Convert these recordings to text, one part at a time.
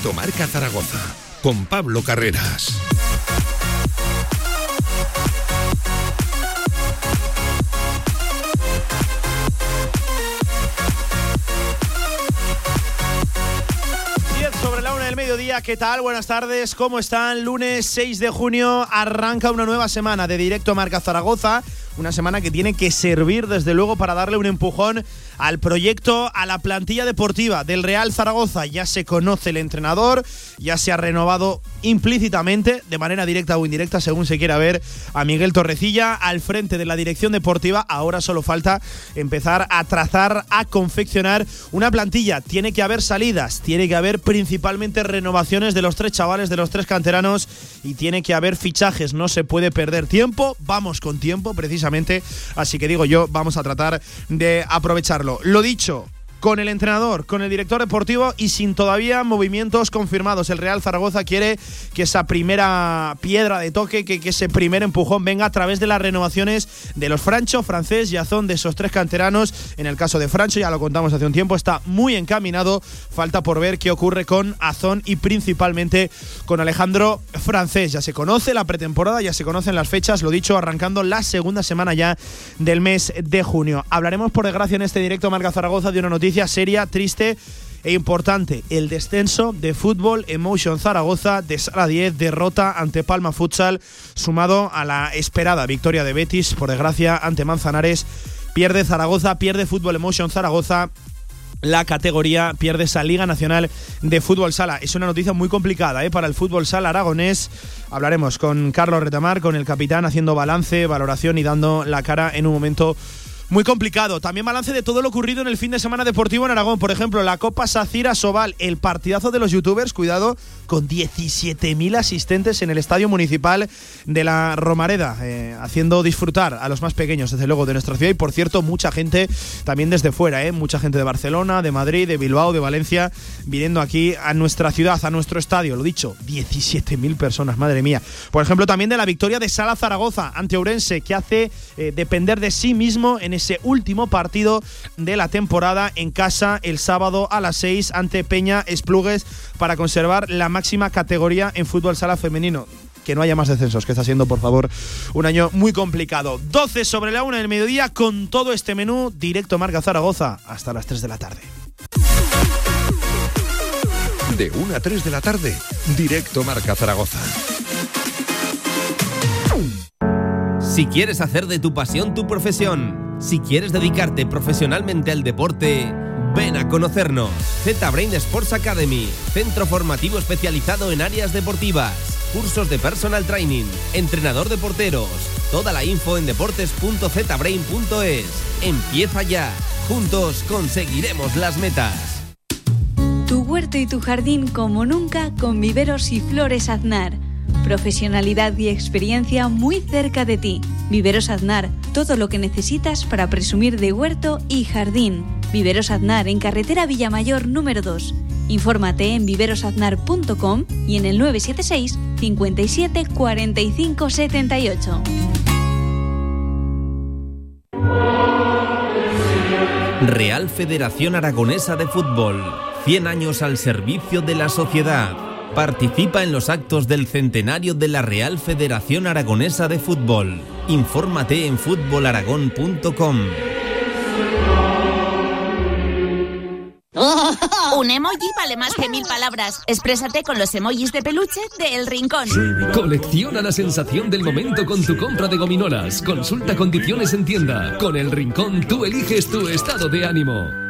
Directo Marca Zaragoza con Pablo Carreras. sobre la una del mediodía, ¿qué tal? Buenas tardes, ¿cómo están? Lunes 6 de junio arranca una nueva semana de Directo Marca Zaragoza una semana que tiene que servir desde luego para darle un empujón al proyecto, a la plantilla deportiva del Real Zaragoza. Ya se conoce el entrenador, ya se ha renovado implícitamente, de manera directa o indirecta, según se quiera ver, a Miguel Torrecilla al frente de la dirección deportiva. Ahora solo falta empezar a trazar, a confeccionar una plantilla. Tiene que haber salidas, tiene que haber principalmente renovaciones de los tres chavales, de los tres canteranos y tiene que haber fichajes. No se puede perder tiempo, vamos con tiempo precisamente. Así que digo yo, vamos a tratar de aprovecharlo. Lo dicho, con el entrenador, con el director deportivo y sin todavía movimientos confirmados. El Real Zaragoza quiere que esa primera piedra de toque, que, ese primer empujón venga a través de las renovaciones de los Francho, francés y Azón, de esos tres canteranos. En el caso de Francho, ya lo contamos hace un tiempo, está muy encaminado. Falta por ver qué ocurre con Azón y principalmente con Alejandro Francés. Ya se conoce la pretemporada, ya se conocen las fechas, lo dicho, arrancando la segunda semana ya del mes de junio. Hablaremos, por desgracia, en este directo Marca Zaragoza de una noticia seria, triste e importante. El descenso de fútbol Emotion Zaragoza de Sala 10, derrota ante Palma Futsal, sumado a la esperada victoria de Betis, por desgracia, ante Manzanares. Pierde Zaragoza, pierde Fútbol Emotion Zaragoza la categoría pierde esa Liga Nacional de Fútbol Sala. Es una noticia muy complicada ¿eh? para el fútbol sala aragonés. Hablaremos con Carlos Retamar, con el capitán, haciendo balance, valoración y dando la cara en un momento muy complicado. También balance de todo lo ocurrido en el fin de semana deportivo en Aragón. Por ejemplo, la Copa Sacira Sobal, el partidazo de los youtubers, cuidado, con 17.000 asistentes en el estadio municipal de la Romareda, eh, haciendo disfrutar a los más pequeños, desde luego, de nuestra ciudad. Y por cierto, mucha gente también desde fuera, ¿eh? mucha gente de Barcelona, de Madrid, de Bilbao, de Valencia, viniendo aquí a nuestra ciudad, a nuestro estadio. Lo dicho, 17.000 personas, madre mía. Por ejemplo, también de la victoria de Sala Zaragoza ante Ourense, que hace eh, depender de sí mismo en ese último partido de la temporada en casa el sábado a las 6 ante Peña Esplugues para conservar la máxima categoría en fútbol sala femenino que no haya más descensos, que está siendo, por favor, un año muy complicado. 12 sobre la 1 del mediodía con todo este menú directo Marca Zaragoza hasta las 3 de la tarde. De 1 a 3 de la tarde, directo Marca Zaragoza. Si quieres hacer de tu pasión tu profesión, si quieres dedicarte profesionalmente al deporte, ven a conocernos. Z-Brain Sports Academy, centro formativo especializado en áreas deportivas, cursos de personal training, entrenador de porteros. Toda la info en deportes.zbrain.es. Empieza ya. Juntos conseguiremos las metas. Tu huerto y tu jardín como nunca con viveros y flores aznar Profesionalidad y experiencia muy cerca de ti. Viveros Aznar, todo lo que necesitas para presumir de huerto y jardín. Viveros Aznar en carretera Villamayor número 2. Infórmate en viverosaznar.com y en el 976 57 45 78. Real Federación Aragonesa de Fútbol. 100 años al servicio de la sociedad. Participa en los actos del centenario de la Real Federación Aragonesa de Fútbol. Infórmate en fútbolaragón.com. Un emoji vale más que mil palabras. Exprésate con los emojis de peluche de El Rincón. Colecciona la sensación del momento con tu compra de gominolas. Consulta condiciones en tienda. Con El Rincón tú eliges tu estado de ánimo.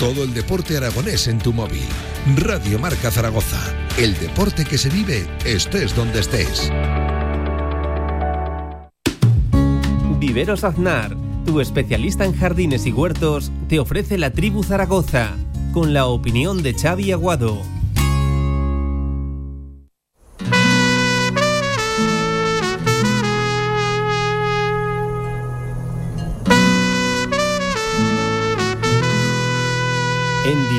Todo el deporte aragonés en tu móvil. Radio Marca Zaragoza. El deporte que se vive estés donde estés. Viveros Aznar, tu especialista en jardines y huertos, te ofrece la tribu Zaragoza, con la opinión de Xavi Aguado.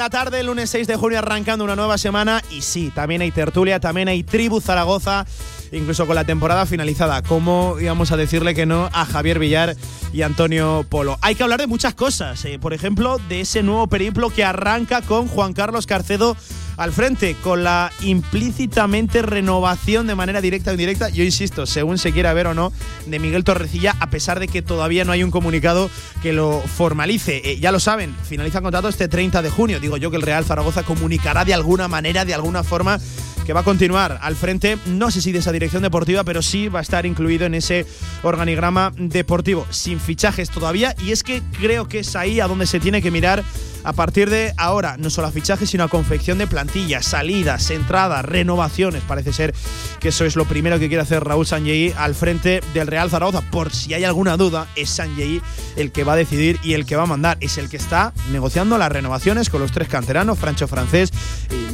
La tarde, el lunes 6 de junio, arrancando una nueva semana. Y sí, también hay tertulia, también hay Tribu Zaragoza, incluso con la temporada finalizada. ¿Cómo íbamos a decirle que no a Javier Villar y Antonio Polo? Hay que hablar de muchas cosas, eh, por ejemplo, de ese nuevo periplo que arranca con Juan Carlos Carcedo al frente, con la implícitamente renovación de manera directa o indirecta, yo insisto, según se quiera ver o no, de Miguel Torrecilla, a pesar de que todavía no hay un comunicado que lo formalice. Eh, ya lo saben, finaliza contrato este 30 de junio. Digo yo que el Real Zaragoza comunicará de alguna manera, de alguna forma, que va a continuar al frente, no sé si de esa dirección deportiva, pero sí va a estar incluido en ese organigrama deportivo, sin fichajes todavía, y es que creo que es ahí a donde se tiene que mirar a partir de ahora, no solo a fichajes, sino a confección de plantillas, salidas, entradas, renovaciones. Parece ser que eso es lo primero que quiere hacer Raúl Sanjei al frente del Real Zaragoza. Por si hay alguna duda, es Sanjei el que va a decidir y el que va a mandar. Es el que está negociando las renovaciones con los tres canteranos, Francho Francés,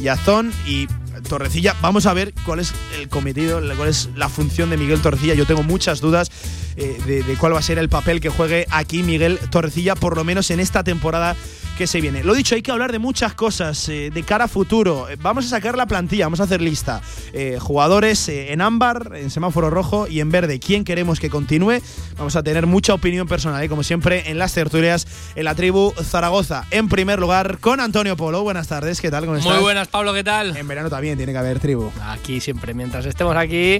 Yazón y Torrecilla. Vamos a ver cuál es el cometido, cuál es la función de Miguel Torrecilla. Yo tengo muchas dudas eh, de, de, cuál va a ser el papel que juegue aquí Miguel Torrecilla, por lo menos en esta temporada que se viene. Lo dicho, hay que hablar de muchas cosas eh, de cara a futuro. Eh, vamos a sacar la plantilla, vamos a hacer lista. Eh, jugadores en ámbar, en semáforo rojo y en verde. ¿Quién queremos que continúe? Vamos a tener mucha opinión personal, como siempre, en las tertulias en la tribu Zaragoza. En primer lugar, con Antonio Polo. Buenas tardes, ¿qué tal? ¿Cómo estás? Muy buenas, Pablo, ¿qué tal? En verano también tiene que haber tribu. Aquí siempre, mientras estemos aquí,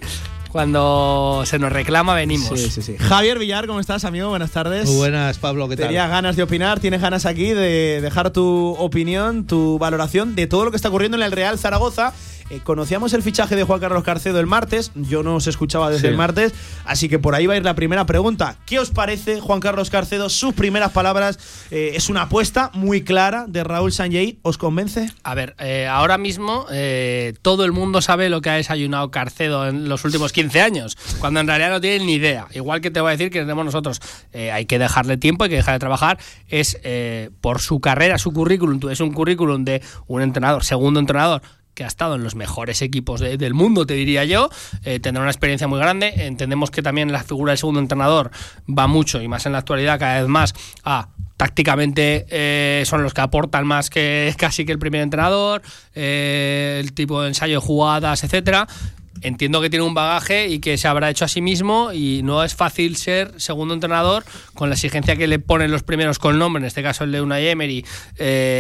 cuando se nos reclama venimos. Sí, sí, sí. Javier Villar, ¿cómo estás, amigo? Buenas tardes. Muy buenas, Pablo, ¿qué tal? Tenías ganas de opinar, tienes ganas aquí de dejar tu opinión, tu valoración de todo lo que está ocurriendo en el Real Zaragoza. Eh, conocíamos el fichaje de Juan Carlos Carcedo el martes, yo no os escuchaba desde Sí. el martes, así que por ahí va a ir la primera pregunta. ¿Qué os parece Juan Carlos Carcedo? Sus primeras palabras, eh, es una apuesta muy clara de Raúl Sanjei, ¿os convence? A ver, eh, ahora mismo eh, todo el mundo sabe lo que ha desayunado Carcedo en los últimos 15 años, cuando en realidad no tienen ni idea. Igual que te voy a decir que tenemos nosotros, eh, hay que dejarle tiempo, hay que dejar de trabajar. Es eh, por su carrera, su currículum, tú- es un currículum de un entrenador, segundo entrenador que ha estado en los mejores equipos de- del mundo, te diría yo, eh, tendrá una experiencia muy grande. Entendemos que también la figura del segundo entrenador va mucho, y más en la actualidad, cada vez más, a tácticamente eh, son los que aportan más que casi que el primer entrenador, eh, el tipo de ensayo de jugadas, etcétera. Entiendo que tiene un bagaje y que se habrá hecho a sí mismo y no es fácil ser segundo entrenador con la exigencia que le ponen los primeros con nombre, en este caso el de Unai Emery,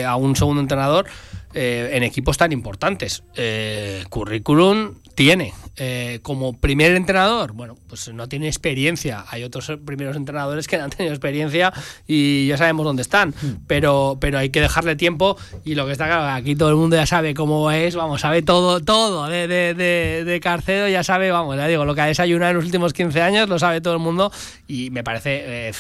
a un segundo entrenador eh, en equipos tan importantes. Eh, currículum tiene. Eh, como primer entrenador, bueno, pues no tiene experiencia. Hay otros primeros entrenadores que no han tenido experiencia y ya sabemos dónde están. Pero, pero hay que dejarle tiempo y lo que está claro, aquí todo el mundo ya sabe cómo es, vamos, sabe todo, todo de, de, de, de Carcedo, ya sabe, vamos, ya digo, lo que ha desayunado en los últimos 15 años lo sabe todo el mundo y me parece eh,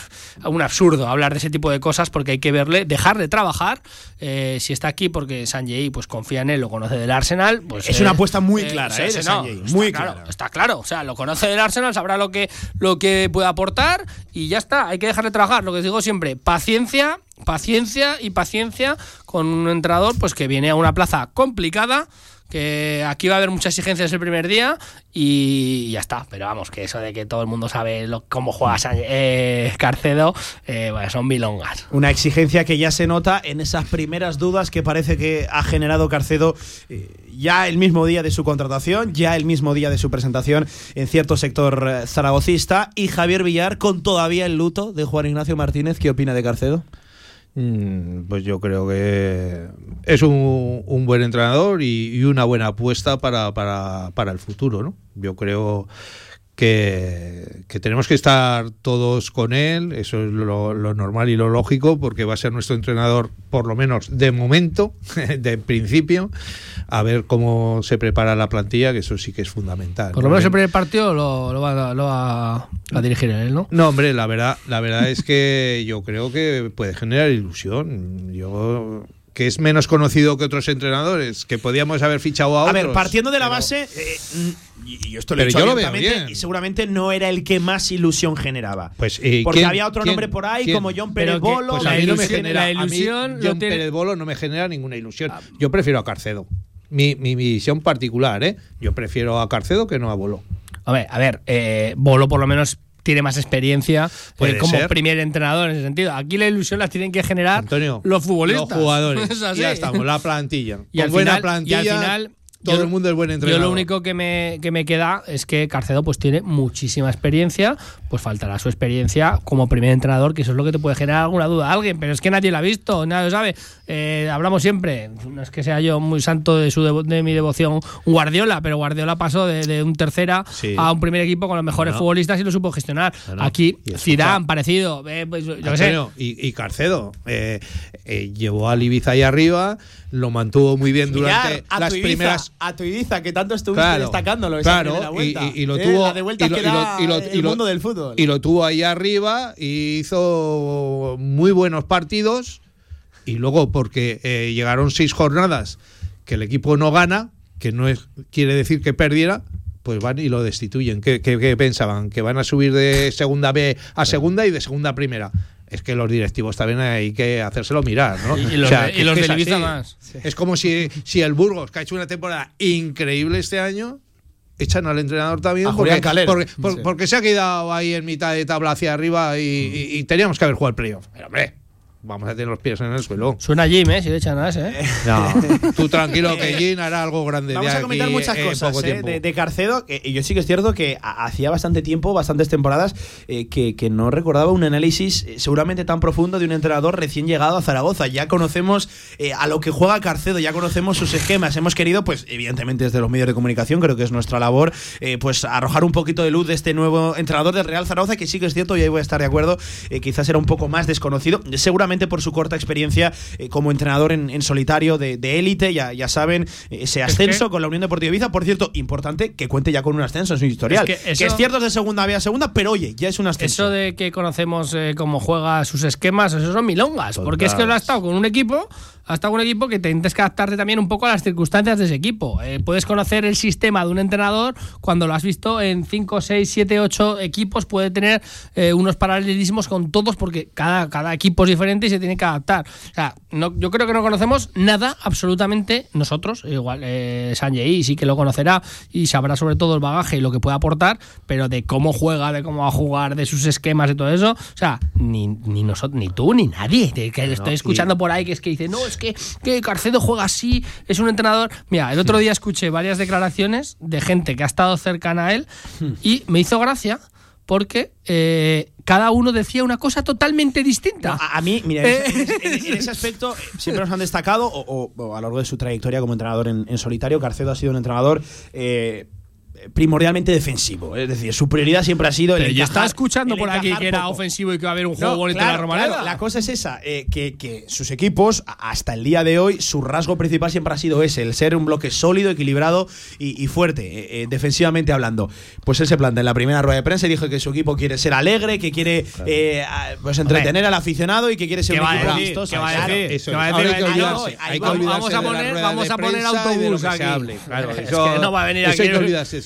un absurdo hablar de ese tipo de cosas porque hay que verle, dejarle trabajar. eh, si está aquí porque Sanjay pues confía en él, lo conoce del Arsenal, pues Es eh, una apuesta muy clara, sí, ¿eh? de Sanjay, muy claro. Está claro, o sea, lo conoce del Arsenal, sabrá lo que, lo que puede aportar y ya está, hay que dejarle trabajar, lo que digo siempre, paciencia, paciencia y paciencia con un entrenador pues que viene a una plaza complicada, que aquí va a haber muchas exigencias el primer día y ya está, pero vamos, que eso de que todo el mundo sabe lo- cómo juega eh, Carcedo, eh, son milongas. Una exigencia que ya se nota en esas primeras dudas que parece que ha generado Carcedo eh, ya el mismo día de su contratación, ya el mismo día de su presentación en cierto sector eh, zaragocista. Y Javier Villar, con todavía el luto de Juan Ignacio Martínez, ¿qué opina de Carcedo? Mm, Pues yo creo que es un, un buen entrenador y, y una buena apuesta para, para, para el futuro, ¿no? Yo creo que, que tenemos que estar todos con él, eso es lo, lo normal y lo lógico, porque va a ser nuestro entrenador, por lo menos de momento, de principio, a ver cómo se prepara la plantilla, que eso sí que es fundamental. Por lo ¿no? menos el primer partido lo, lo va, lo va a dirigir él, ¿no? No, hombre, la verdad, la verdad es que yo creo que puede generar ilusión. Yo que es menos conocido que otros entrenadores, que podíamos haber fichado a A otros. ver, partiendo de la pero- vase, eh, y, esto lo he yo abiertamente, bien. y seguramente no era el que más ilusión generaba. Pues, eh, Porque ¿quién- había otro quién- nombre por ahí, quién? como John Pérez Bolo. Pues a mí no me ilusión- genera. la a mí ilusión John tiene- Pérez Bolo no me genera ninguna ilusión. Yo prefiero a Carcedo. Mi, mi, mi visión particular, ¿eh? Yo prefiero a Carcedo que no a Bolo. A ver, a ver, eh, Bolo por lo menos tiene más experiencia eh, como ser. primer entrenador en ese sentido. Aquí la ilusión la tienen que generar Antonio, los futbolistas. Los jugadores. Es así. ya estamos, la plantilla. Y Con al buena final- plantilla. y al final, todo yo- el mundo es buen entrenador. Yo lo único que me, que me queda es que Carcedo pues tiene muchísima experiencia, pues faltará su experiencia como primer entrenador, que eso es lo que te puede generar alguna duda a alguien, pero es que nadie lo ha visto, nadie lo sabe. Eh, hablamos siempre, no es que sea yo muy santo de, su devo- de mi devoción Guardiola, pero Guardiola pasó de, de un tercera Sí. a un primer equipo con los mejores No. futbolistas y lo supo gestionar. No, no. Aquí Zidane, parecido, eh, pues, yo qué sé. Y, y Carcedo eh, eh, llevó al Ibiza ahí arriba, lo mantuvo muy bien durante Mirar a las tu Ibiza, primeras. a tu Ibiza, que tanto estuviste Claro, destacándolo esa claro, primera y, vuelta. y- y lo Eh, tuvo la de vueltas y lo- que y lo- da y lo- el y lo- mundo del fútbol. y lo tuvo ahí arriba y hizo muy buenos partidos y luego porque eh, llegaron seis jornadas que el equipo no gana que no es, quiere decir que perdiera pues van y lo destituyen ¿Qué, qué- qué pensaban? que van a subir de segunda B a segunda y de segunda a primera es que los directivos también hay que hacérselo mirar, ¿no? Y- y los O sea, de- y los del es Ibiza así. más. Es como si, si el Burgos, que ha hecho una temporada increíble este año, echan al entrenador también A porque, porque, por- Sí. porque se ha quedado ahí en mitad de tabla hacia arriba y, y- y teníamos que haber jugado el playoff. Pero hombre, vamos a tener los pies en el suelo. Suena Jim, ¿eh? Si le echan a ese, ¿eh? No, tú tranquilo que Jin hará algo grande Vamos de a comentar aquí muchas cosas eh, de, de Carcedo. y yo sí que es cierto que ha- hacía bastante tiempo, bastantes temporadas, eh, que, que no recordaba un análisis eh, seguramente tan profundo de un entrenador recién llegado a Zaragoza. Ya conocemos eh, a lo que juega Carcedo, ya conocemos sus esquemas. Hemos querido, pues, evidentemente desde los medios de comunicación, creo que es nuestra labor, eh, pues arrojar un poquito de luz de este nuevo entrenador del Real Zaragoza, que sí que es cierto, y ahí voy a estar de acuerdo, eh, quizás era un poco más desconocido, seguramente por su corta experiencia eh, como entrenador en, en solitario de élite, ya, ya saben, eh, ese ascenso que- con la Unión Deportiva Ibiza. Por cierto, importante que cuente ya con un ascenso en su historial. Es que es cierto es de segunda B a segunda, pero oye, ya es un ascenso. Eso de que conocemos eh, cómo juega sus esquemas, eso son milongas. Porque es que lo ha estado con un equipo, ha estado un equipo que te tienes que adaptarte también un poco a las circunstancias de ese equipo. Eh, puedes conocer el sistema de un entrenador cuando lo has visto en 5, 6, 7, 8 equipos, puede tener eh, unos paralelismos con todos porque cada, cada equipo es diferente y se tiene que adaptar. O sea, no, yo creo que no conocemos nada absolutamente nosotros. Igual eh, Sanjay sí que lo conocerá y sabrá sobre todo el bagaje y lo que puede aportar, pero de cómo juega, de cómo va a jugar, de sus esquemas y todo eso, o sea, ni, ni nosotros, ni tú, ni nadie. Que estoy escuchando por ahí que es que dice, no, es que, que Carcedo juega así, es un entrenador. Mira, el otro día escuché varias declaraciones de gente que ha estado cercana a él y me hizo gracia porque eh, cada uno decía una cosa totalmente distinta. A, a mí, mira, Eh. en, ese- en- en ese aspecto siempre nos han destacado, o, o- o a lo largo de su trayectoria como entrenador en, en solitario, Carcedo ha sido un entrenador eh, primordialmente defensivo. Es decir, su prioridad siempre ha sido el Pero yo encajar- estaba escuchando por aquí que era poco. ofensivo y que va a haber un juego No, bonito claro, en la Romareda. claro, la cosa es esa, eh, que, que sus equipos, hasta el día de hoy, su rasgo principal siempre ha sido ese, el ser un bloque sólido, equilibrado y, y fuerte, eh, eh, defensivamente hablando. Pues él se planta en la primera rueda de prensa y dijo que su equipo quiere ser alegre, que quiere eh, pues entretener al aficionado y que quiere ser ¿Qué un equipo amistoso. Vamos, a poner, vamos a poner autobús aquí. Claro, Es eso- que no va a venir eso aquí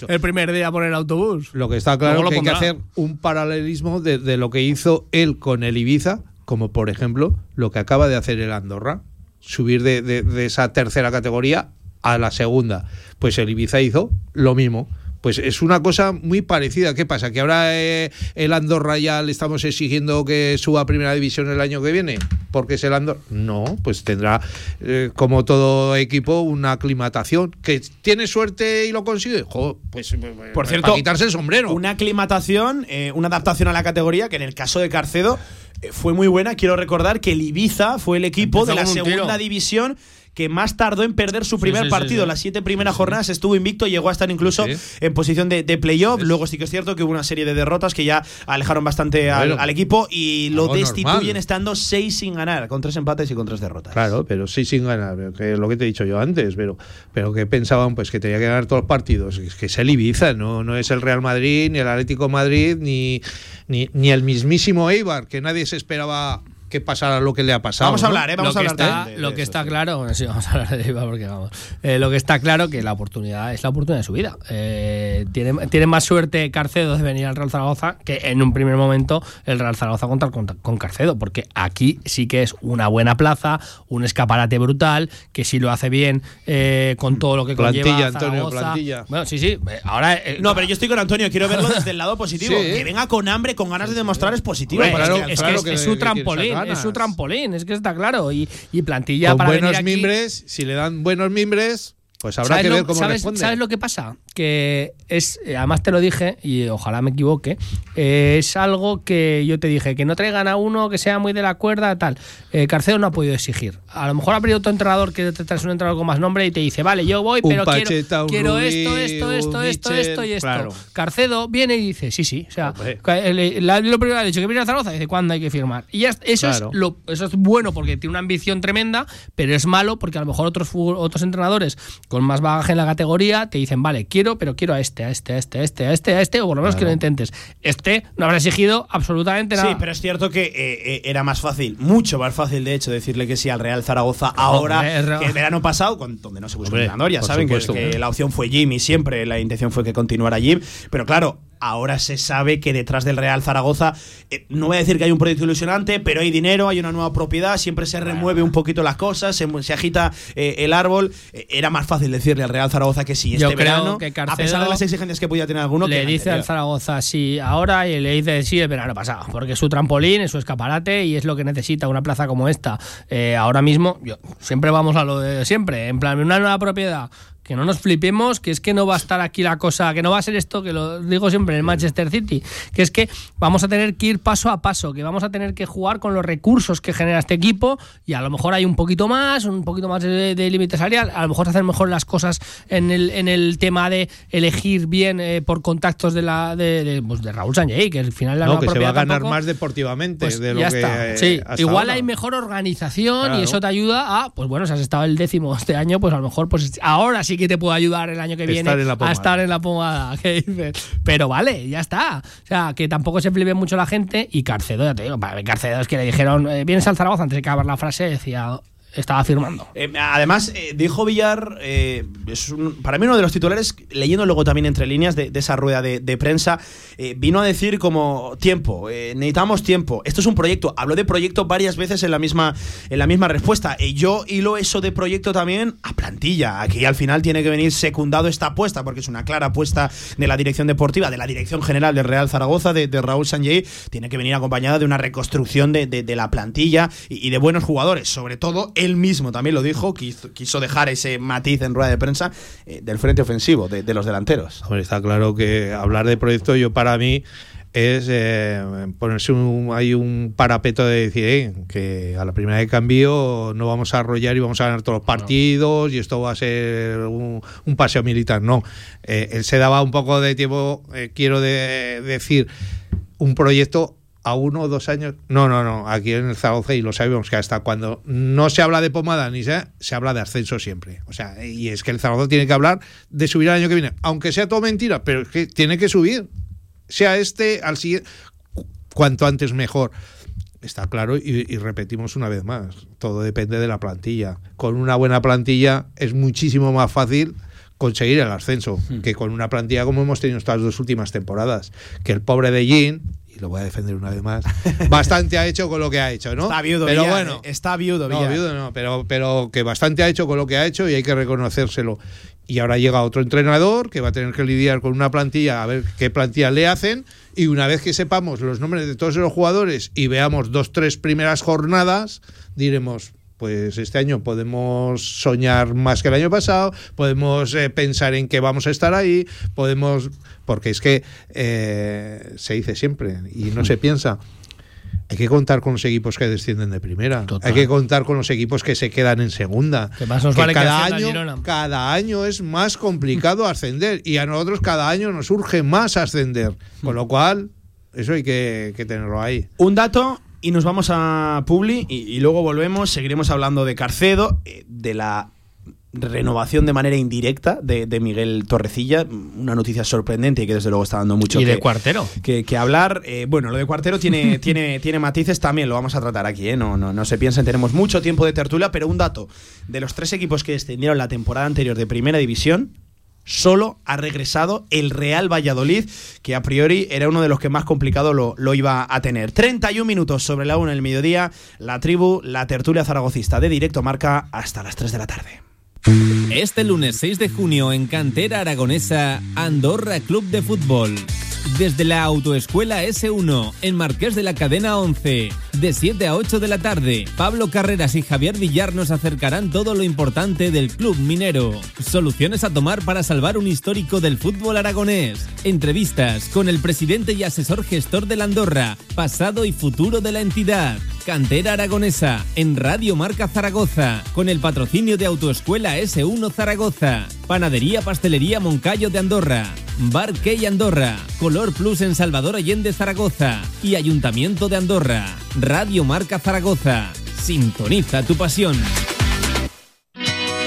el- eso. el primer día a poner autobús. Lo que está claro lo que hay que hacer un paralelismo de, de lo que hizo él con el Ibiza, como por ejemplo lo que acaba de hacer el Andorra, subir de, de- de esa tercera categoría a la segunda. Pues el Ibiza hizo lo mismo. Pues es una cosa muy parecida. ¿Qué pasa? ¿Que ahora eh, el Andorra ya le estamos exigiendo que suba a primera división el año que viene? Porque es el Andorra. No, pues tendrá, eh, como todo equipo, una aclimatación. ¿Que tiene suerte y lo consigue? Jo, pues, Por cierto, para quitarse el sombrero. Una aclimatación, eh, una adaptación a la categoría, que en el caso de Carcedo eh, fue muy buena. Quiero recordar que el Ibiza fue el equipo Empezó de la segunda tiro. división que más tardó en perder su primer sí, sí, partido. sí. Las siete primeras jornadas estuvo invicto, llegó a estar incluso en posición de, de playoff. Luego sí que es cierto que hubo una serie de derrotas que ya alejaron bastante al, equipo y lo destituyen normal. estando seis sin ganar, con tres empates y con tres derrotas. Claro, pero sí sin ganar, que es lo que te he dicho yo antes, pero, pero que pensaban pues que tenía que ganar todos los partidos. Es que es el Ibiza, no, no es el Real Madrid, ni el Atlético Madrid, ni, ni, ni el mismísimo Eibar, que nadie se esperaba que pasara lo que le ha pasado. Vamos a ¿no? hablar, ¿eh? Vamos lo a que hablar está, de- de- lo que eso, está sí. claro, bueno, sí, vamos a hablar de Iba porque vamos. Eh, lo que está claro que la oportunidad es la oportunidad de su vida. Eh, tiene, tiene más suerte Carcedo de venir al Real Zaragoza que en un primer momento el Real Zaragoza contra, con, con Carcedo, porque aquí sí que es una buena plaza, un escaparate brutal, que si lo hace bien eh, con todo lo que Plantilla, conlleva Antonio, Zaragoza. plantilla. Bueno, sí, sí. eh, Ahora eh, No, pero yo estoy con Antonio, quiero verlo desde el lado positivo. Sí. Que venga con hambre, con ganas de demostrar es positivo. Hombre, para claro, es, el que, es, que es- que- es que su trampolín, ganas. es su trampolín, es que está claro. Y, y plantilla Con para buenos venir aquí, mimbres, si le dan buenos mimbres, pues habrá ¿Sabes que ver cómo sabes, responde. ¿Sabes lo que pasa? Que es, eh, además te lo dije, y ojalá me equivoque, eh, es algo que yo te dije, que no traigan a uno que sea muy de la cuerda, tal. Eh, Carcedo no ha podido exigir. A lo mejor ha pedido otro entrador que te traes un entrenador con más nombre y te dice, vale, yo voy, pero Pacheta, quiero, un quiero Rubí, esto, esto, esto, esto, esto y esto. claro. Carcedo viene y dice, sí, sí. O sea, la- lo primero que ha dicho que viene a Zaragoza, dice, ¿cuándo hay que firmar? Y ya, eso, Claro. es lo, eso es bueno porque tiene una ambición tremenda, pero es malo porque a lo mejor otros, otros entrenadores con más bagaje en la categoría te dicen, vale, quiero, pero quiero a este, a este, a este, a este, a este, a este, o por lo menos que lo intentes. Este no habrá exigido absolutamente nada. Sí, pero es cierto que eh, eh, era más fácil, mucho más fácil de hecho, decirle que sí al Real Zaragoza ahora Hombre, que el verano pasado, con- donde no se buscó Hombre, entrenador. Ya saben que, supuesto. que la opción fue Jim y siempre la intención fue que continuara Jim. Pero claro, ahora se sabe que detrás del Real Zaragoza, eh, no voy a decir que hay un proyecto ilusionante, pero hay dinero, hay una nueva propiedad, siempre se remueve un poquito las cosas, se, agita eh, el árbol. Eh, era más fácil decirle al Real Zaragoza que sí Yo este creo verano, que a pesar de las exigencias que podía tener alguno. le dice al. Zaragoza sí ahora y le dice sí el verano pasado, porque es su trampolín, es su escaparate y es lo que necesita una plaza como esta. Ahora mismo, yo, siempre vamos a lo de siempre, en plan, una nueva propiedad. Que no nos flipemos, que es que no va a estar aquí la cosa, que no va a ser esto, que lo digo siempre en el Manchester City, que es que vamos a tener que ir paso a paso, que vamos a tener que jugar con los recursos que genera este equipo y a lo mejor hay un poquito más, un poquito más de, de límite salarial, a lo mejor hacer mejor las cosas en el, en el tema de elegir bien eh, por contactos de la de, de, pues, de Raúl Sanjay, que al final la No, que se va a ganar tampoco- más deportivamente pues de lo ya que está. eh, Sí, igual ahora. hay mejor organización Claro. y eso te ayuda a, pues bueno, si has estado el décimo este año, pues a lo mejor, pues ahora sí que te puedo ayudar el año que viene en a estar en la pomada. ¿Qué dices? Pero vale, ya está. O sea, que tampoco se flipe mucho la gente y Carcedo, ya te digo, para Carcedo es que le dijeron, eh, vienes al Zaragoza antes de acabar la frase, decía, estaba firmando. Eh, además, eh, dijo Villar, eh, es un- para mí uno de los titulares, leyendo luego también entre líneas de, esa rueda de, prensa, vino a decir como tiempo, necesitamos tiempo, esto es un proyecto, habló de proyecto varias veces en la misma, en la misma respuesta, y yo hilo eso de proyecto también a plantilla, aquí al final tiene que venir secundado esta apuesta, porque es una clara apuesta de la dirección deportiva, de la dirección general del Real Zaragoza, de, Raúl Sanjay, tiene que venir acompañada de una reconstrucción de, de- la plantilla y de buenos jugadores, sobre todo él mismo también lo dijo, quiso, quiso dejar ese matiz en rueda de prensa eh, del frente ofensivo, de, de los delanteros. Hombre, está claro que hablar de proyecto yo para mí es eh, ponerse un, hay un parapeto de decir eh, que a la primera de cambio no vamos a arrollar y vamos a ganar todos los partidos y esto va a ser un, un paseo militar. No, Eh, él se daba un poco de tiempo, eh, quiero de- decir, un proyecto a uno o dos años. No, no, no. Aquí en el Zaragoza, y lo sabemos que hasta cuando no se habla de pomada ni se, se habla de ascenso siempre. O sea, y es que el Zaragoza tiene que hablar de subir el año que viene, aunque sea todo mentira, pero es que tiene que subir. Sea este al siguiente, cu- cuanto antes mejor. Está claro, y, y repetimos una vez más, todo depende de la plantilla. Con una buena plantilla es muchísimo más fácil conseguir el ascenso que con una plantilla como hemos tenido estas dos últimas temporadas. Que el pobre de Jean, lo voy a defender una vez más, bastante ha hecho con lo que ha hecho, ¿no? Está viudo, Pero Villar, bueno, eh, está viudo, no, Villar. viudo no, pero, pero que bastante ha hecho con lo que ha hecho y hay que reconocérselo. Y ahora llega otro entrenador que va a tener que lidiar con una plantilla, a ver qué plantilla le hacen. Y una vez que sepamos los nombres de todos los jugadores y veamos dos, tres primeras jornadas, diremos, pues este año podemos soñar más que el año pasado, podemos eh, pensar en que vamos a estar ahí, podemos, porque es que eh, se dice siempre y no se piensa. hay que contar con los equipos que descienden de primera. Total. Hay que contar con los equipos que se quedan en segunda. Que más nos Que vale cada año, Girona. cada año es más complicado ascender y a nosotros cada año nos urge más ascender. Con lo cual, eso hay que, que tenerlo ahí. Un dato y nos vamos a Publi y, y luego volvemos. Seguiremos hablando de Carcedo, eh, de la renovación de manera indirecta de, de Miguel Torrecilla. Una noticia sorprendente y que desde luego está dando mucho Y que, de cuartero. que, que hablar. Eh, bueno, lo de cuartero tiene, tiene, tiene matices también, lo vamos a tratar aquí, ¿eh? no, no, no se piensen, tenemos mucho tiempo de tertulia, pero un dato, de los tres equipos que descendieron la temporada anterior de Primera División, solo ha regresado el Real Valladolid, que a priori era uno de los que más complicado lo, lo iba a tener. 31 minutos sobre la 1 del mediodía, la tribu, la tertulia zaragocista de directo marca hasta las 3 de la tarde. Este lunes 6 de junio en Cantera Aragonesa, Andorra Club de Fútbol. Desde la Autoescuela S1, en Marqués de la Cadena 11, de 7 a 8 de la tarde, Pablo Carreras y Javier Villar nos acercarán todo lo importante del club minero. Soluciones a tomar para salvar un histórico del fútbol aragonés. Entrevistas con el presidente y asesor gestor de la Andorra, pasado y futuro de la entidad. Cantera Aragonesa, en Radio Marca Zaragoza, con el patrocinio de Autoescuela S1 Zaragoza, Panadería Pastelería Moncayo de Andorra, Bar Key Andorra, Color Plus en Salvador Allende Zaragoza y Ayuntamiento de Andorra. Radio Marca Zaragoza. Sintoniza tu pasión.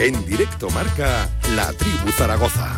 En directo marca La Tribu Zaragoza.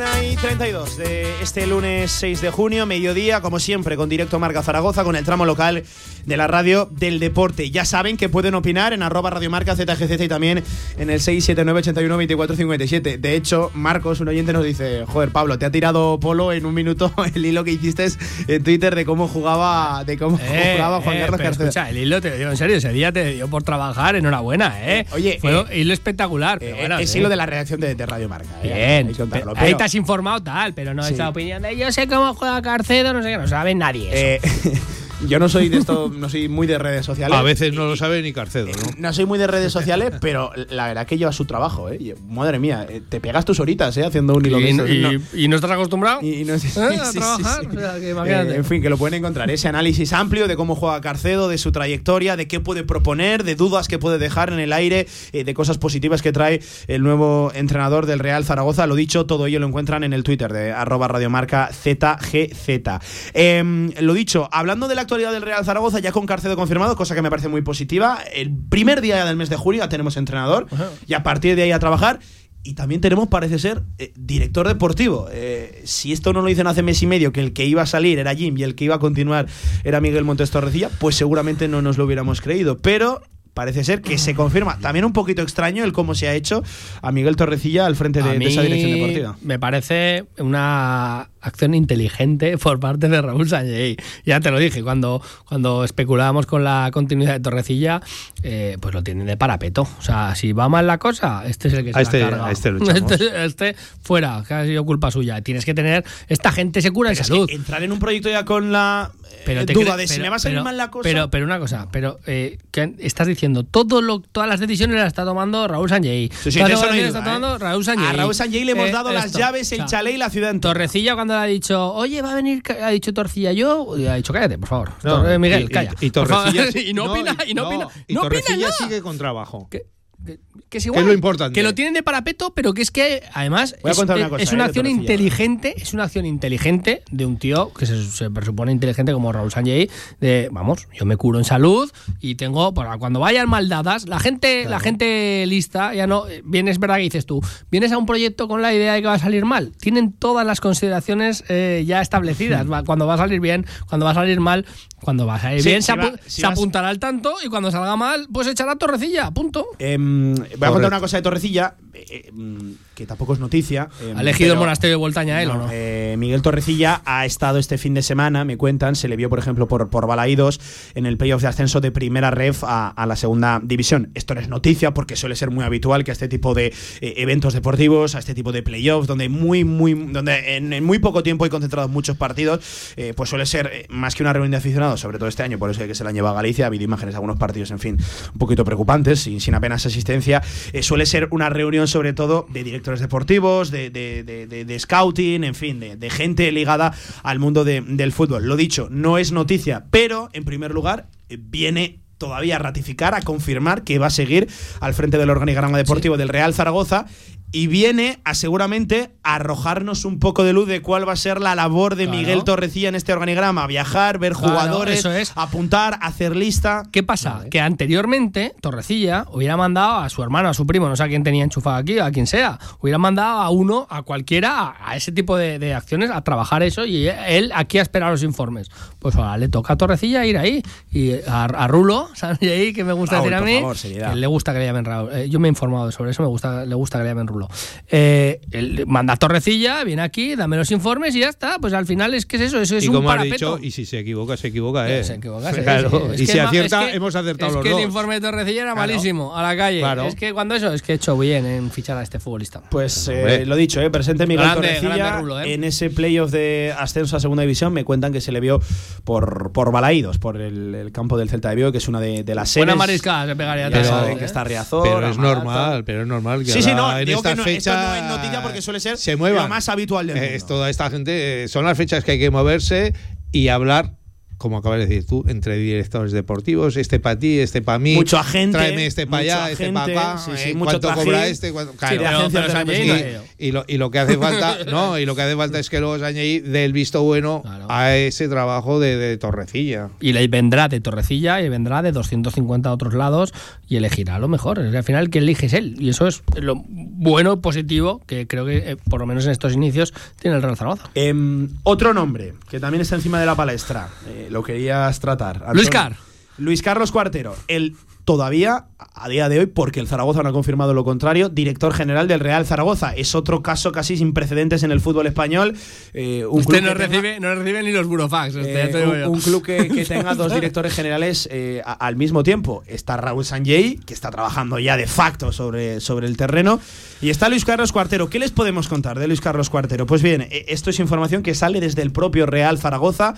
Una y 32 de este lunes 6 de junio, mediodía, como siempre, con directo Marca Zaragoza, con el tramo local de la radio del deporte. Ya saben que pueden opinar en arroba radiomarca ZGZ y también en el 679-81-2457. De hecho, Marcos, un oyente, nos dice, joder, Pablo, te ha tirado Polo en un minuto el hilo que hiciste en Twitter de cómo jugaba, de cómo Eh, jugaba Juan eh, Carlos pero Carcedo. escucha, el hilo te dio, en serio, ese día te dio por trabajar, enhorabuena, ¿eh? Oye, Fue eh, hilo espectacular. pero Eh, bueno, es hilo de la redacción de, de Radio Marca. eh, Bien, hay que contarlo, pero- has informado tal, pero no Sí. esa opinión de yo sé cómo juega Carcedo, no sé qué, no sabe nadie eso. Eh, yo no soy de esto, no soy muy de redes sociales. A veces no lo sabe ni Carcedo, ¿no? No soy muy de redes sociales, pero la verdad que lleva su trabajo, ¿eh? Madre mía, eh, te pegas tus horitas, ¿eh? Haciendo un hilo de y, estos, y- no- y no estás acostumbrado y- y no- sí, ¿Eh? sí, a sí, trabajar. sí. O sea, que imagínate. Eh, en fin, que lo pueden encontrar. Ese análisis amplio de cómo juega Carcedo, de su trayectoria, de qué puede proponer, de dudas que puede dejar en el aire, eh, de cosas positivas que trae el nuevo entrenador del Real Zaragoza. Lo dicho, todo ello lo encuentran en el Twitter de arroba radiomarca ZGZ. Em, lo dicho, hablando de la actualidad del Real Zaragoza, ya con Carcedo confirmado, cosa que me parece muy positiva. El primer día del mes de julio ya tenemos entrenador y a partir de ahí a trabajar. Y también tenemos, parece ser, eh, director deportivo. Eh, si esto no lo dicen hace mes y medio, que el que iba a salir era Jim y el que iba a continuar era Miguel Montes Torrecilla, pues seguramente no nos lo hubiéramos creído. Pero parece ser que se confirma. También un poquito extraño el cómo se ha hecho a Miguel Torrecilla al frente de, de esa dirección deportiva. Me parece una acción inteligente por parte de Raúl Sánchez. Ya te lo dije, cuando, cuando especulábamos con la continuidad de Torrecilla, eh, pues lo tienen de parapeto. O sea, si va mal la cosa, este es el que se A la este- carga. a este. Este, este fuera, que ha sido culpa suya. Tienes que tener. Esta gente se cura en Pero es salud. que entrar en un proyecto ya con la eh, Pero te duda de si pero- me va a salir pero- mal la cosa. Pero, pero una cosa, pero eh, que estás diciendo, todo lo, todas las decisiones las está tomando Raúl Sanjay. Sí, todas las no está ¿eh? tomando Raúl Sanjay. a Raúl Sanjay le hemos Eh, dado las llaves, el O sea, chalet y la ciudad entera. Torrecilla cuando le ha dicho, oye, va a venir, ha dicho Torcilla yo, y ha dicho, cállate, por favor. No, Tor- Miguel, y- y- calla. Y. Torrecilla sí- y no opina, y no opina. y no opina Torrecilla nada. sigue con trabajo. ¿Qué? Que, que es igual. es lo importante. Que lo tienen de parapeto, pero que es que además es, una es- cosa, es eh, una acción inteligente, es una acción inteligente de un tío que se, se presupone inteligente como Raúl Sanjay, de vamos, yo me curo en salud y tengo para cuando vayan mal dadas, la gente, la gente lista, ya no vienes verdad que dices tú, vienes a un proyecto con la idea de que va a salir mal. Tienen todas las consideraciones eh, ya establecidas. Va- Cuando va a salir bien, cuando va a salir mal, cuando va a salir Sí, bien, si se, va- apu- si se vas- apuntará al tanto y cuando salga mal, pues echará torrecilla, punto. Em, voy a contar una cosa de Torrecilla, eh, em, que tampoco es noticia. em, Ha elegido el monasterio de Voltaña él No, o no. eh, Miguel Torrecilla ha estado este fin de semana, me cuentan, se le vio, por ejemplo, por, por Balaídos en el playoff de ascenso de primera ref a, a la segunda división. Esto no es noticia porque suele ser muy habitual que a este tipo de eh, eventos deportivos, a este tipo de playoffs, donde muy, muy, donde en, en muy poco tiempo hay concentrados muchos partidos, eh, pues suele ser eh, más que una reunión de aficionados, sobre todo este año, por eso que se la han llevado a Galicia, ha habido imágenes de algunos partidos, en fin, un poquito preocupantes, sin, sin apenas asistencia. Eh, suele ser una reunión sobre todo de directores deportivos, de, de- de- de- scouting, en fin, de, gente ligada al mundo de- del fútbol. Lo dicho, no es noticia, pero en primer lugar viene todavía a ratificar, a confirmar que va a seguir al frente del organigrama deportivo del Real Zaragoza y viene a seguramente arrojarnos un poco de luz de cuál va a ser la labor de Claro. Miguel Torrecilla en este organigrama, viajar, ver Claro, jugadores, es. apuntar, hacer lista. ¿Qué pasa? Que anteriormente Torrecilla hubiera mandado a su hermano, a su primo, no sé a quién tenía enchufado aquí, a quien sea, hubiera mandado a uno, a cualquiera, a, a ese tipo de, de acciones, a trabajar eso y él aquí a esperar los informes. Pues ahora le toca a Torrecilla ir ahí y a, a Rulo, ¿sabes? Y ahí que me gusta Raúl, decir a por mí, favor, que le gusta que le llamen Raúl. Eh, yo me he informado sobre eso, me gusta, le gusta que le llamen Rulo. Eh, él manda a Torrecilla, viene aquí, dame los informes y ya está. Pues al final es que es eso, eso es y un como has parapeto. dicho, y si se equivoca, se equivoca, ¿eh? Se equivoca, sí, Claro, sí. Es y si acierta, es que- hemos acertado es los que dos. el informe de Torrecilla era Claro. malísimo, a la calle. Claro. Es que cuando eso, es que he hecho bien en fichar a este futbolista. Pues eh, lo dicho, eh, presente Miguel Grande, Torrecilla grande Rulo, eh. en ese playoff de ascenso a segunda división. Me cuentan que se le vio por, por Balaídos, por el, el campo del Celta de Vigo, que es una de, de las sedes. Buena mariscada se pegaría Ya atrás, saben ¿eh? que está Riazor. Pero es normal, pero es normal que Sí, sí, no, en esta que no, esto no es noticia porque suele ser se lo más habitual del mundo. Es toda esta gente, eh, son las fechas que hay que moverse y hablar, como acabas de decir tú, entre directores deportivos, este para ti, este para mí. Mucho agente, Tráeme este para allá, este para acá. sí, sí, eh, ¿Cuánto cobra este? ¿Cuánto? Claro. de Y, lo, y lo que hace falta, no, y lo que hace falta es que luego Sañey dé el visto bueno Claro. a ese trabajo de, de Torrecilla. Y le vendrá de Torrecilla y vendrá de 250 otros lados y elegirá lo mejor. Es que al final el que elige es él. Y eso es lo bueno, positivo, que creo que eh, por lo menos en estos inicios tiene el Real Zaragoza. Em, otro nombre que también está encima de la palestra. Lo querías tratar. Antonio. Luis Car. Luis Carlos Cuartero. El todavía, a día de hoy, porque el Zaragoza no ha confirmado lo contrario, director general del Real Zaragoza. Es otro caso casi sin precedentes en el fútbol español. Eh, un Usted no tenga- recibe, no recibe ni los burofax. este, eh, un, club que, que tenga dos directores generales eh, a- al mismo tiempo. Está Raúl Sanjay, que está trabajando ya de facto sobre, sobre el terreno, y está Luis Carlos Cuartero. ¿Qué les podemos contar de Luis Carlos Cuartero? Pues bien, esto es información que sale desde el propio Real Zaragoza.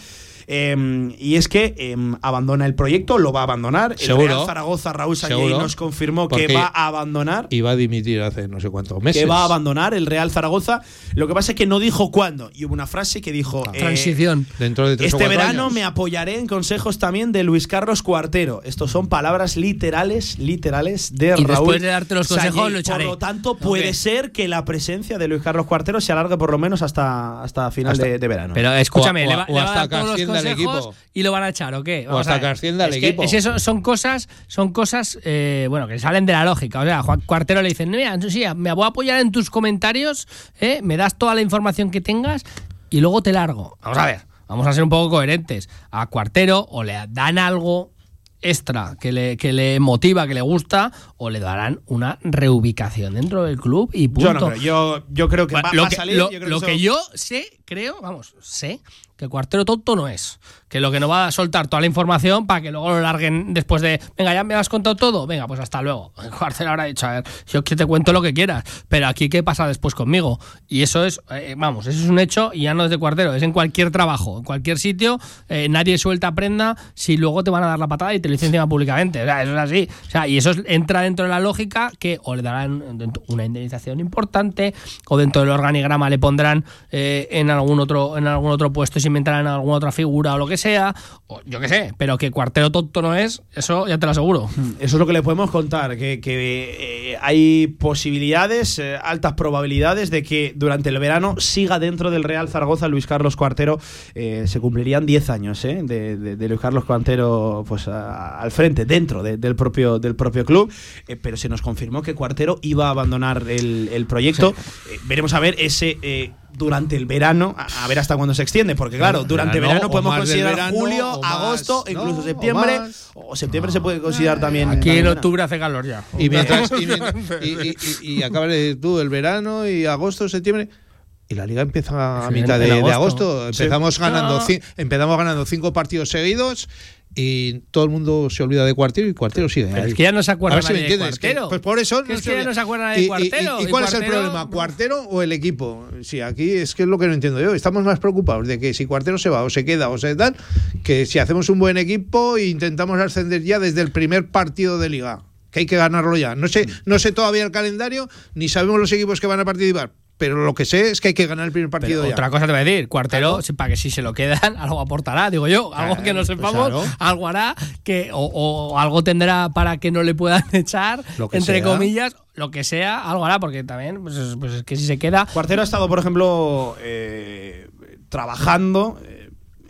Eh, y es que eh, abandona el proyecto, lo va a abandonar. El Seguro. Real Zaragoza, Raúl Sanjay, nos confirmó que Porque va a abandonar Iba a dimitir hace no sé cuántos meses. que va a abandonar el Real Zaragoza. Lo que pasa es que no dijo cuándo. Y hubo una frase que dijo: eh, Transición. Dentro de tres o Este cuatro verano años. me apoyaré en consejos también de Luis Carlos Cuartero. Estos son palabras literales, literales de Y Raúl. después de darte los consejos, lo echaré. Por lo tanto, puede Ok. ser que la presencia de Luis Carlos Cuartero se alargue por lo menos hasta, hasta final Hasta- de, de verano. Pero escúchame, O- o- le, va, o le va a hasta dar todos que los el consejos equipo. y lo van a echar, ¿o qué? O hasta que ascienda el Es que- equipo. es eso, son cosas, son cosas eh, bueno, que salen de la lógica. O sea, a Juan Cuartero le dicen, mira, sí, me voy a apoyar en tus comentarios, ¿eh? me das toda la información que tengas y luego te largo. Vamos a ver, vamos a ser un poco coherentes. A Cuartero o le dan algo extra que le, que le motiva, que le gusta, o le darán una reubicación dentro del club y punto. yo no creo. Yo, yo creo que va, lo va a que, salir. lo- yo creo lo eso- que yo sé, creo, vamos, sé que cuartero tonto no es. Que lo que no va a soltar toda la información para que luego lo larguen después de, venga, ya me has contado todo, venga, pues hasta luego. El cuartero habrá dicho, a ver, yo te cuento lo que quieras, pero aquí qué pasa después conmigo. Y eso es, eh, vamos, eso es un hecho y ya no es de cuartero, es en cualquier trabajo, en cualquier sitio, eh, nadie suelta prenda si luego te van a dar la patada y te licencian públicamente. O sea, eso es así. O sea, y eso es- entra dentro de la lógica que o le darán una indemnización importante o dentro del organigrama le pondrán eh, en algún otro en algún otro puesto, se inventarán alguna otra figura o lo que sea sea, o yo qué sé, pero que Cuartero tonto no es, eso ya te lo aseguro. Eso es lo que le podemos contar, que, que, eh, hay posibilidades, eh, altas probabilidades de que durante el verano siga dentro del Real Zaragoza Luis Carlos Cuartero. Eh, se cumplirían 10 años eh, de, de- de Luis Carlos Cuartero pues, a- al frente, dentro de- del, propio, del propio club, pero se nos confirmó que Cuartero iba a abandonar el, el proyecto. Veremos a ver ese... durante el verano, a, a ver hasta cuándo se extiende, porque claro, durante verano, verano podemos considerar verano, julio, más, agosto, ¿no? incluso O septiembre, o septiembre se puede considerar también. Aquí también en octubre hace calor ya. Y mientras y, mientras- y, y, y- y acabas de decir tú el verano y agosto, septiembre. Y la liga empieza a Sí, mitad de, agosto. Empezamos ganando No. ci- empezamos ganando cinco partidos seguidos y todo el mundo se olvida de Cuartero y Cuartero sigue es que ya no se A acuerda ver si me nadie de entiendes. que- Cuartero. pues por eso Que es que ya no se acuerda de Y- y- Cuartero. ¿Y, Y cuál es el Cuartero- problema? ¿Cuartero o el equipo? Sí, aquí es que es lo que no entiendo yo. Estamos más preocupados de que si Cuartero se va o se queda o se tal, que si hacemos un buen equipo e intentamos ascender ya desde el primer partido de liga. Que hay que ganarlo ya. No sé, no sé todavía el calendario, ni sabemos los equipos que van a participar. Pero lo que sé es que hay que ganar el primer partido Pero ya. otra cosa te voy a decir, Cuartero, para que si se lo quedan, algo aportará, digo yo, algo que no pues sepamos, claro. algo hará, que, o, o algo tendrá para que no le puedan echar, Lo que entre sea. comillas, lo que sea, algo hará, porque también, pues, es- pues es que si se queda, Cuartero ha estado, por ejemplo, eh, trabajando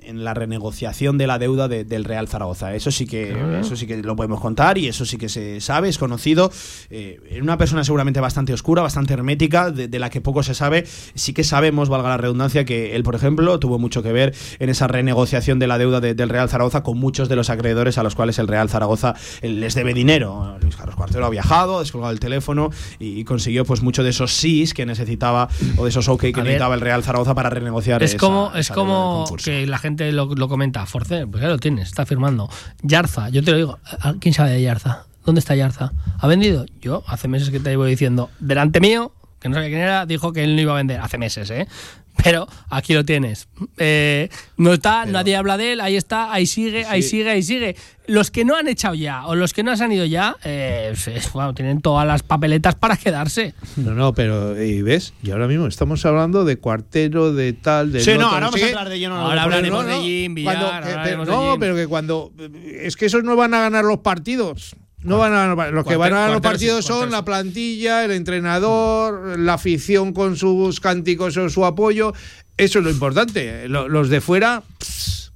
en la renegociación de la deuda de- del Real Zaragoza. Eso sí que eso sí que lo podemos contar y eso sí que se sabe, es conocido. Eh, una persona seguramente bastante oscura, bastante hermética, de, de la que poco se sabe. Sí que sabemos, valga la redundancia, que él, por ejemplo, tuvo mucho que ver en esa renegociación de la deuda de- del Real Zaragoza con muchos de los acreedores a los cuales el Real Zaragoza les debe dinero. Luis Carlos Cuartero ha viajado, ha descolgado el teléfono y, y consiguió pues mucho de esos sís que necesitaba o de esos ok que A ver, necesitaba el Real Zaragoza para renegociar es esa- como, es esa como que la gente lo, lo comenta, Force, pues ya lo tienes, está firmando. Yarza, yo te lo digo, ¿a- ¿quién sabe de Yarza? ¿Dónde está Yarza? ¿Ha vendido? Yo hace meses que te llevo diciendo, delante mío, que no sabía quién era, dijo que él no iba a vender, hace meses, ¿eh? Pero aquí lo tienes. Eh, no está, nadie habla de él, ahí está, ahí sigue, ahí sigue, ahí sigue. Los que no han echado ya o los que no han ido ya, eh, pues, bueno, tienen todas las papeletas para quedarse. No, no, pero ¿y ves? Y ahora mismo estamos hablando de cuartero, de tal, de Sí, no, ahora vamos a hablar de lleno. Ahora de- hablaremos no, de Jim, Villar, cuando- ahora que- pero, hablaremos de no, Jim. pero que cuando es que esos no van a ganar los partidos. No van a ganar los partidos. Los que van a ganar los partidos son la plantilla, el entrenador, la afición con sus cánticos o su apoyo. Eso es lo importante. Lo- Los de fuera, pss,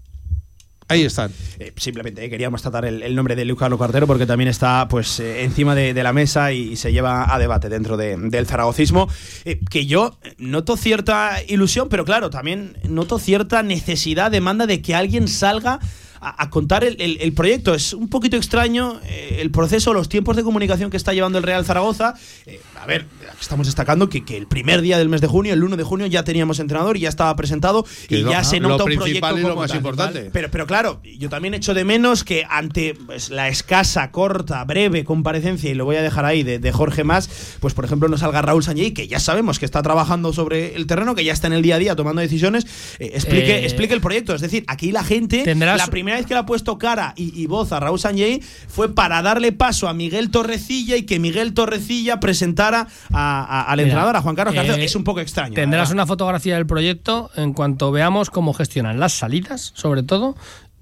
ahí están. Eh, simplemente eh, queríamos tratar el, el nombre de Luis Carlos Cuartero porque también está pues eh, encima de, de la mesa y, y se lleva a debate dentro de- del zaragocismo. eh, que yo noto cierta ilusión, pero claro, también noto cierta necesidad, demanda de que alguien salga a, a contar el, el- el proyecto. Es un poquito extraño eh, el proceso, los tiempos de comunicación que está llevando el Real Zaragoza. Eh, a ver, estamos destacando que, que el primer día del mes de junio, el 1 de junio, ya teníamos entrenador y ya estaba presentado y lo- ya se lo nota un proyecto y lo como más tal. importante. Pero, pero claro, yo también echo de menos que ante pues, la escasa, corta, breve comparecencia, y lo voy a dejar ahí, de, de Jorge Más, pues por ejemplo no salga Raúl Sanjay, que ya sabemos que está trabajando sobre el terreno, que ya está en el día a día tomando decisiones, eh, explique, Eh, explique el proyecto. Es decir, aquí la gente, tendrás- la primera vez que le ha puesto cara y, y voz a Raúl Sanjay fue para darle paso a Miguel Torrecilla y que Miguel Torrecilla presentara a- a- al Mira, entrenador, a Juan Carlos García. eh, Es un poco extraño. Tendrás una fotografía del proyecto en cuanto veamos cómo gestionan las salidas, sobre todo,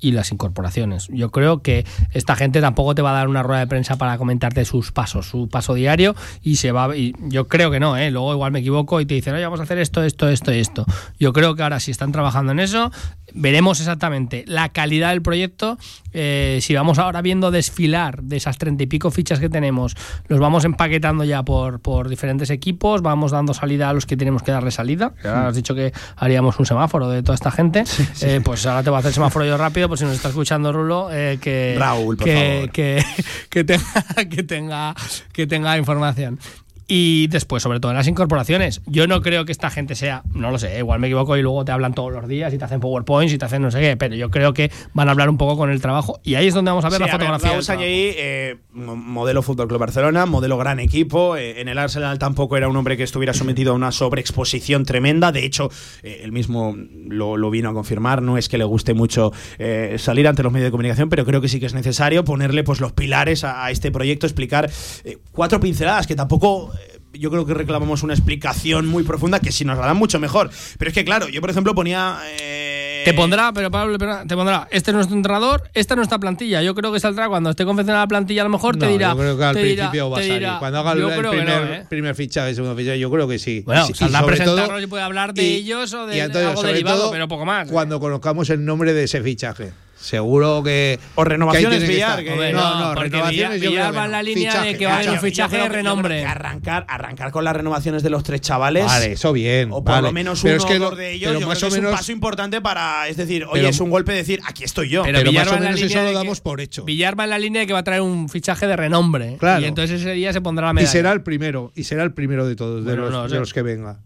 y las incorporaciones. Yo creo que esta gente tampoco te va a dar una rueda de prensa para comentarte sus pasos, su paso diario, y se va. Y yo creo que no, ¿eh? Luego igual me equivoco y te dicen, oye, vamos a hacer esto, esto, esto y esto. Yo creo que ahora si están trabajando en eso, veremos exactamente la calidad del proyecto. Eh, si vamos ahora viendo desfilar de esas treinta y pico fichas que tenemos, los vamos empaquetando ya por, por diferentes equipos, vamos dando salida a los que tenemos que darle salida. Ahora has dicho que haríamos un semáforo de toda esta gente. Eh, pues ahora te voy a hacer semáforo yo rápido, por si nos está escuchando Rulo, eh, que, Raúl, por que, favor. que, que tenga, que, tenga, que tenga información. Y después, sobre todo en las incorporaciones, yo no creo que esta gente sea, no lo sé, igual me equivoco y luego te hablan todos los días y te hacen PowerPoints y te hacen no sé qué, pero yo creo que van a hablar un poco con el trabajo y ahí es donde vamos a ver Sí, la fotografía. Del trabajo. Sanlleí, eh, mo- modelo Fútbol Club Barcelona, modelo gran equipo. eh, en el Arsenal tampoco era un hombre que estuviera sometido a una sobreexposición tremenda. De hecho, eh, él mismo lo, lo vino a confirmar. No es que le guste mucho eh, salir ante los medios de comunicación, pero creo que sí que es necesario ponerle pues los pilares a, a este proyecto, explicar cuatro pinceladas que tampoco. Yo creo que reclamamos una explicación muy profunda que si nos la dan mucho mejor. Pero es que, claro, yo por ejemplo ponía eh, Te pondrá, pero Pablo, te pondrá, este es nuestro entrenador, esta es nuestra plantilla. Yo creo que saldrá cuando esté confeccionada la plantilla, a lo mejor te No, dirá. Yo creo que al dirá- principio va a salir. dirá- Cuando haga el, primer, no, ¿eh? primer fichaje, segundo fichaje, yo creo que sí. Bueno, Y- y saldrá a sobre presentarlo todo- y puede hablar de y- ellos o de y algo sobre derivado, todo pero poco más. ¿eh? Cuando conozcamos el nombre de ese fichaje. Seguro que. O renovaciones, que que Villar, que- no, no, renovaciones Villar va en la línea de que va a haber un fichaje de renombre. arrancar, arrancar con las renovaciones de los tres chavales. Vale, eso bien. O por vale. lo menos uno es que o lo- dos de ellos. pero yo más creo o que es un paso importante para. Es decir, oye, Pero- es un golpe de decir, aquí estoy yo. Pero pero Villar más va o en la menos línea eso lo de que- damos por hecho. Villar va en la línea de que va a traer un fichaje de renombre. Claro. Y entonces ese día se pondrá la Y medalla. será el primero, y será el primero de todos, de, los, de los que venga.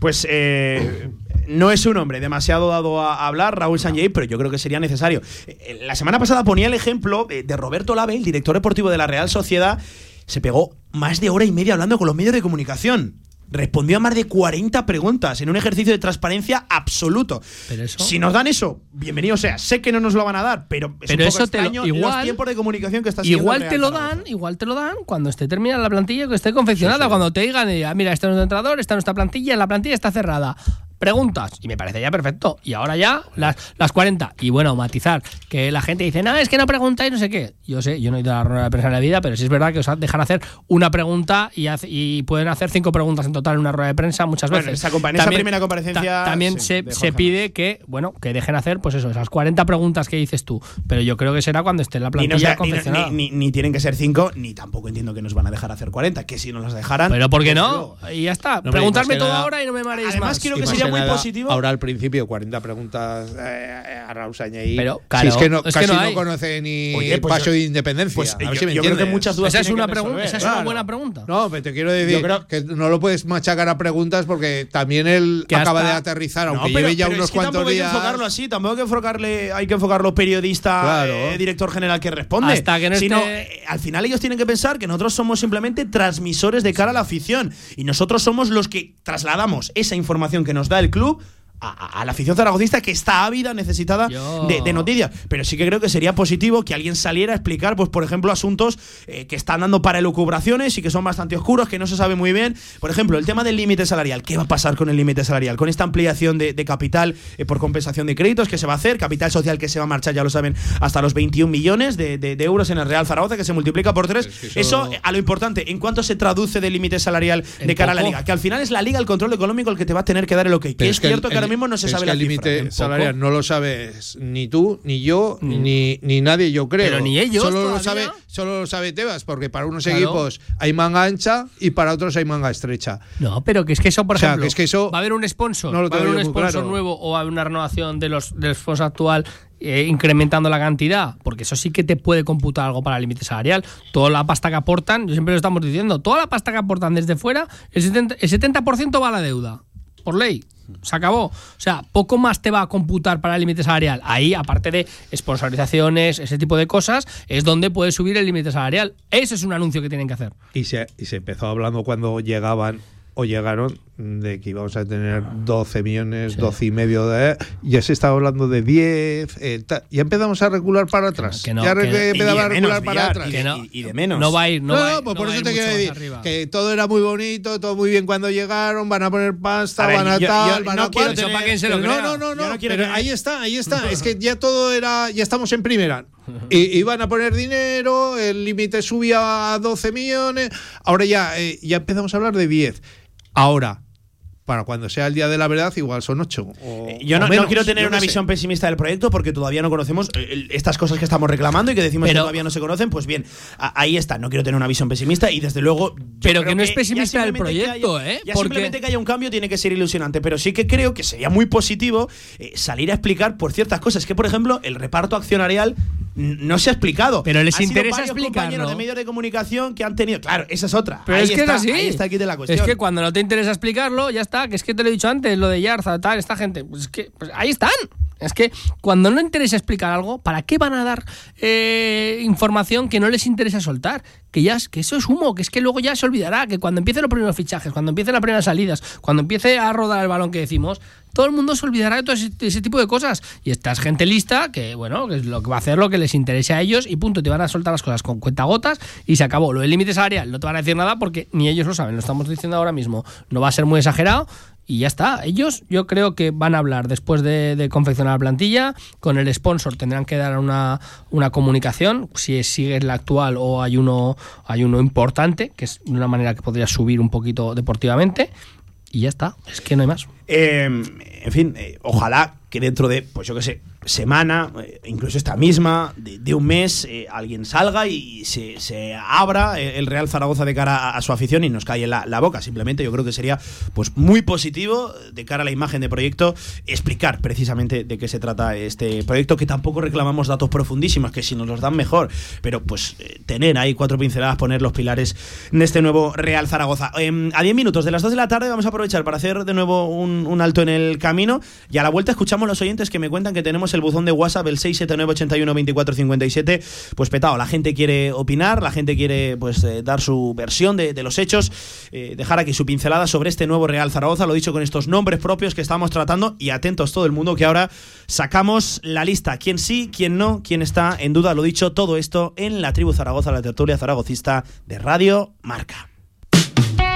Pues eh, no es un hombre demasiado dado a hablar, Raúl Sanjay, pero yo creo que sería necesario. Eh, La semana pasada ponía el ejemplo de Roberto Lave, el director deportivo de la Real Sociedad. Se pegó más de hora y media hablando con los medios de comunicación. Respondió a más de 40 preguntas en un ejercicio de transparencia absoluto. Pero eso- Si nos dan eso, bienvenido sea. Sé que no nos lo van a dar, pero es Pero un poco eso te lo- extraño los igual- tiempos de comunicación que está Igual te lo dan, igual te lo dan cuando esté terminada la plantilla, que esté confeccionada, cuando te digan, eh, mira, este es nuestro entrenador, esta es nuestra plantilla, la plantilla está cerrada. Preguntas, y me parece ya perfecto. Y ahora ya, las, las 40. Y bueno, matizar, que la gente dice, no, es que no preguntáis, no sé qué. Yo sé, yo no he ido a la rueda de prensa en la vida, pero sí es verdad que os dejan hacer una pregunta y, hace- y pueden hacer cinco preguntas en total en una rueda de prensa muchas Bueno, veces. esa en esa primera comparecencia, también sí, se, se pide que, bueno, que dejen hacer, pues eso, esas 40 preguntas que dices tú. Pero yo creo que será cuando esté la Ni, plantilla ni- confeccionada. ni- ni- ni tienen que ser 5, ni tampoco entiendo que nos van a dejar hacer 40. Que si nos las dejaran. Pero ¿por qué desde no? Y ya está. hombre, Preguntarme todo nada- ahora y no me mareéis Además, más. quiero Y que más muy nada, positivo. Ahora al principio, 40 preguntas eh, a Raúl Sañaí. Pero, si es que no, es que casi no conoce ni Oye, pues paso yo- de independencia. pues a ver yo- si me yo creo que muchas dudas Esa es una que pregunta. resolver. Esa es una Claro. buena pregunta. No, pero te quiero decir Yo creo- que no lo puedes machacar a preguntas porque también él Que acaba hasta- de aterrizar, No, aunque pero- lleve ya pero unos es que cuantos tampoco días. Hay que enfocarlo así, tampoco hay que enfocarle, hay que enfocarlo periodista, Claro. eh, director general que responde. Hasta que no Sino, esté- eh, al final ellos tienen que pensar que nosotros somos simplemente transmisores de cara a la afición y nosotros somos los que trasladamos esa información que nos da el club. A, la afición zaragocista que está ávida, necesitada de, de noticias. Pero sí que creo que sería positivo que alguien saliera a explicar, pues, por ejemplo, asuntos eh, que están dando para elucubraciones y que son bastante oscuros, que no se sabe muy bien. Por ejemplo, el tema del límite salarial. ¿Qué va a pasar con el límite salarial? Con esta ampliación de, de capital eh, por compensación de créditos que se va a hacer, capital social que se va a marchar, ya lo saben, hasta los 21 millones de, euros en el Real Zaragoza, que se multiplica por tres. Es que eso, eso- a lo importante, ¿en cuánto se traduce del límite salarial de cara a la liga? Que al final es la liga el control económico el que te va a tener que dar el ok. Que es, que cierto el- que ahora mismo no se sabe que la límite poco. salarial no lo sabes ni tú, ni yo, ni, ni nadie, yo creo. Pero ni ellos Solo lo, sabe, solo lo sabe Tebas, porque para unos Claro. equipos hay manga ancha y para otros hay manga estrecha. No, pero que es que eso, por O sea, ejemplo, que es que eso va a haber un sponsor, no lo va a haber un sponsor claro. nuevo o va a haber una renovación de los del sponsor actual eh, incrementando la cantidad, porque eso sí que te puede computar algo para el límite salarial. Toda la pasta que aportan, yo siempre lo estamos diciendo, toda la pasta que aportan desde fuera, el 70%, el 70% va a la deuda, por ley. Se acabó. O sea, poco más te va a computar para el límite salarial. Ahí, aparte de sponsorizaciones, ese tipo de cosas, es donde puede subir el límite salarial. Ese es un anuncio que tienen que hacer. Y se, y se empezó hablando cuando llegaban o llegaron de que íbamos a tener 12 millones, 12 y medio de... Ya se estaba hablando de 10, eh, ta- ya empezamos a recular para atrás. que no, ya que re- no. Y empezaba a menos, para atrás. y de- Que no, y- y de menos. No va a ir, no, No, va pues por eso te quiero decir arriba. que todo era muy bonito, todo muy bien cuando llegaron, van a poner pasta, A ver, van a yo- tal, yo van no a quiero cual. tener- para quien se lo Pero no, no, no, no, pero tener- ahí está, ahí está. es que ya todo era, ya estamos en primera. Y iban a poner dinero, el límite subía a 12 millones, ahora ya, eh, ya empezamos a hablar de 10. Ahora, para cuando sea el día de la verdad, igual son 8. Eh, Yo no, no quiero tener una visión pesimista pesimista del proyecto porque todavía no conocemos eh, estas cosas que estamos reclamando y que decimos Pero- que todavía no se conocen. Pues bien, a- ahí está. No quiero tener una visión pesimista y desde luego. Pero que no es pesimista el proyecto, haya- ¿eh? Ya Porque- simplemente que haya un cambio tiene que ser ilusionante. Pero sí que creo que sería muy positivo eh, salir a explicar por ciertas cosas. Que, por ejemplo, el reparto accionarial no se ha explicado. Pero les Han sido interesa varios explicarlo. compañeros de medios de comunicación que han tenido. Claro, esa es otra. Pero ahí es que está, es así. Ahí está aquí de la cuestión. Es que cuando no te interesa explicarlo, ya está. Que es que te lo he dicho antes, lo de Yarza, tal, esta gente. Pues es que pues ahí están. Es que cuando no interesa explicar algo, ¿para qué van a dar eh, información que no les interesa soltar? Que ya es- que eso es humo, que es que luego ya se olvidará, que cuando empiecen los primeros fichajes, cuando empiecen las primeras salidas, cuando empiece a rodar el balón que decimos, todo el mundo se olvidará de todo ese, tipo de cosas. Y esta es gente lista que, bueno, que es lo que va a hacer lo que les interese a ellos y punto. Te van a soltar las cosas con cuentagotas y se acabó. Lo del límite salarial no te van a decir nada porque ni ellos lo saben, lo estamos diciendo ahora mismo. No va a ser muy exagerado y ya está. Ellos yo creo que van a hablar después de, confeccionar la plantilla, con el sponsor tendrán que dar una, una comunicación, si sigue la actual o hay uno, hay uno importante, que es una manera que podría subir un poquito deportivamente, y ya está, es que no hay más. Eh, en fin, eh, ojalá que dentro de, pues yo qué sé, semana, eh, incluso esta misma, de, un mes, eh, alguien salga y se, abra el Real Zaragoza de cara a, su afición y nos cae la, la, boca. Simplemente yo creo que sería pues muy positivo de cara a la imagen de proyecto explicar precisamente de qué se trata este proyecto, que tampoco reclamamos datos profundísimos, que si nos los dan mejor, pero pues eh, tener ahí cuatro pinceladas, poner los pilares en este nuevo Real Zaragoza. Em, a 10 minutos de las 2 de la tarde vamos a aprovechar para hacer de nuevo un, un alto en el camino y a la vuelta escuchamos los oyentes que me cuentan que tenemos el buzón de WhatsApp, el 679812457, pues petado. La gente quiere opinar, la gente quiere pues eh, dar su versión de, los hechos, eh, dejar aquí su pincelada sobre este nuevo Real Zaragoza, lo dicho con estos nombres propios que estamos tratando y atentos todo el mundo que ahora sacamos la lista. ¿Quién sí, quién no, quién está en duda? Lo dicho, todo esto en la tribu Zaragoza, la tertulia zaragocista de Radio Marca.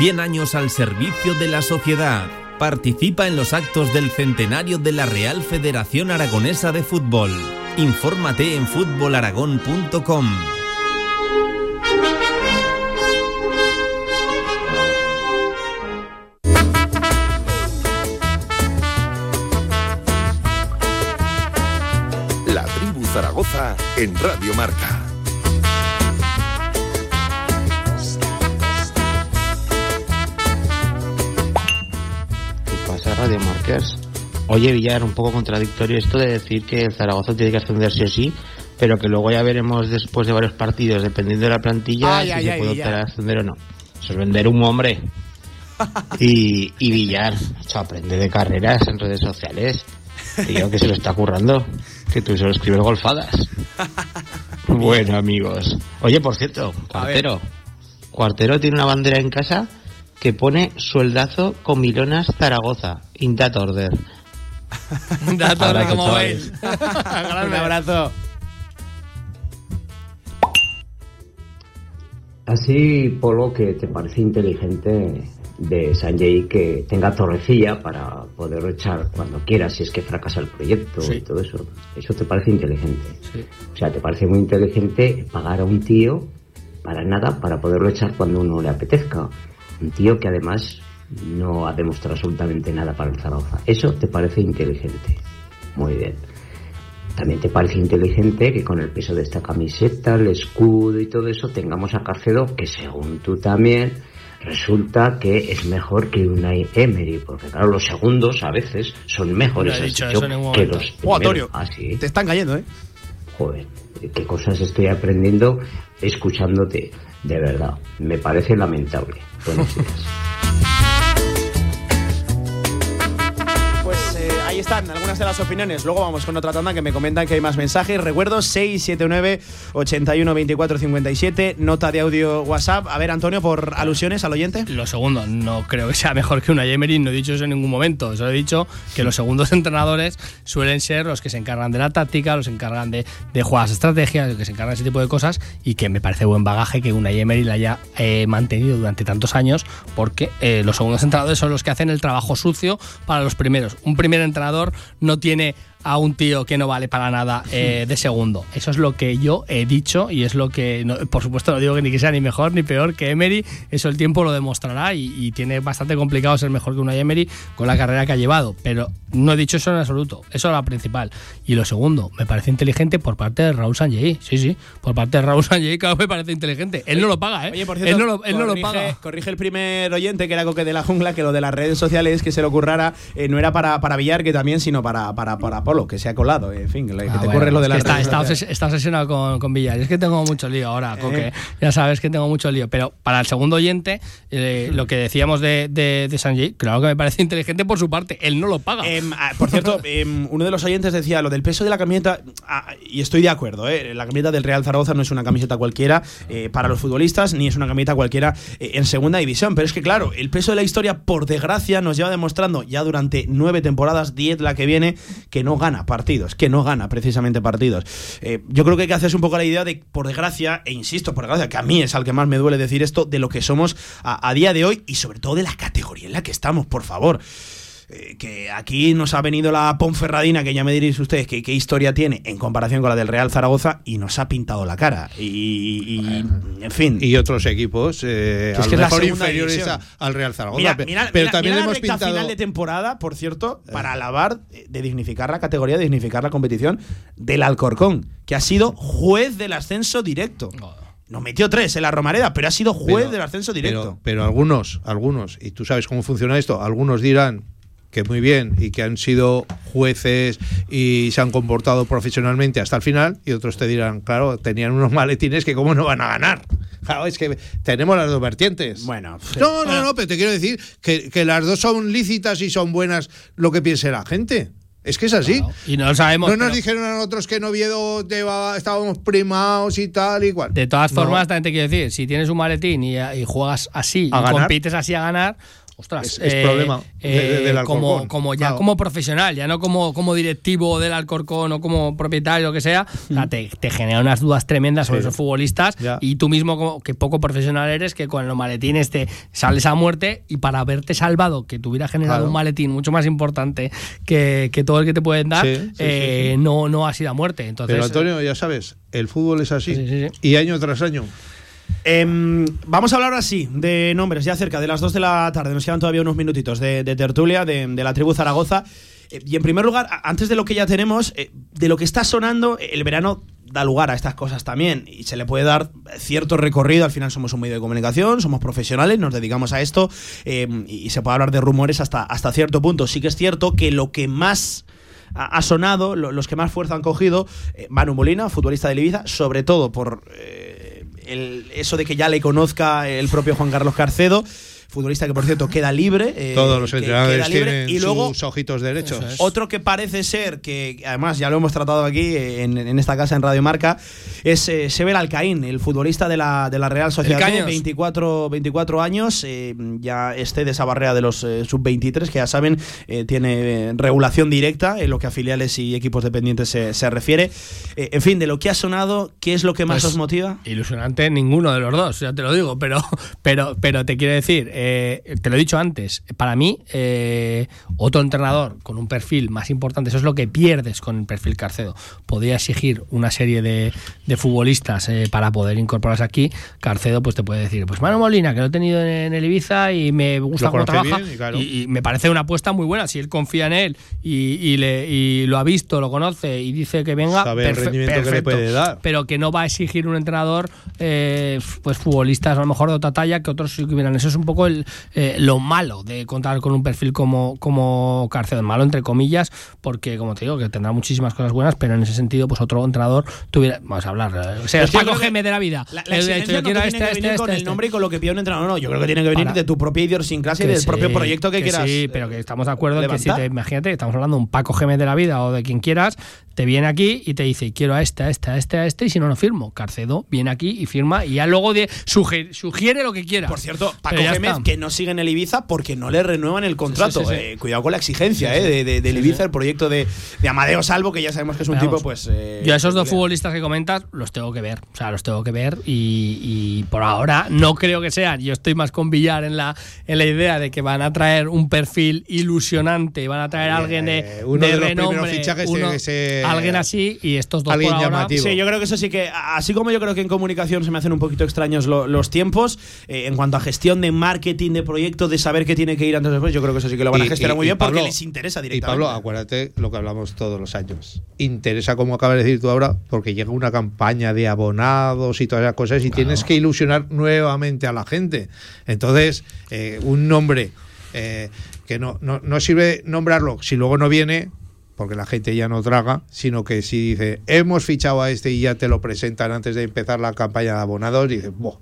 100 años al servicio de la sociedad. Participa en los actos del centenario de la Real Federación Aragonesa de Fútbol. Infórmate en fútbolaragón.com. La tribu Zaragoza en Radio Marca. Radio Marqués. Oye, Villar, un poco contradictorio esto de decir que el Zaragoza tiene que ascender sí o sí, pero que luego ya veremos después de varios partidos, dependiendo de la plantilla, si se puede optar a ascender o no. Eso es vender un hombre. y, y Villar, aprende de carreras en redes sociales. Que se lo está currando. Que tú solo escribes golfadas. bueno, amigos. Oye, por cierto, Cuartero. Cuartero tiene una bandera en casa que pone sueldazo con milonas Zaragoza. In that order. that order, como veis. Un abrazo. Así, Polo, que te parece inteligente de Sanjay que tenga torrecilla para poder echar cuando quiera si es que fracasa el proyecto y todo eso. Eso te parece inteligente. O sea, te parece muy inteligente pagar a un tío para nada para poderlo echar cuando uno le apetezca. Un tío que además no ha demostrado absolutamente nada para el Zaragoza. Eso te parece inteligente. Muy bien. También te parece inteligente que con el peso de esta camiseta, el escudo y todo eso tengamos a Carcedo que según tú también resulta que es mejor que Unai Emery, porque claro, los segundos a veces son mejores que los primeros. Ah, te están cayendo, ¿eh? Joder, qué cosas estoy aprendiendo escuchándote. De verdad, me parece lamentable. Buenos días. algunas de las opiniones. Luego vamos con otra tanda que me comentan que hay más mensajes. Recuerdo 679 81 24 57, nota de audio WhatsApp. A ver, Antonio, por alusiones al oyente. Lo segundo, no creo que sea mejor que una Emery, no he dicho eso en ningún momento. Solo he dicho que los segundos entrenadores suelen ser los que se encargan de la táctica, los que encargan de, de jugadas estrategias, los que se encargan de ese tipo de cosas y que me parece buen bagaje que una Emery la haya eh, mantenido durante tantos años porque eh, los segundos entrenadores son los que hacen el trabajo sucio para los primeros. Un primer entrenador no tiene a un tío que no vale para nada eh, de segundo. Eso es lo que yo he dicho y es lo que, por supuesto, no digo que ni que sea ni mejor ni peor que Emery, eso el tiempo lo demostrará y, tiene bastante complicado ser mejor que una Emery con la carrera que ha llevado, pero no he dicho eso en absoluto, eso es lo principal. Y lo segundo, me parece inteligente por parte de Raúl Sanjay, sí, sí, por parte de Raúl Sanjay, claro, me parece inteligente. Él no lo paga, ¿eh? Oye, por cierto, él no lo, él corrige, no lo paga. Corrige el primer oyente, que era Coque de la Jungla, que lo de las redes sociales que se le ocurrara eh, no era para, para Villar, que también, sino para, para, para Polo, que se ha colado en fin, que te Ah, corre lo de la está, está, está, obsesionado con, con Villar. Es que tengo mucho lío ahora, Coque. Eh. Ya sabes que tengo mucho lío. Pero para el segundo oyente, eh, lo que decíamos de, de, de Sanjay, claro que me parece inteligente por su parte. Él no lo paga. Em, ah, por cierto, em, uno de los oyentes decía lo del peso de la camiseta, ah, y estoy de acuerdo, ¿eh? la camiseta del Real Zaragoza no es una camiseta cualquiera eh, para los futbolistas, ni es una camiseta cualquiera en segunda división. Pero es que, claro, el peso de la historia, por desgracia, nos lleva demostrando ya durante nueve temporadas, diez la que viene, que no gana partidos, que no gana precisamente partidos. Eh, yo creo que hay que hacerse un poco la idea de, por desgracia, e insisto, por desgracia, que a mí es al que más me duele decir esto, de lo que somos a, a día de hoy y sobre todo de la categoría en la que estamos, por favor eh, que aquí nos ha venido la Ponferradina, que ya me diréis ustedes que, qué historia tiene en comparación con la del Real Zaragoza, y nos ha pintado la cara. Y, y en fin. Y otros equipos, eh, a lo la mejor inferiores a- al Real Zaragoza. Mira, mira- pero mira- también la hemos recta pintado. final de temporada, por cierto, para alabar, eh, de dignificar la categoría, de dignificar la competición del Alcorcón, que ha sido juez del ascenso directo. Nos metió tres en la Romareda, pero ha sido juez Pero- del ascenso directo. Pero, pero algunos, algunos, y tú sabes cómo funciona esto, algunos dirán que muy bien y que han sido jueces y se han comportado profesionalmente hasta el final y otros te dirán, claro, tenían unos maletines que cómo no van a ganar. Claro, es que tenemos las dos vertientes. Bueno, no, no, no, pero te quiero decir que, que las dos son lícitas y son buenas lo que piense la gente. Es que es así. Y no lo sabemos. No nos pero- dijeron a nosotros que en Oviedo llevaba- estábamos primados y tal y cual. De todas No. formas, también te quiero decir, si tienes un maletín y, y juegas así A y ganar. compites así a ganar, ostras, Es- es problema de- de- del como, Alcorcón. como ya Claro. como profesional, ya no como, como directivo del Alcorcón o como propietario, lo que sea, o sea, te, te genera unas dudas tremendas sobre esos futbolistas Ya. y tú mismo, como que poco profesional eres, que con los maletines te sales a muerte y para haberte salvado, que te hubiera generado Claro. un maletín mucho más importante que, que todo el que te pueden dar, Sí, sí, sí, eh, sí. No, no ha sido a muerte. Entonces, Pero Antonio, ya sabes, el fútbol es así. Sí, sí, sí. Y año tras año. Em, vamos a hablar ahora sí de nombres, ya cerca de las 2 de la tarde. Nos quedan todavía unos minutitos de, de tertulia de, de la tribu Zaragoza. Eh, y en primer lugar, antes de lo que ya tenemos, eh, de lo que está sonando, el verano da lugar a estas cosas también y se le puede dar cierto recorrido. Al final somos un medio de comunicación, somos profesionales, nos dedicamos a esto eh, y se puede hablar de rumores hasta, hasta cierto punto. Sí que es cierto que lo que más ha sonado, lo- los que más fuerza han cogido, eh, Manu Molina, futbolista del Ibiza, sobre todo por el- eso de que ya le conozca el propio Juan Carlos Carcedo, futbolista que por cierto queda libre. eh, Todos los entrenadores queda libre, tienen y luego sus ojitos derechos. otro que parece ser, que además ya lo hemos tratado aquí eh, en, en esta casa en Radio Marca, es eh, Sebel Alcaín, el futbolista de la, de la Real Sociedad. El B, Caños. 24, 24 años, eh, ya esté de esa barrera de los eh, sub-23, que ya saben, eh, tiene regulación directa en lo que a filiales y equipos dependientes se, se refiere. Eh, en fin, de lo que ha sonado, ¿qué es lo que más Pues, os motiva? Ilusionante ninguno de los dos, ya te lo digo, pero, pero, pero te quiero decir, eh, te lo he dicho antes, para mí, eh, otro entrenador con un perfil más importante, eso es lo que pierdes con el perfil Carcedo. Podría exigir una serie de, de futbolistas eh, para poder incorporarse aquí. Carcedo, pues te puede decir, pues Manu Molina, que lo he tenido en, en el Ibiza y me gusta cómo trabaja. bien y claro. y- y me parece una apuesta muy buena. Si él confía en él y, y le, y lo ha visto, lo conoce y dice que venga, Sabe el perfe- rendimiento que le perfecto. puede dar. Pero que no va a exigir un entrenador, eh, pues futbolistas a lo mejor de otra talla que otros sí que hubieran. Eso es un poco el, eh, lo malo de contar con un perfil como, como Carcedo, malo entre comillas, porque como te digo, que tendrá muchísimas cosas buenas, pero en ese sentido, pues otro entrenador tuviera, vamos a hablar, eh, o sea, Pues yo Paco que Geme de la vida. La, la exigencia dicho, yo no quiero tiene este, que este, venir este, con el este. nombre y con lo que pide un entrenador. No, yo creo que tiene que venir Para. de tu propia idiosincrasia y Que del propio proyecto que, quieras. Sí, pero que estamos de acuerdo que si levantar. te, imagínate, estamos hablando de un Paco Gémez de la vida o de quien quieras, te viene aquí y te dice, quiero a este, a este, a este, a este, y si no, no firmo. Carcedo viene aquí y firma y ya luego de, sugiere, sugiere lo que quiera. Por cierto, Paco Gémez, que no sigue en el Ibiza porque no le renuevan el contrato. Sí, sí, sí. Eh, cuidado con la exigencia eh, de, de- del Ibiza, el proyecto de, de Amadeo Salvo, que ya sabemos que es un tipo, pues. eh, Yo a esos dos futbolistas que comentas los tengo que ver, o sea, los tengo que ver y, y por ahora no creo que sean. Yo estoy más con Villar en la, en la idea de que van a traer un perfil ilusionante, van a traer a alguien de, Eh, uno de los primeros fichajes uno- tiene que alguien así y estos dos alguien por ahora, llamativo. Sí, yo creo que eso sí que, así como yo creo que en comunicación se me hacen un poquito extraños lo- los tiempos, eh, en cuanto a gestión de marketing, de proyecto, de saber qué tiene que ir antes o después, yo creo que eso sí que lo van a Y- gestionar y- muy y bien porque Pablo- les interesa Y directamente. Pablo, acuérdate lo que hablamos todos los años. Interesa, como acabas de decir tú ahora, porque llega una campaña de abonados y todas esas cosas y tienes que ilusionar nuevamente a la gente. Entonces, eh, un nombre eh, que no, no, no sirve nombrarlo si luego no viene, porque la gente ya no traga, sino que si dice, hemos fichado a este y ya te lo presentan antes de empezar la campaña de abonados, dices, "Buah,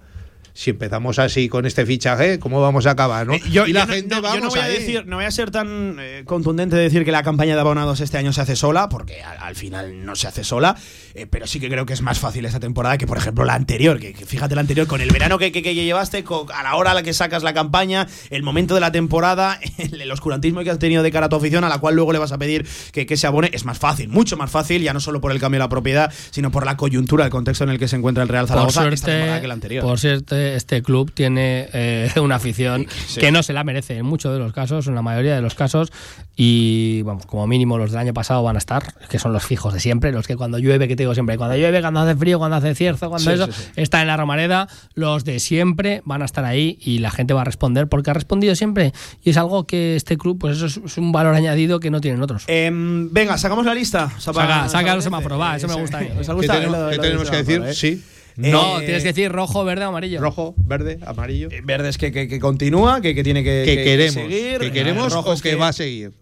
si empezamos así con este fichaje, ¿cómo vamos a acabar? ¿no? Eh, yo, y la yo gente no, yo vamos no voy a ahí. decir, no voy a ser tan eh, contundente de decir que la campaña de abonados este año se hace sola, porque al, al final no se hace sola, eh, pero sí que creo que es más fácil esta temporada que, por ejemplo, la anterior. Que, que fíjate la anterior, con el verano que, que- que llevaste, a la hora a la que sacas la campaña, el momento de la temporada, el, el oscurantismo que has tenido de cara a tu afición, a la cual luego le vas a pedir que, que se abone, es más fácil, mucho más fácil, ya no solo por el cambio de la propiedad, sino por la coyuntura, el contexto en el que se encuentra el Real por Zaragoza esta temporada suerte, que la anterior. por suerte, este club tiene eh, una afición Sí. que no se la merece en muchos de los casos, en la mayoría de los casos, y vamos, como mínimo los del año pasado van a estar, que son los fijos de siempre, los que cuando llueve, que te digo siempre, cuando llueve, cuando hace frío, cuando hace cierzo, cuando Sí, eso, sí, sí. está en la Romareda, los de siempre van a estar ahí y la gente va a responder porque ha respondido siempre y es algo que este club, pues eso es, es un valor añadido que no tienen otros. Em, venga, sacamos la lista. Saca- saca el semáforo, va, eso me gusta a mí. ¿Os ha ¿Qué tenemos, Lo qué que decir? eh? Sí. No, Eh, tienes que decir rojo, verde, amarillo. Rojo, verde, amarillo. Eh, Verdes que, que, que continúa, que, que tiene que, que, que- queremos. que seguir. que queremos Rojo o es que, va a seguir.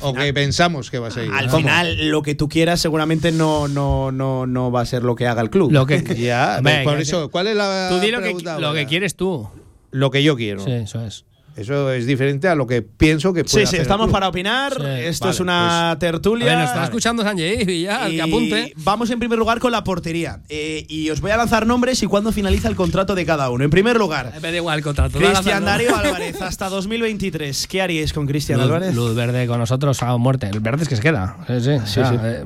O que pensamos que va a seguir. Al ¿Cómo? final, lo que tú quieras seguramente no, no, no, no va a ser lo que haga el club. Lo que, Ya, Venga, por eso, ¿cuál es la Tú di lo que, lo que quieres tú. Lo que yo quiero. Sí, eso es. Eso es diferente a lo que pienso que puede Sí, sí, hacer estamos para opinar. Sí. Esto Vale, es una tertulia. A ver, nos está escuchando Sanjay y ya, Y que apunte. Vamos en primer lugar con la portería. Eh, y os voy a lanzar nombres y cuándo finaliza el contrato de cada uno. En primer lugar, Me da igual el contrato. Cristian hazlo. Álvarez, hasta 2023. ¿Qué haríais con Cristian Álvarez? luz verde con nosotros a muerte. El verde es que se queda. Sí, sí. o sea, sí. eh,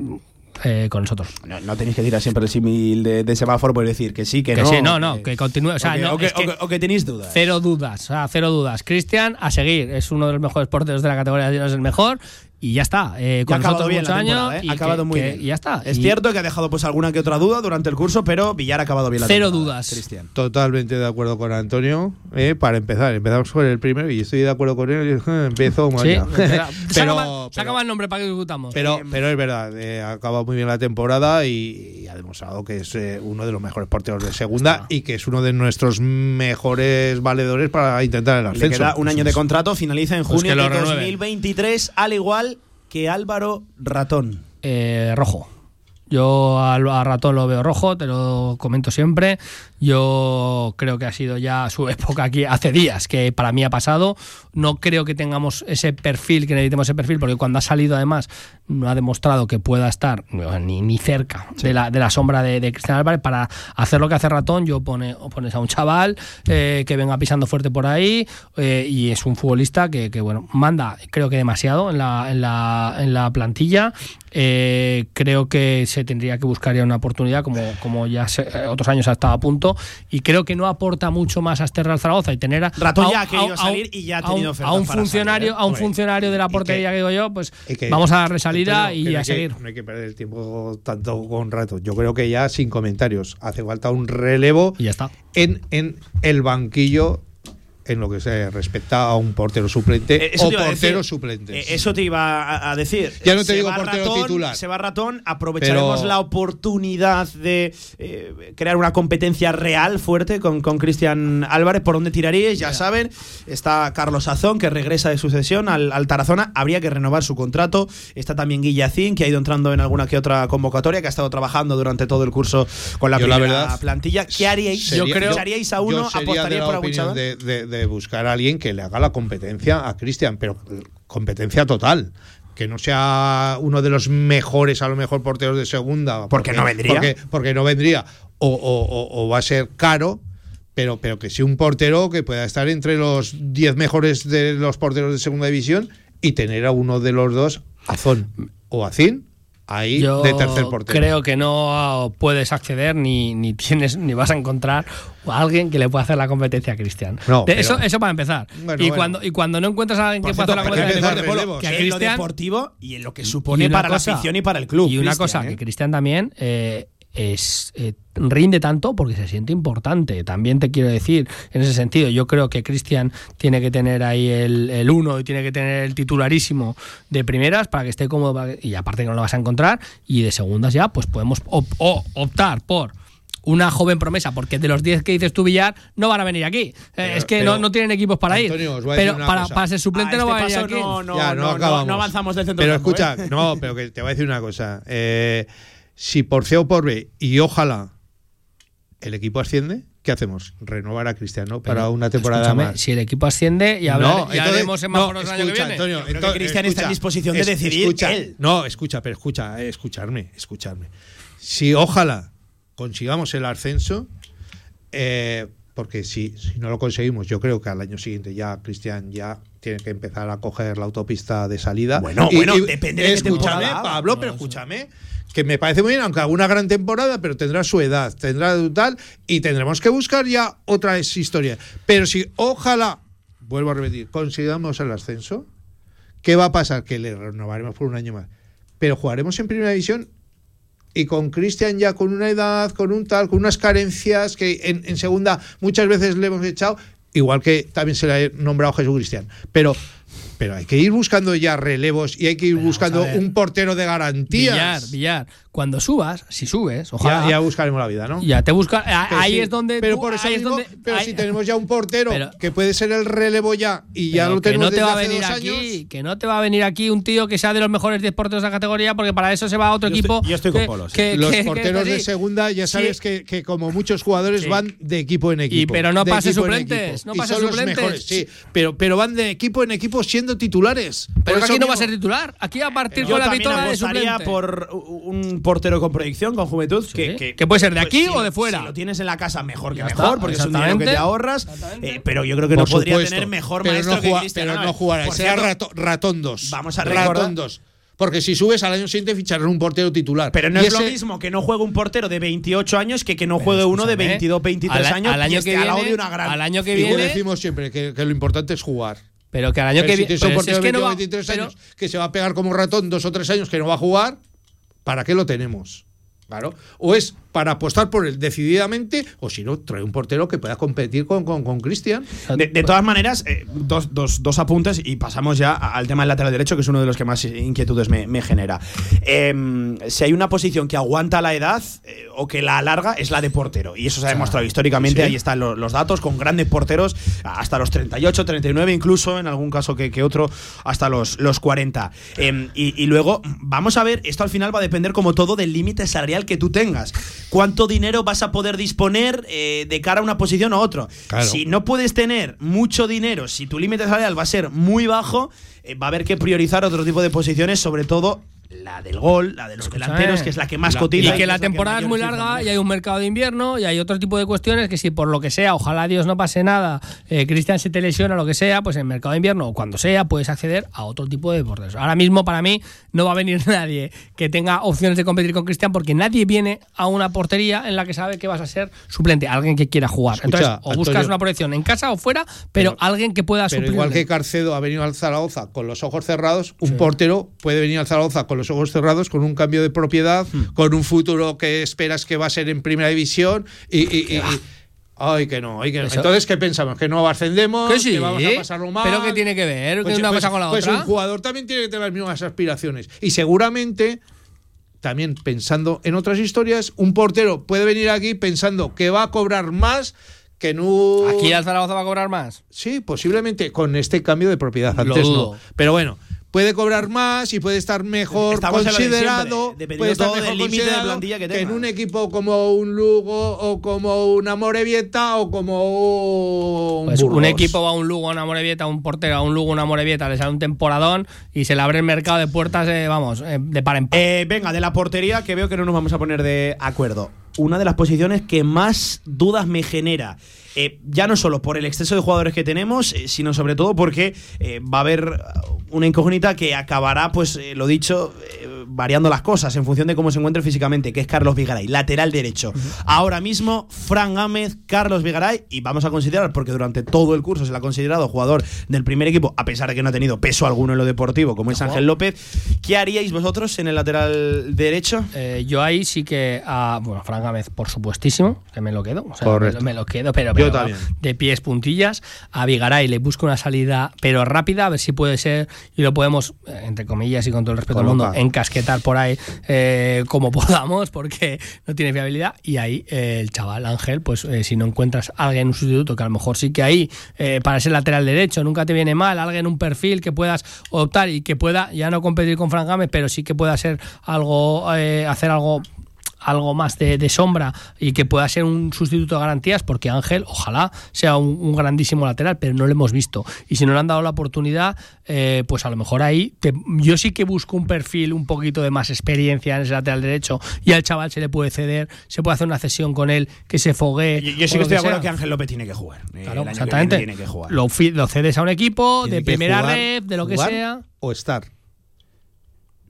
eh, con nosotros. No, no tenéis que tirar siempre el símil de, de semáforo por decir que sí, que, Que no. sí, no, no, que continúe. O sea, que, no, o que- es que o que- o que tenéis dudas. Cero dudas, o sea, cero dudas. Cristian, a seguir. Es uno de los mejores porteros de la categoría, es el mejor. Y ya está. Eh, con ha acabado bien la temporada, ¿eh? y Ha acabado que- muy que- bien. Y ya está. Es Y cierto que ha dejado pues alguna que otra duda durante el curso, pero Villar ha acabado bien la Cero temporada, dudas. Cristian. Totalmente de acuerdo con Antonio. eh, para empezar, empezamos con el primero y estoy de acuerdo con él. eh, Empiezo Sí, vaya. espera. pero, sácame pero, el nombre para que discutamos. pero, pero es verdad, eh, ha acabado muy bien la temporada y, y ha demostrado que es eh, uno de los mejores porteros de segunda y que es uno de nuestros mejores valedores para intentar el Le ascenso. queda un año de contrato, finaliza en Pues junio lo de renueven. 2023, al igual que Álvaro Ratón. Eh, rojo. Yo al- a, Ratón lo veo rojo, te lo comento siempre. Yo creo que ha sido ya su época aquí hace días, que para mí ha pasado. No creo que tengamos ese perfil, que necesitemos ese perfil, porque cuando ha salido además no ha demostrado que pueda estar ni, ni cerca de, la, de la sombra de, de Cristian Álvarez. Para hacer lo que hace Ratón, yo pone, pones a un chaval eh, que venga pisando fuerte por ahí eh, y es un futbolista que, que, bueno, manda creo que demasiado en la, en la, en la plantilla. Eh, creo que se tendría que buscar ya una oportunidad, como, como ya se- eh, otros años ha estado a punto, y creo que no aporta mucho más a este Real Zaragoza y tener a, Ratón a- ya ha a- querido a- salir y ya ha tenido a un funcionario, salir, ¿eh? a un Hombre, funcionario de la y que- portería que digo yo, pues que- vamos a darle salida y a seguir. no hay que perder el tiempo tanto con rato. Yo creo que ya sin comentarios. Hace falta un relevo Y ya está. en, en el banquillo en lo que se respecta a un portero suplente Eh, eso o te iba a porteros decir. suplentes. Eh, Eso te iba a, a decir. Ya no te Se digo va portero ratón, titular. Se va ratón, aprovecharemos Pero- la oportunidad de eh, crear una competencia real fuerte con, con Cristian Álvarez. ¿Por dónde tiraríais? Ya saben, está Carlos Azón, que regresa de sucesión al, al Tarazona. Habría que renovar su contrato. Está también Guillacín, que ha ido entrando en alguna que otra convocatoria, que ha estado trabajando durante todo el curso con la Yo, la primera verdad, plantilla. ¿Qué haríais? Sería- ¿Echaríais a uno? yo sería de ¿Apostaríais la por de- de buscar a alguien que le haga la competencia a Cristian, pero competencia total. Que no sea uno de los mejores, a lo mejor, porteros de segunda. Porque no vendría. Porque, porque no vendría. O, o- o- o va a ser caro, pero, pero que sí un portero que pueda estar entre los 10 mejores de los porteros de segunda división y tener a uno de los dos, Azón o Acín, ahí Yo de tercer portero. creo que no puedes acceder ni, ni tienes ni vas a encontrar a alguien que le pueda hacer la competencia a Cristian. No, De- pero- eso, eso para empezar. Bueno, y, bueno. cuando, y cuando no encuentras a alguien que pueda hacer la competencia empezar a relevos, que a en lo deportivo y en lo que supone para cosa- la afición y para el club. Y una cosa, ¿eh? que Cristian también eh, es eh, rinde tanto porque se siente importante. También te quiero decir, en ese sentido, yo creo que Cristian tiene que tener ahí el, el uno y tiene que tener el titularísimo de primeras para que esté cómodo para que- y aparte que no lo vas a encontrar y de segundas ya pues podemos op- o optar por una joven promesa, porque de los 10 que dices tú, Villar, no van a venir aquí. Eh, Pero- es que pero, no, no tienen equipos para Antonio, os ir. voy a decir Pero una para, cosa. para ser suplente A no este va a venir paso aquí. no, no, ya, no, no, no- acabamos. no avanzamos del centro Pero campo, escucha, ¿eh? no, pero que te voy a decir una cosa. Eh, si por C o por B, y ojalá el equipo asciende, ¿qué hacemos? Renovar a Cristiano para Pero, una temporada más. Si el equipo asciende, ya, hablar- No, ya entonces- haremos no, el año que escucha, viene. Antonio, Yo creo que entonces, Cristian está en disposición de decidir escucha, él. No, escucha, pero escucha, eh, escucharme, escucharme. Si ojalá consigamos el ascenso, eh, porque si, si no lo conseguimos, yo creo que al año siguiente ya Cristian ya tiene que empezar a coger la autopista de salida. Bueno, bueno, depende de escúchame, temporada. Pablo, pero escúchame. Que me parece muy bien, aunque haga una gran temporada, pero tendrá su edad, tendrá tal, y tendremos que buscar ya otras historias. Pero si ojalá, vuelvo a repetir, consigamos el ascenso, ¿qué va a pasar? Que le renovaremos por un año más. Pero jugaremos en primera división y con Cristian ya con una edad, con un tal, con unas carencias que en, en segunda muchas veces le hemos echado, igual que también se le ha nombrado Jesús Cristian. Pero, pero hay que ir buscando ya relevos y hay que ir buscando un portero de garantías. Villar, Villar. Cuando subas, si subes, ojalá. Ya, ya buscaremos la vida, ¿no? Ya te busca. ahí sí, es donde. Pero tú- por eso ahí es mismo, donde- pero ahí- si tenemos ya un portero Pero- que puede ser el relevo ya y ya pero lo que tenemos no te desde va a hace venir dos aquí, años. que no te va a venir aquí un tío que sea de los mejores 10 porteros de la categoría, porque para eso se va a otro Yo equipo. estoy- yo estoy con que- Polo, sí. que- Los que- que porteros de segunda ya Sí. sabes que, que como muchos jugadores Sí. van de equipo en equipo. pero no en suplentes, no Y los suplentes. mejores, sí, pero, pero van de equipo en equipo siendo titulares. Pero que aquí no va a ser titular. Aquí a partir Yo con la victoria de suplente. por un portero con proyección, con juventud, que, que, Que puede ser de pues, aquí o de fuera. Si lo tienes en la casa, mejor que Ya mejor, está, porque es un dinero que te ahorras. eh, pero yo creo que no Por podría supuesto, tener mejor pero maestro no que juega- Cristian Pero no jugará, será rato- ratón 2. Vamos a recordar- Ratón 2. Porque si subes al año siguiente ficharán un portero titular. Pero no Y es lo mismo que no juegue un portero de 28 años que que no juegue uno de escúchame, 22, 23 al- años al año y que al viene- de una gran al año que Y viene- decimos siempre que, que lo importante es jugar. Pero que al año Pero que viene. pero es que no 22, va- 23 pero- años que se va a pegar como un ratón dos o tres años que no va a jugar, ¿para qué lo tenemos? Claro. O es para apostar por él decididamente, o si no, trae un portero que pueda competir con, con, con Cristian. De, de todas maneras, eh, dos, dos- dos apuntes y pasamos ya al tema del lateral derecho, que es uno de los que más inquietudes me, me genera. Em, si hay una posición que aguanta la edad eh, o que la alarga, es la de portero. Y eso se ha demostrado históricamente, sí. ahí están lo- los datos, con grandes porteros hasta los 38, 39, incluso en algún caso que, que otro, hasta los, los 40. Em, y, y luego, vamos a ver, esto al final va a depender como todo del límite salarial que tú tengas. ¿Cuánto dinero vas a poder disponer eh, de cara a una posición u otra? Claro. Si no puedes tener mucho dinero, si tu límite salarial va a ser muy bajo, eh, va a haber que priorizar otro tipo de posiciones, sobre todo la del gol, la de los Escúchame. delanteros, que es la que más La- cotiza. Y que es la que temporada es mayor muy larga y hay un mercado de invierno y hay otro tipo de cuestiones que si por lo que sea, ojalá Dios no pase nada, eh, Cristian se te lesiona lo que sea, pues en el mercado de invierno o cuando sea puedes acceder a otro tipo de porteros. Ahora mismo para mí no va a venir nadie que tenga opciones de competir con Cristian porque nadie viene a una portería en la que sabe que vas a ser suplente, alguien que quiera jugar. Escucha, Entonces, o buscas Antonio. una proyección en casa o fuera, pero, Pero- alguien que pueda suplir. igual que Carcedo ha venido al Zaragoza con los ojos cerrados, un portero puede venir al Zaragoza con los ojos cerrados, con un cambio de propiedad, Hmm. con un futuro que esperas que va a ser en primera división y, y- Ay, que no, ay, que no. Entonces, ¿qué pensamos? ¿Que no ascendemos? Que sí, vamos a pasarlo mal? pero ¿qué tiene que ver Pues, una pues- cosa con la pues otra? un jugador también tiene que tener las mismas aspiraciones. Y seguramente, también pensando en otras historias, un portero puede venir aquí pensando que va a cobrar más que un... ¿Aquí al Zaragoza va a cobrar más? Sí, posiblemente con este cambio de propiedad. Antes no. Pero bueno, puede cobrar más y puede estar mejor Estamos de considerado. siempre, dependiendo puede estar mejor límite de considerado plantilla que en un equipo como un Lugo o como una Morevieta o como un Pues un equipo va a un Lugo, a una Morevieta, un portero a un Lugo, una Morevieta, le sale un temporadón y se le abre el mercado de puertas, eh, vamos, eh, de par en par. Eh, venga, de la portería, que veo que no nos vamos a poner de acuerdo. Una de las posiciones que más dudas me genera. Eh, ya no solo por el exceso de jugadores que tenemos, eh, sino sobre todo porque eh, va a haber uh, una incógnita que acabará, pues lo dicho, variando las cosas en función de cómo se encuentre físicamente, que es Carlos Vigaray, lateral derecho. Ahora mismo, Fran Gámez, Carlos Vigaray, y vamos a considerar, porque durante todo el curso se le ha considerado jugador del primer equipo, a pesar de que no ha tenido peso alguno en lo deportivo, como es Ángel López. ¿Qué haríais vosotros en el lateral derecho? Yo ahí sí que, a, bueno, Fran Gámez, por supuestísimo, que me lo quedo. O sea, Correcto. Me, lo, me lo quedo, pero, Yo también. de pies puntillas. A Vigaray le busco una salida, pero rápida, a ver si puede ser, y lo podemos, eh, entre comillas y con todo el respeto del mundo, Colocar. encasquetar por ahí eh, como podamos, porque no tiene fiabilidad. Y ahí eh, el chaval Ángel, pues eh, si no encuentras a alguien, un sustituto, que a lo mejor sí que ahí, para ser lateral derecho, nunca te viene mal, alguien, un perfil que puedas optar y que pueda ya no competir con Fran Gámez, pero sí que pueda ser algo, eh, hacer algo algo más de, de sombra y que pueda ser un sustituto de garantías, porque Ángel, ojalá sea un, un grandísimo lateral, pero no lo hemos visto. Y si no le han dado la oportunidad, eh, pues a lo mejor ahí te- yo sí que busco un perfil un poquito de más experiencia en ese lateral derecho y al chaval se le puede ceder, se puede hacer una cesión con él, que se foguee. Yo, yo sí que estoy de acuerdo que Ángel López tiene que jugar. Eh, Claro, el año que exactamente. tiene que jugar. Lo, cedes a un equipo Tiene de primera jugar- red, de lo que sea. O estar.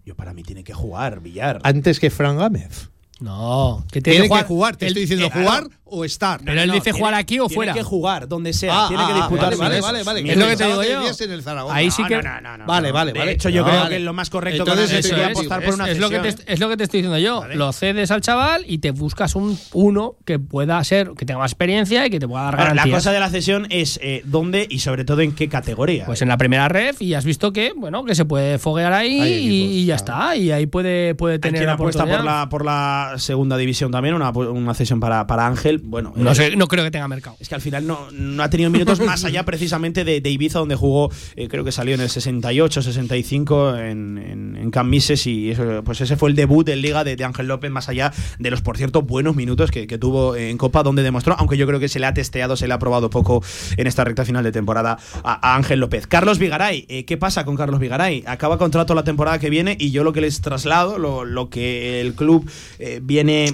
Yo para mí tiene que jugar, Villar. Antes que Fran Gámez. No, que Tiene que jugar, te el- estoy diciendo eh, jugar o estar. Pero él dice jugar aquí o tiene fuera. que jugar donde sea, Ah, tiene que ah, disputar vale, vale, vale, vale. Es lo que te digo yo. decías en el Zaragoza. Ahí sí No, que no, no, no, no. Vale, vale, De vale. hecho, yo No, creo vale. que lo más correcto eso sería es, apostar es- por una es lo, que te, es lo que te estoy diciendo yo. Lo cedes al chaval y te buscas un uno que pueda ser, que tenga más experiencia y que te pueda dar Claro, la garantías. cosa de la cesión es eh, dónde y sobre todo en qué categoría. Pues en la primera ref y has visto que, bueno, que se puede foguear ahí y, ya está. Y ahí puede, puede Hay tener quien apuesta por la, por la segunda división también, una, una cesión para, para Ángel. Bueno, No, eh, sé, no creo que tenga mercado. Es que al final no, no ha tenido minutos más allá precisamente de, de Ibiza, donde jugó, eh, creo que salió en el 68, 65 en, en, en Can Mises y eso, pues ese fue el debut en Liga de, de Ángel López, más allá de los, por cierto, buenos minutos que, que tuvo en Copa, donde demostró, aunque yo creo que se le ha testeado, se le ha probado poco en esta recta final de temporada a, a Ángel López. Carlos Vigaray, eh, ¿qué pasa con Carlos Vigaray? Acaba contrato la temporada que viene y yo lo que les traslado, lo, lo que el club eh, viene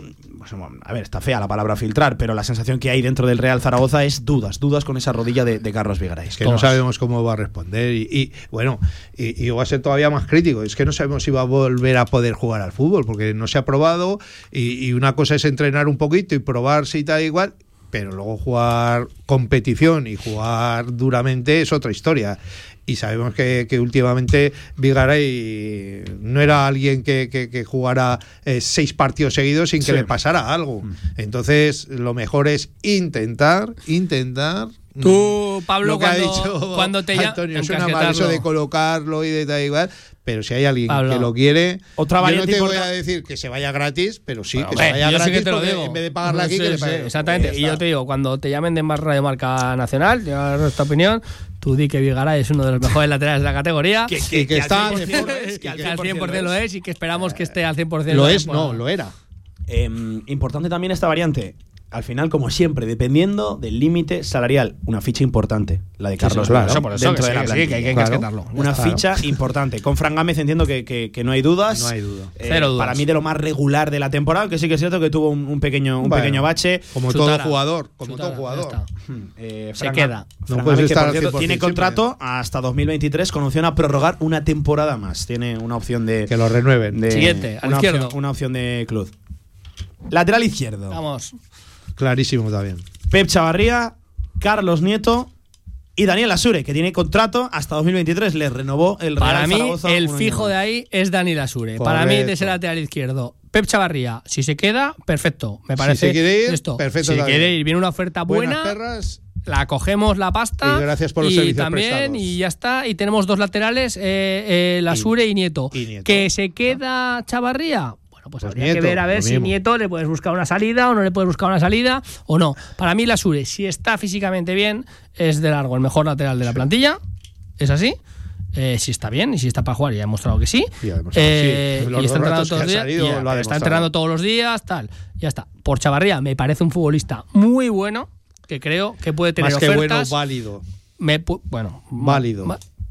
a ver, está fea la palabra filtrar, pero la sensación que hay dentro del Real Zaragoza es dudas, dudas con esa rodilla de, de Carlos Vigaray. que no sabemos cómo va a responder y, y, bueno y, y va a ser todavía más crítico. Es que no sabemos si va a volver a poder jugar al fútbol porque no se ha probado y, y una cosa es entrenar un poquito y probarse y tal igual pero luego jugar competición y jugar duramente es otra historia y sabemos que, que últimamente Vigaray no era alguien que, que- que jugara eh, seis partidos seguidos sin que Sí. le pasara algo entonces lo mejor es intentar intentar Tú, Pablo, lo que ha cuando, dicho cuando te. Antonio, es una mal eso de colocarlo y de tal igual, pero si hay alguien Pablo. que lo quiere, Otra yo no te voy a decir que se vaya gratis, pero sí, Bueno, que hombre, se vaya yo sí gratis que te lo digo. en vez de pagarla aquí, Sí, que le sí, paguen. Exactamente. Pues Y yo te digo, cuando te llamen de más Radio Marca Nacional, dar nuestra opinión, tú di que Vigaray es uno de los mejores laterales de la categoría. Que, que al está 100% de lo es, que al que al 100% 100% lo es y que esperamos que esté al 100% Lo la es, no, lo era. Em, importante también esta variante. Al final, como siempre, dependiendo del límite salarial, una ficha importante, la de Carlos claro. Vigaray, Eso por eso, dentro que de sí, la sí, plantilla. que hay que Claro. Una Claro. ficha importante. Con Fran Gámez entiendo que, que- que no hay dudas. No hay duda. Eh, Cero dudas. Para mí de lo más regular de la temporada, que sí que es cierto que tuvo un, un pequeño, un Bueno, pequeño bache. Como Chutara. todo jugador, como Chutara, todo jugador. está. Eh, Se queda. Fran No Gámez, que, estar cierto, 100% tiene siempre. contrato hasta 2023 con opción a prorrogar una temporada más. Tiene una opción de. Que lo renueven. de- Siguiente, al una izquierdo. Opción, una opción de club. Lateral izquierdo. Vamos. Clarísimo también. Pep Chavarría, Carlos Nieto y Daniel Asure, que tiene contrato hasta 2023. Le renovó el Real Para mí, Zaragoza el fijo de ahí es Dani Lasure. Para mí, de ese lateral izquierdo, Pep Chavarría, si se queda, perfecto. Me parece se quiere ir, esto. perfecto Si quiere ir, viene una oferta buena. perras. La cogemos la pasta Y gracias por los y servicios también prestados. y ya está y tenemos dos laterales eh, eh, Lasure y, Nieto. y Nieto. que se queda Chavarría bueno pues, Pues habría Nieto, que ver a ver si mismo. Nieto le puedes buscar una salida o no le puedes buscar una salida o no para mí Lasure si está físicamente bien es de largo el mejor lateral de la plantilla es así Eh, si está bien y si está para jugar, ya ha demostrado que sí. Y ha demostrado que Eh, sí. Y está entrenando todos los días. salido, y ya, lo ha está entrenando todos los días, tal. Ya está. Por Chavarría me parece un futbolista muy bueno que creo que puede tener Más que bueno, ofertas. válido. Me pu- bueno, Válido.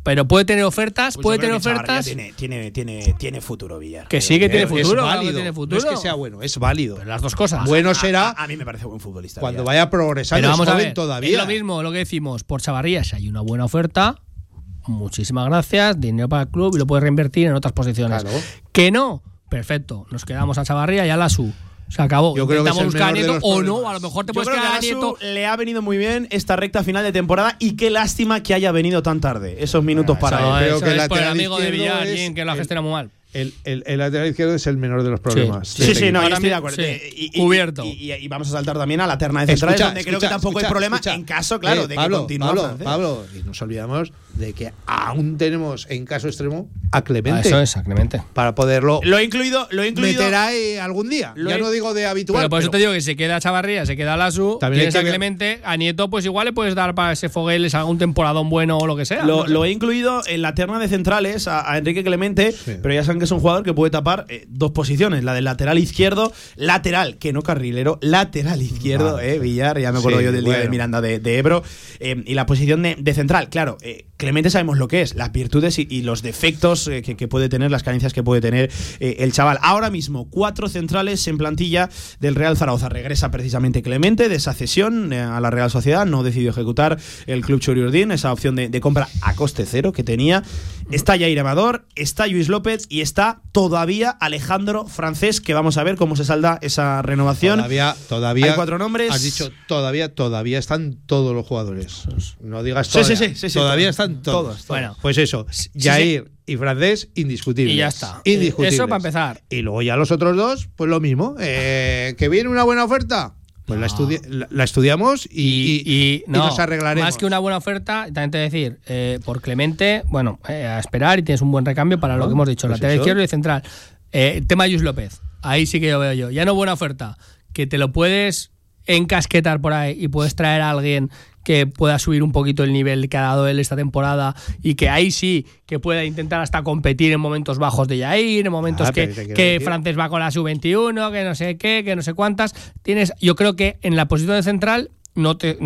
Pero puede tener ofertas, Pues puede tener ofertas. Tiene, tiene, tiene, tiene futuro, Villar. Que sí que tiene Es futuro, que válido. tiene No futuro. es que sea bueno, es válido. Las dos cosas. Bueno A- será A, a mí me parece buen futbolista. cuando Villar. vaya progresando. Pero es vamos a joven ver, todavía. es lo mismo lo que decimos por Chavarría, si hay una buena oferta, muchísimas gracias, dinero para el club y lo puedes reinvertir en otras posiciones. Claro. Que no, perfecto, nos quedamos a Chavarría y a Lasu. Se acabó. Yo creo que es Intentamos el buscar a menor de Nieto los o no, problemas. a lo mejor te Yo puedes creo que quedar a a Nieto. Le ha venido muy bien esta recta final de temporada y qué lástima que haya venido tan tarde. Esos minutos para Eso, él. creo eso que el es por el lateral amigo de izquierdo Villar, es que el- gestionado muy mal. El, el- el lateral izquierdo es el menor de los problemas. Sí. Sí, sí, no, yo Para estoy de acuerdo. sí. Eh, y- y- Cubierto. Y, y- y vamos a saltar también a la terna de centrales, Escucha, donde creo que escucha, tampoco hay problema escucha. en caso, claro, Eh, de Pablo, que continúe Pablo, Francés. Pablo, y nos olvidamos de que aún tenemos en caso extremo a Clemente Eso es, Clemente. para poderlo Lo he incluido, lo he incluido. meter ahí algún día. Lo ya he- no digo de habitual. Pero por eso pero- te digo que se queda Chavarría, se queda Lasu, También que a Clemente, a Nieto, pues igual le puedes dar para ese Fogueles algún temporadón bueno o lo que sea. Lo, No sé. lo he incluido en la terna de centrales a, a Enrique Clemente, pero ya saben que es un jugador que puede tapar eh, dos posiciones, la del lateral izquierdo, lateral, que no carrilero, lateral izquierdo, eh, Villar, ya me acuerdo Sí, yo del día de. Miranda de, de Ebro, eh, y la posición de, de central. Claro, eh, Clemente sabemos lo que es, las virtudes y, y los defectos eh, que, que puede tener, las carencias que puede tener eh, el chaval. Ahora mismo, cuatro centrales en plantilla del Real Zaragoza. Regresa precisamente Clemente de esa cesión eh, a la Real Sociedad, no decidió ejecutar el club Churiurdín, esa opción de, de compra a coste cero que tenía. Está Jair Amador, está Luis López y está todavía Alejandro Francés, que vamos a ver cómo se salda esa renovación. Todavía, todavía. Hay cuatro nombres. Has dicho todavía, todavía están todos los jugadores. No digas todavía. sí, sí, sí, sí, todavía todos. Están todos. Todos, Bueno. pues eso. sí. Jair y Francés, indiscutibles. Y ya está. Indiscutibles. Eso para empezar. Y luego ya los otros dos, pues lo mismo. Eh, que viene una buena oferta. Pues la, estudi- la- la estudiamos y, y- y no, nos arreglaremos. Más que una buena oferta, también te decir, eh, por Clemente, bueno, eh, a esperar y tienes un buen recambio para lo que hemos dicho, pues lateral izquierdo y central. Eh, el tema Yus López, ahí sí que yo veo yo. Ya no buena oferta, que te lo puedes encasquetar por ahí y puedes traer a alguien que pueda subir un poquito el nivel que ha dado él esta temporada y que ahí sí que pueda intentar hasta competir en momentos bajos de Yair, en momentos Ah, que, que Francés va con la sub-21, que no sé qué, que no sé cuántas. Tienes, yo creo que en la posición de central no te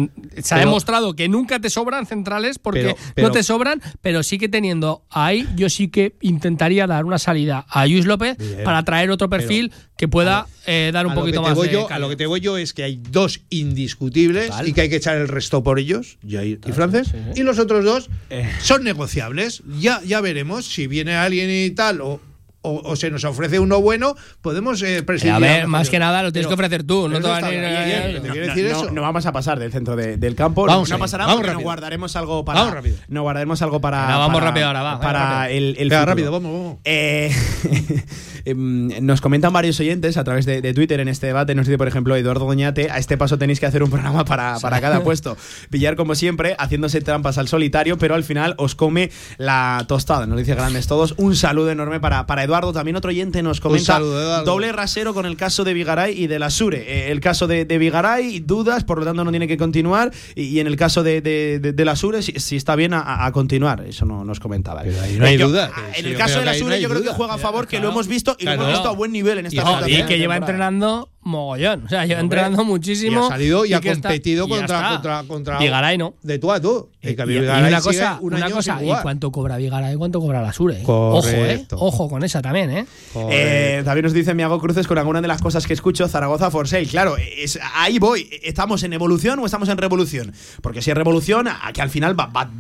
se ha Pero- demostrado que nunca te sobran centrales porque Pero- pero- no te sobran, pero sí que teniendo ahí yo sí que intentaría dar una salida a Luis López Bien. para traer otro perfil que pueda eh, dar un poquito más voy de yo- a lo que te voy yo es que hay dos indiscutibles Total. y que hay que echar el resto por ellos, Jair y Francés, y los otros dos Eh. son negociables. Ya, ya veremos si viene alguien y tal o, o- o se nos ofrece uno bueno, podemos eh, Eh, prescindir. a ver, más que nada lo tienes Pero- que ofrecer tú, no te van a está ir- bien, eh, te No, quiero no, decir no, eso. no vamos a pasar del centro de- del campo. Vamos no ahí, pasará vamos porque nos guardaremos algo para. Vamos rápido. Nos guardaremos algo para. Venga, vamos para- rápido ahora, va, Para rápido. el, el Venga, futuro. rápido, vamos, vamos. Eh, em, nos comentan varios oyentes a través de, de Twitter en este debate. Nos dice, por ejemplo, Eduardo Doñate: a este paso tenéis que hacer un programa para, para cada puesto. Villar, como siempre, haciéndose trampas al solitario, pero al final os come la tostada. Nos dice grandes todos. Un saludo enorme para, para Eduardo. También otro oyente nos comenta: saludo, doble rasero con el caso de Vigaray y de la Sure. Eh, el caso de, de Vigaray, dudas, por lo tanto no tiene que continuar. Y, y en el caso de, de, de- de la Sure, si, si está bien a, a continuar. Eso no nos comentaba. Pero ahí no hay Eh, yo- duda. ah, Sí, En el caso de la no Sure, yo creo que juega a favor, que lo hemos visto y lo hemos visto a buen nivel en esta Y, final que de lleva temporada. entrenando mogollón. O sea, lleva entrenando muchísimo. Y ha salido y, ha está- competido contra, contra, contra. Vigaray no. De tú a tú. Y, cambio, y- y una cosa, un una cosa ¿y cuánto cobra Vigaray? ¿Cuánto cobra la Sure? Ojo, eh. Ojo con esa también, ¿eh? Eh, también nos dice Miago Cruces con alguna de las cosas que escucho, Zaragoza for sale. Claro, es, ahí voy. ¿Estamos en evolución o estamos en revolución? Porque si es revolución, a que al final va, va a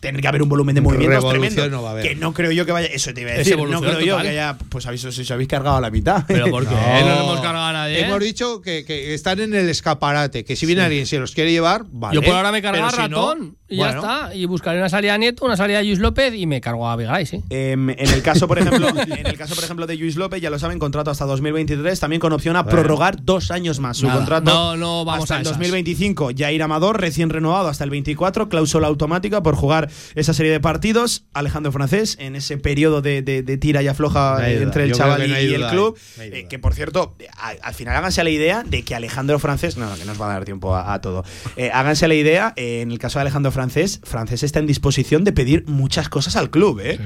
tener que haber un volumen de movimientos Revolución tremendo. no va a haber. Que no creo yo que vaya. Eso te iba a decir. No creo yo total. que haya. Pues habéis, os habéis cargado a la mitad. Pero ¿por qué? No. Hemos cargado a nadie. ¿eh? Hemos dicho que, que están en el escaparate, que si viene alguien se los quiere llevar, vale. Yo por ahora me Pero si no- y ya está. Y buscaré una salida a Nieto, una salida a Luis López y me cargo a Vigay, sí. Em, en el caso, por ejemplo, en el caso, por ejemplo, de Luis López, ya lo saben, contrato hasta 2023, también con opción a prorrogar dos años más. Su Nada, contrato no, no vamos hasta a el esas. 2025. Jair Amador, recién renovado hasta el 24, cláusula automática por jugar esa serie de partidos. Alejandro Francés, en ese periodo de, de- de tira y afloja No eh, entre el Yo chaval y, no hay y el club. eh, que por cierto, a- al final háganse la idea de que Alejandro Francés, no, no, que nos va a dar tiempo a, a todo. Eh, háganse la idea, eh, en el caso de Alejandro Francés, Francés está en disposición de pedir muchas cosas al club, ¿eh?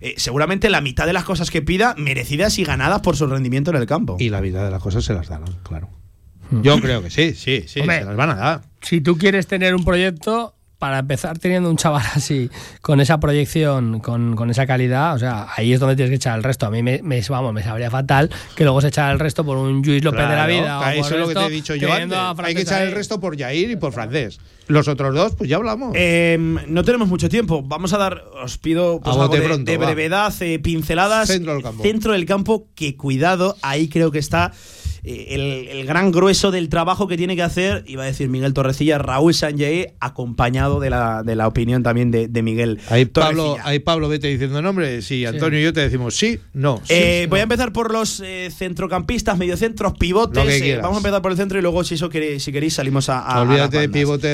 Eh, seguramente la mitad de las cosas que pida merecidas y ganadas por su rendimiento en el campo. Y la vida de las cosas se las darán, claro. Yo creo que sí, sí, sí, Hombre. se las van a dar. Si tú quieres tener un proyecto, para empezar teniendo un chaval así, con esa proyección, con, con esa calidad, o sea, ahí es donde tienes que echar el resto. A mí me, me- vamos, me sabría fatal que luego se echara el resto por un Luis López de la Claro, vida. o que por eso es lo que te he dicho yo antes. Hay que echar el resto por Jair y por francés. Los otros dos, pues ya hablamos. Em, no tenemos mucho tiempo. Vamos a dar, os pido pues, algo de, pronto, de va. brevedad, eh, pinceladas. Centro del campo. Centro del campo, que cuidado, ahí creo que está el, el gran grueso del trabajo que tiene que hacer, iba a decir Miguel Torrecilla, Raúl Sanjay, acompañado de la, de la opinión también de, de Miguel Ahí Pablo, ahí Pablo vete diciendo nombres. Sí, Antonio y yo te decimos sí, no. sí, Eh, no. Voy a empezar por los eh, centrocampistas, mediocentros, pivotes. Lo que Eh, quieras. vamos a empezar por el centro y luego, si eso queréis, si queréis, salimos a. a- a las Olvídate de pivote.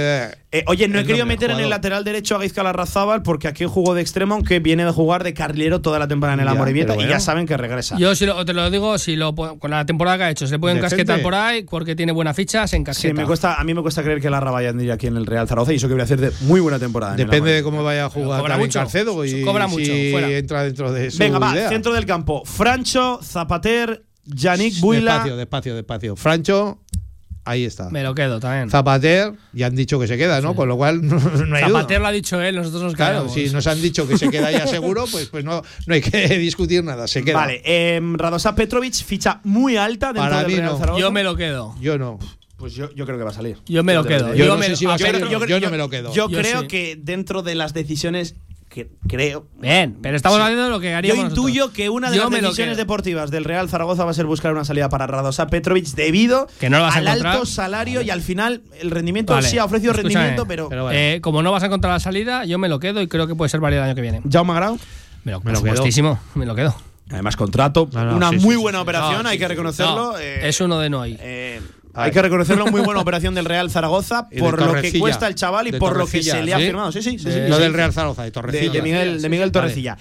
Eh, oye, no he querido nombre, meter en el lateral derecho a Gaizka Larrazábal porque aquí jugó de extremo, aunque viene de jugar de carrilero toda la temporada en el Ya, Amorebieta pero y bueno. ya saben que regresa. Yo si lo- te lo digo, si lo, con la temporada que ha hecho, se puede Decente. encasquetar por ahí porque tiene buena ficha, se Sí, encasqueta. me cuesta, a mí me cuesta creer que Larra vaya a ir aquí en el Real Zaragoza y eso que voy a hacer de muy buena temporada. Depende de cómo vaya a jugar cobra también mucho. Carcedo y Cobra mucho, si fuera. entra dentro de su Venga, va, idea. centro del campo. Francho, Zapater, Yannick Buila. Despacio, despacio, despacio. Francho, ahí está. Me lo quedo también. Zapater, ya han dicho que se queda, ¿no? Con lo cual no, no hay duda. Zapatero lo ha dicho él, nosotros nos Claro, quedamos. si nos han dicho que se queda ya seguro, pues, pues no, no hay que discutir nada, se queda. Vale, eh, Radosa Petrovic, ficha muy alta dentro Para del mí Real no. Zaragoza. Yo me lo quedo. Yo no. Pues yo, yo creo que va a salir. Yo me lo quedo. Yo, no me lo- quedo. Yo, Yo creo sí. que dentro de las decisiones que creo. Bien, pero estamos Sí. hablando de lo que Yo haríamos intuyo nosotros. que una de Yo las decisiones deportivas del Real Zaragoza va a ser buscar una salida para Radosa Petrovic debido Que no lo vas a al encontrar. alto salario y al final el rendimiento Vale, sí ha ofrecido escúchame, rendimiento, pero. Eh, como no vas a encontrar la salida, yo me lo quedo y creo que puede ser válido el año que viene. Jaume Grau. Me lo, Me por lo quedo. me lo quedo. Además, contrato. No, no, una sí, muy sí, buena operación, No, hay sí, que reconocerlo. no, eh, es uno de no hay. eh. Hay que reconocerlo, muy buena operación del Real Zaragoza de por lo que cuesta el chaval y De por lo que se le ha ¿sí? firmado. Sí, sí, sí. De- sí, sí. del Real Zaragoza, de de, Torrecilla. de Miguel, de Miguel Torrecilla.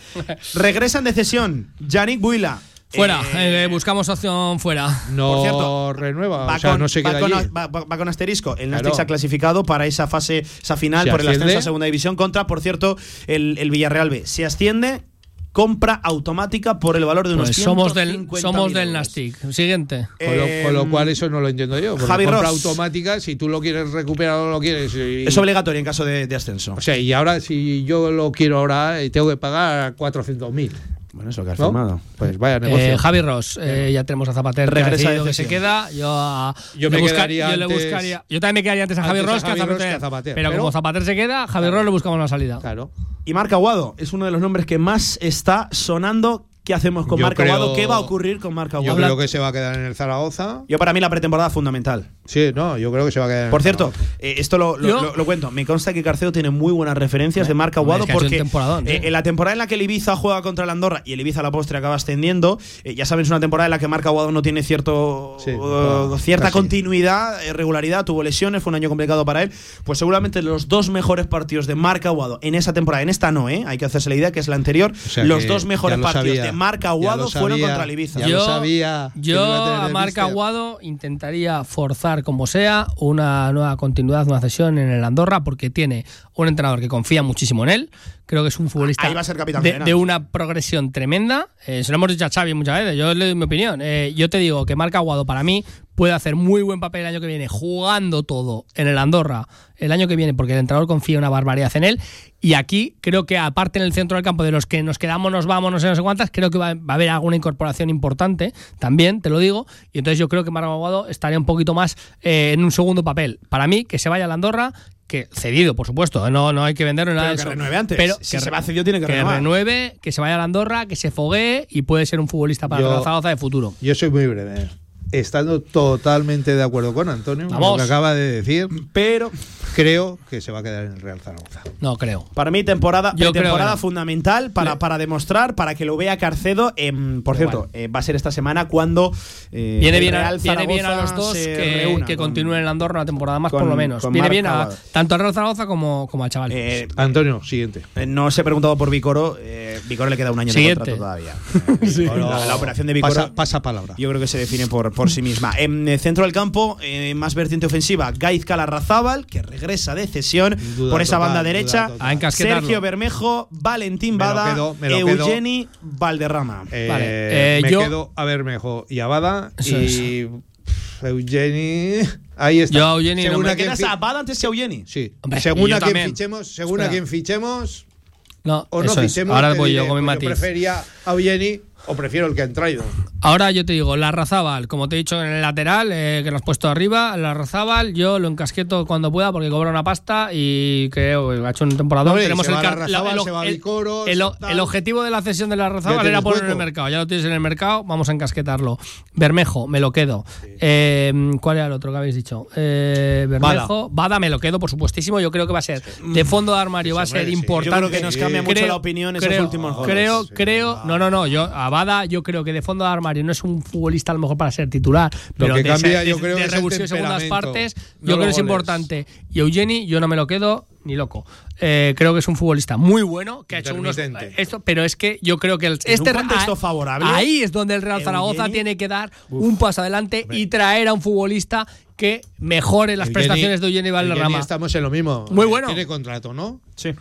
Regresan de cesión. Yannick Buila. Fuera, Eh, eh, buscamos opción fuera. No Por cierto, renueva, Va, o sea, con, no se va queda con- allí. va- va- va con asterisco. El Claro. Nastic se ha clasificado para esa fase, esa final por el ascenso asciende. a segunda división contra, por cierto, el, el Villarreal B. Si asciende, compra automática por el valor de unos Pues somos del, 150.000 somos del. Nastic. Siguiente. Con lo, con lo Em, cual eso no lo entiendo yo. Javi compra Ross. automática, si tú lo quieres recuperar o lo quieres. y- Es obligatorio en caso de, de ascenso. O sea, y ahora si yo lo quiero ahora, eh, tengo que pagar 400.000. Bueno, eso que has ¿no? firmado. Pues vaya negocio. Eh, Javi Ross, eh, ya tenemos a Zapater que ha Regresa de que se queda. Yo, a- Yo le me busca- quedaría yo le antes- buscaría. Yo también me quedaría antes a Javi antes a Ross que a Zapater. que a Zapater, Pero, pero- como Zapater se queda, Javi Ross le buscamos una salida. claro. Y Marc Aguado es uno de los nombres que más está sonando. ¿Qué hacemos con Yo Marc Aguado? ¿Qué va a ocurrir con Marc Yo Aguado? creo que se va a quedar en el Zaragoza. Yo para mí la pretemporada es fundamental. Sí, no, yo creo que se va a quedar Por cierto, eh, esto lo, lo- Yo- lo- lo cuento. Me consta que Carcedo tiene muy buenas referencias de Marc Hombre, Aguado es que ha hecho un porque sí. eh, en la temporada en la que el Ibiza juega contra el Andorra y el Ibiza a la postre acaba ascendiendo, eh, ya saben, es una temporada en la que Marc Aguado no tiene cierto, Sí, eh, cierta casi. continuidad, eh, regularidad, tuvo lesiones, fue un año complicado para él. Pues seguramente los dos mejores partidos de Marc Aguado en esa temporada, en esta no, ¿eh? hay que hacerse la idea que es la anterior, O sea los dos mejores partidos sabía, de Marc ya Aguado lo fueron contra el Ibiza. Ya lo sabía que Yo a tener a el Marc míster. Aguado intentaría forzar como sea una nueva continuidad, una cesión en el Andorra, porque tiene un entrenador que confía muchísimo en él. Creo que es un futbolista Ahí va a ser capitán de, una progresión tremenda. Eh, se lo hemos dicho a Xavi muchas veces, yo le doy mi opinión. Eh, yo te digo que Marc Aguado para mí puede hacer muy buen papel el año que viene jugando todo en el Andorra el año que viene porque el entrenador confía una barbaridad en él y aquí creo que aparte en el centro del campo de los que nos quedamos nos vamos no sé no sé cuántas creo que va, va a haber alguna incorporación importante también te lo digo y entonces yo creo que Marc Aguado estaría un poquito más eh, en un segundo papel para mí que se vaya al Andorra que cedido por supuesto no no hay que venderlo nada Pero de que eso. renueve antes. pero Si que se va cedido, tiene que renovar. renueve que se vaya a la Andorra que se foguee y puede ser un futbolista para Yo- la Zaragoza de futuro Yo soy muy breve. Estando totalmente de acuerdo con Antonio, con Vamos. lo que acaba de decir. Pero creo que se va a quedar en el Real Zaragoza. No creo. Para mí, temporada, Yo temporada fundamental para, para demostrar, para que lo vea Carcedo. Em, por cierto, eh, va a ser esta semana cuando eh, Viene el bien, a, Real viene bien a los dos que, que con- continúen en Andorra una temporada más, con- por lo menos. Viene Marc bien a, tanto al Real Zaragoza como, como al chaval. Eh, Antonio, siguiente. eh, no os he preguntado por Vicoro. eh, Vicoro le queda un año Siguiente. de contrato todavía. Eh, la, la operación de Vicoro. Pasa, pasa palabra. Yo creo que se define por, por sí misma. En el centro del campo, eh, más vertiente ofensiva, Gaiz Calarrazábal, que regresa de cesión Duda por esa total, banda duda derecha. A. Sergio Bermejo, Valentín Bada, quedo, quedo. Eugeni Valderrama. Eh, Vale, eh, me yo- quedo a Bermejo y a Bada. Eso y pff, Eugeni. Ahí está. Yo a Eugeni no Según me- a quién ¿Quedas a Bada antes que a Eugeni? Sí. Hombre, según yo a también. fichemos, según Espera. a quién fichemos no, o no eso es. fichemos. Ahora voy yo diré, con mi matiz. prefería a Eugeni o prefiero el que han traído. Ahora yo te digo, la Razábal, como te he dicho en el lateral, eh, que lo has puesto arriba, la Razábal, yo lo encasqueto cuando pueda porque cobra una pasta y creo que ha hecho un temporada. Hombre, Tenemos el, Larrazábal, el- objetivo de la cesión de la Ya Razábal tienes era ponerlo en el mercado. Ya lo tienes en el mercado, vamos a encasquetarlo. Bermejo, me lo quedo. Eh, ¿Cuál era el otro que habéis dicho? Eh, Bermejo, Bada. me lo quedo, por supuestísimo. Yo creo que va a ser de fondo de armario, va a ser sí. importante. Yo creo que nos cambia mucho la opinión esos creo, últimos. Creo, creo, no, no, no. Yo, a Yo creo que de fondo de armario no es un futbolista a lo mejor para ser titular. Pero que de, cambia, yo creo de de segundas temperamento, partes, no yo creo que es goles. importante. Y Eugeni, yo no me lo quedo ni loco. Eh, creo que es un futbolista muy bueno, que ha hecho unos. Esto, pero es que yo creo que el, un este contexto favorable, Ahí es donde el Real Zaragoza Eugeni- tiene que dar un paso adelante y traer a un futbolista que mejore las Eugeni- prestaciones de Eugeni Eugeni Valderrama. Estamos en lo mismo. Muy bueno. Tiene contrato, ¿no? Sí.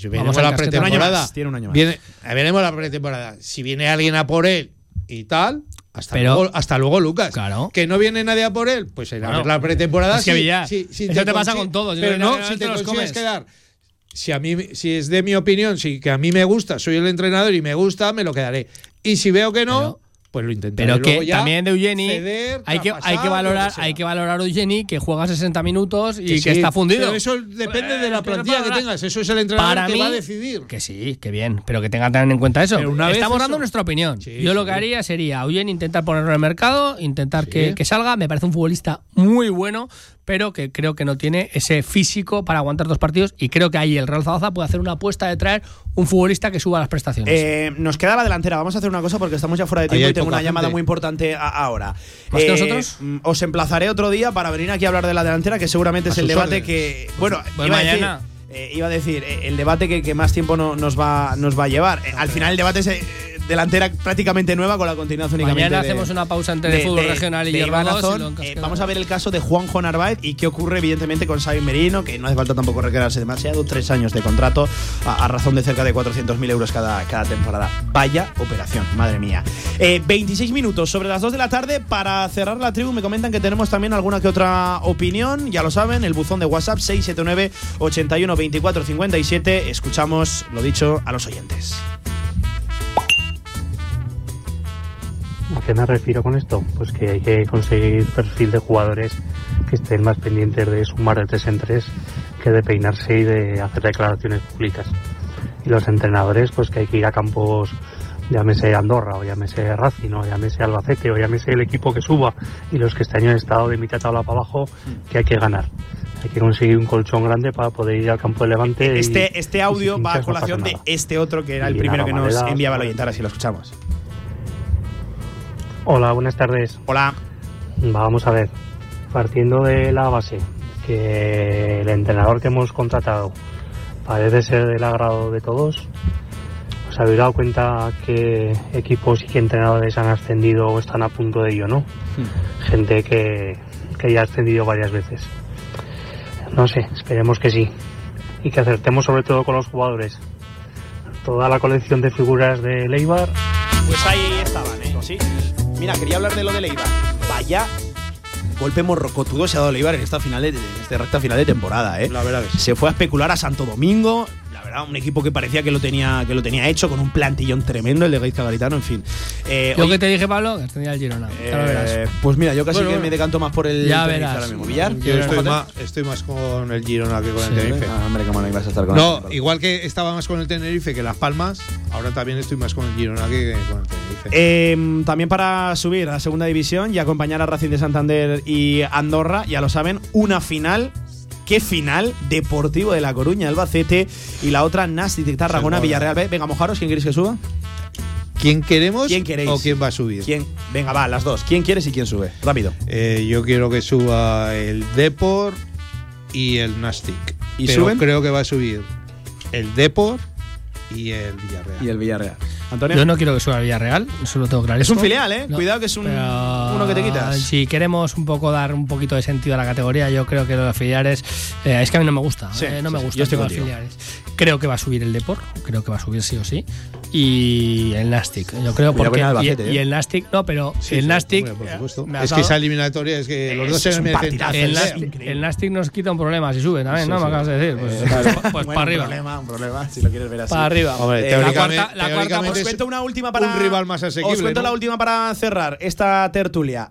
Pues Vamos veremos a la pretemporada. Tiene un año más. Viene, veremos la pretemporada. Si viene alguien a por él y tal, hasta, Pero- luego, hasta luego, Lucas. Claro. Que no viene nadie a por él, pues en Bueno, la pretemporada. es que Villar, eso te pasa con todos, Pero no, no, no, si te te los consigues comes. quedar. Si, a mí, si es de mi opinión, si que a mí me gusta, soy el entrenador y me gusta, me lo quedaré. Y si veo que no, Pero- pues lo intentaré. Pero que ya también de Eugeni ceder, hay que, hay que valorar, lo que hay que valorar a Eugeni que juega 60 minutos y que, sí, está fundido. Pero eso depende de la plantilla que tengas. Eso es el entrenador Para que mí, va a decidir. Que sí, que bien, pero que tengan en cuenta eso. Estamos eso- dando nuestra opinión. Sí, Yo lo que haría sería, Eugeni, intentar ponerlo en el mercado, intentar Sí. que, que salga. Me parece un futbolista muy bueno, pero que creo que no tiene ese físico para aguantar dos partidos y creo que ahí el Real Zaragoza puede hacer una apuesta de traer un futbolista que suba las prestaciones. Eh, nos queda la delantera. Vamos a hacer una cosa porque estamos ya fuera de tiempo y tengo una llamada muy importante a- ahora. ¿Más que nosotros? mm, Os emplazaré otro día para venir aquí a hablar de la delantera, que seguramente A es el debate órdenes. que. Bueno, Pues iba, mañana. A decir, eh, iba a decir, eh, el debate que, que más tiempo no- nos, va, nos va a llevar. Eh, al final, el debate es. Delantera prácticamente nueva con la continuidad únicamente Mañana de- hacemos una pausa entre el fútbol regional y de hierba Iván dos y Azón. lo Eh, vamos a ver el caso de Juanjo Narváez y qué ocurre evidentemente con Xavi Merino, que no hace falta tampoco recrearse demasiado, tres años de contrato a, a razón de cerca de 400.000 euros cada, cada temporada. Vaya operación, madre mía. Eh, 26 minutos sobre las 2 de la tarde para cerrar la tribu. Me comentan que tenemos también alguna que otra opinión, ya lo saben, el buzón de WhatsApp 679 81 24 57. Escuchamos, lo dicho, a los oyentes. ¿A qué me refiero con esto? Pues que hay que conseguir perfil de jugadores que estén más pendientes de sumar de tres en tres que de peinarse y de hacer declaraciones públicas. Y los entrenadores, pues que hay que ir a campos, llámese Andorra, o llámese Racing, o llámese Albacete, o llámese el equipo que suba, y los que este año han estado de mitad tabla para abajo, que hay que ganar. Hay que conseguir un colchón grande para poder ir al campo de Levante. y- Este, este audio y va a no colación de este otro que era el primero que nos enviaba el oyente. Ahora sí lo escuchamos. Hola, buenas tardes. Hola. Vamos a ver, partiendo de la base que el entrenador que hemos contratado parece ser del agrado de todos, ¿os habéis dado cuenta que equipos y que entrenadores han ascendido o están a punto de ello, no? Gente que, que ya ha ascendido varias veces. No sé, esperemos que sí. Y que acertemos sobre todo con los jugadores. Toda la colección de figuras de Leibar Pues ahí estaban, ¿eh? Sí. Mira, quería hablar de lo de Leibar. Vaya golpe morrocotudo se ha dado Leibar en esta final de, en esta recta final de temporada, ¿eh? La verdad sí. Se fue a especular a Santo Domingo. La verdad, un equipo que parecía que lo tenía, que lo tenía hecho, con un plantillón tremendo, el de Gaizka Garitano, en fin. Eh, Yo que te dije, Pablo, que ascendía el Girona. Ya lo verás. eh, pues mira, yo casi Bueno, que bueno. me decanto más por el Ya verás. ahora mismo. Villar. Yo estoy más, estoy más con el Girona que con el Sí, Tenerife. ah, hombre, cómo no ibas a estar con No, el- igual que estaba más con el Tenerife que Las Palmas, ahora también estoy más con el Girona que con el Tenerife. Eh, también para subir a segunda división y acompañar a Racing de Santander y Andorra, ya lo saben, una final qué final, Deportivo de La Coruña, Albacete y la otra Nastic de Tarragona, Villarreal B. Venga, mojaros, ¿quién queréis que suba? ¿Quién queremos ¿Quién queréis? o quién va a subir? ¿Quién? Venga, va, las dos. ¿Quién quieres y quién sube? Rápido. Eh, yo quiero que suba el Depor y el Nastic. ¿Y Pero suben? creo que va a subir el Depor y el Villarreal. Y el Villarreal. Antonio. Yo no quiero que suba a Villarreal, eso lo tengo Es clarísimo. un filial, ¿eh? No, Cuidado que es un, pero uno que te quitas. Si queremos un poco dar un poquito de sentido a la categoría, yo creo que los filiales. eh, es que a mí no me gusta. Sí, eh, no sí, me sí, gusta yo estoy los filiales. Creo que va a subir el Depor, creo que va a subir sí o sí. Y el Nastic, yo creo Cuidado porque. el y, y ¿eh? el Nastic, no, pero Sí, el sí, Nastic. hombre, por supuesto. me has Es que esa eliminatoria es que los dos se un partidazo, el, el Nastic nos quita un problema si sube también, Sí, ¿no? sí. Me acabas de decir. Pues, Eh, pues, bueno, para un arriba. problema, un problema, si lo quieres ver así. Para arriba. Hombre, Eh, la cuarta- la cuarta, Os cuento una última para. un rival más asequible. Os cuento ¿no? la última para cerrar esta tertulia.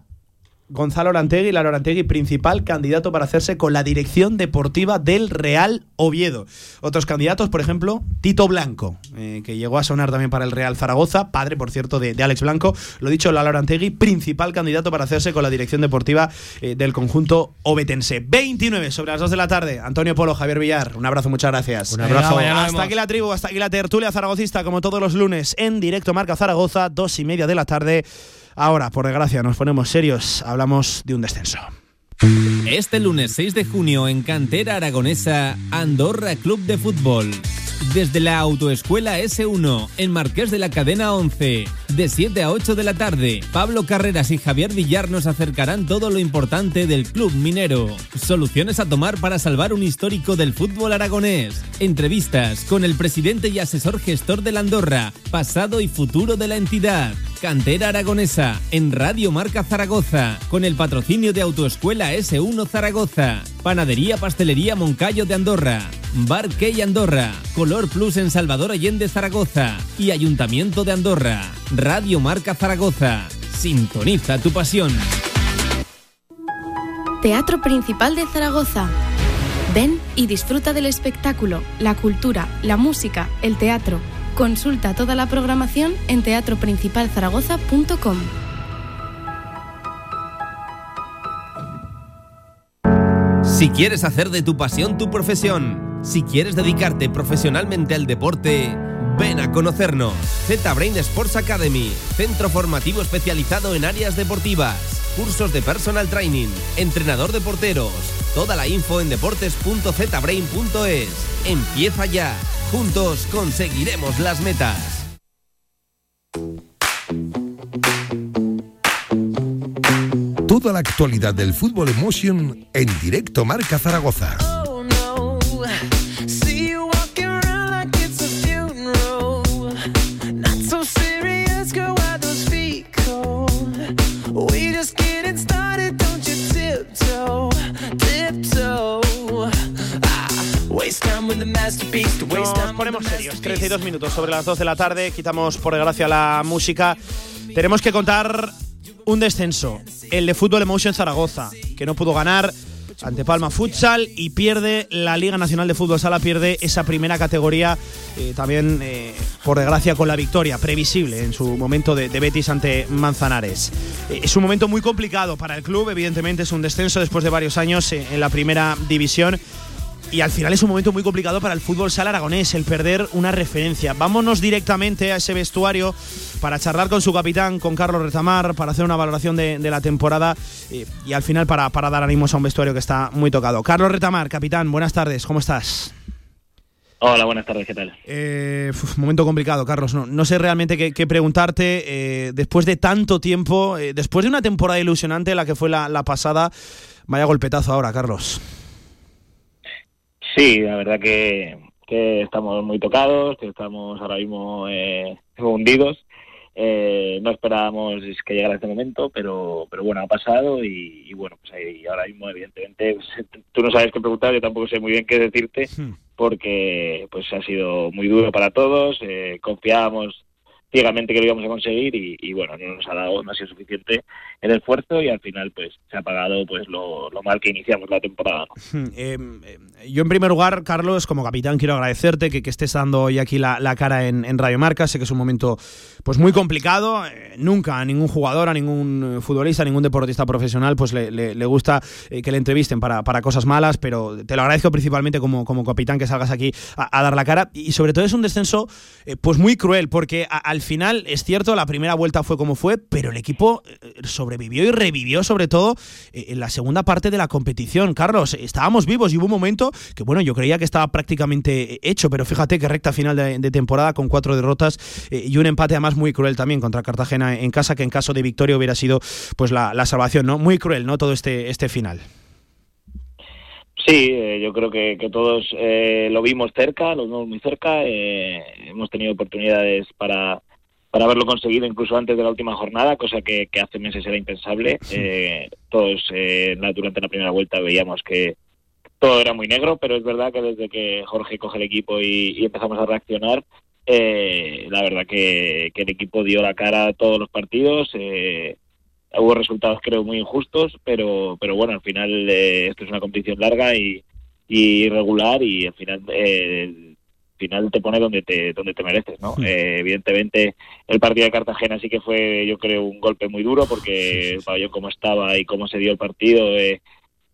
Gonzalo Orantegui, Lalo Orantegui, principal candidato para hacerse con la dirección deportiva del Real Oviedo. Otros candidatos, por ejemplo, Tito Blanco, eh, que llegó a sonar también para el Real Zaragoza, padre, por cierto, de, de Alex Blanco. Lo dicho, Lalo Orantegui, principal candidato para hacerse con la dirección deportiva eh, del conjunto obetense. 29 sobre las 2 de la tarde. Antonio Polo, Javier Villar, un abrazo, muchas gracias. Un abrazo. mañana Hasta aquí la tribu, hasta aquí la tertulia zaragocista, como todos los lunes, en directo Marca Zaragoza, dos y media de la tarde. Ahora, por desgracia, nos ponemos serios, hablamos de un descenso. Este lunes 6 de junio en Cantera Aragonesa, Andorra Club de Fútbol. Desde la Autoescuela S1, en Marqués de la Cadena 11, de 7 a 8 de la tarde, Pablo Carreras y Javier Villar nos acercarán todo lo importante del club minero. Soluciones a tomar para salvar un histórico del fútbol aragonés. Entrevistas con el presidente y asesor gestor de la Andorra, pasado y futuro de la entidad. Cantera Aragonesa, en Radio Marca Zaragoza, con el patrocinio de Autoescuela S1 Zaragoza, Panadería Pastelería Moncayo de Andorra, Bar Key Andorra, Color Plus en Salvador Allende Zaragoza y Ayuntamiento de Andorra. Radio Marca Zaragoza. Sintoniza tu pasión. Teatro Principal de Zaragoza. Ven y disfruta del espectáculo, la cultura, la música, el teatro. Consulta toda la programación en teatroprincipalzaragoza.com. Si quieres hacer de tu pasión tu profesión, si quieres dedicarte profesionalmente al deporte, ven a conocernos. Z-Brain Sports Academy, centro formativo especializado en áreas deportivas, cursos de personal training, entrenador de porteros. Toda la info en deportes.zbrain.es. Empieza ya. Juntos conseguiremos las metas. Toda la actualidad del fútbol emotion en directo Marca Zaragoza. Nos ponemos serios, 32 minutos sobre las 2 de la tarde, quitamos por desgracia la música. Tenemos que contar un descenso, el de Fútbol Emotion Zaragoza, que no pudo ganar ante Palma Futsal y pierde la Liga Nacional de Fútbol Sala, pierde esa primera categoría, eh, también eh, por desgracia con la victoria previsible en su momento de, de Betis ante Manzanares. Eh, es un momento muy complicado para el club, evidentemente es un descenso después de varios años eh, en la primera división. Y al final es un momento muy complicado para el fútbol sala aragonés, el perder una referencia. Vámonos directamente a ese vestuario para charlar con su capitán, con Carlos Retamar, para hacer una valoración de, de la temporada eh, y al final para, para dar ánimos a un vestuario que está muy tocado. Carlos Retamar, capitán, buenas tardes, ¿cómo estás? Hola, buenas tardes, ¿qué tal? Eh, momento complicado, Carlos. No, no sé realmente qué, qué preguntarte. eh, después de tanto tiempo, eh, después de una temporada ilusionante, la que fue la, la pasada, vaya golpetazo ahora, Carlos. Sí, la verdad que, que estamos muy tocados, que estamos ahora mismo eh, hundidos. Eh, no esperábamos que llegara este momento, pero, pero bueno, ha pasado y, y bueno, pues ahí ahora mismo evidentemente pues, tú no sabes qué preguntar, yo tampoco sé muy bien qué decirte, porque pues ha sido muy duro para todos, eh, confiábamos ciegamente que lo íbamos a conseguir y, bueno, no nos ha dado, no ha sido suficiente el esfuerzo y al final pues se ha pagado pues lo, mal que iniciamos la temporada. Eh, eh, yo en primer lugar, Carlos, como capitán quiero agradecerte que, que estés dando hoy aquí la, cara en, en, Radio Marca, sé que es un momento pues muy complicado, eh, nunca a ningún jugador, a ningún futbolista, a ningún deportista profesional pues le, le, gusta que le entrevisten para, para, cosas malas, pero te lo agradezco principalmente como, como capitán que salgas aquí a, dar la cara. Y sobre todo es un descenso pues muy cruel porque al final, es cierto, la primera vuelta fue como fue, pero el equipo eh, sobrevivió y revivió sobre todo eh, en la segunda parte de la competición. Carlos, estábamos vivos y hubo un momento que, bueno, yo creía que estaba prácticamente hecho, pero fíjate que recta final de, temporada con cuatro derrotas eh, y un empate además muy cruel también contra Cartagena en casa, que en caso de victoria hubiera sido pues la, salvación, ¿no? Muy cruel, ¿no? Todo este, este final. Sí, yo creo que, todos lo vimos cerca, lo vimos muy cerca. hemos tenido oportunidades para, para haberlo conseguido incluso antes de la última jornada, cosa que, hace meses era impensable. Eh, todos eh, durante la primera vuelta veíamos que todo era muy negro, pero es verdad que desde que Jorge coge el equipo y, empezamos a reaccionar, eh, la verdad que, el equipo dio la cara a todos los partidos. hubo resultados creo muy injustos, pero, pero bueno, al final esto es una competición larga y, y regular y al final final te pone donde te donde te mereces, ¿no? Eh, evidentemente el partido de Cartagena sí que fue, yo creo, un golpe muy duro porque el pabellón como estaba y cómo se dio el partido eh,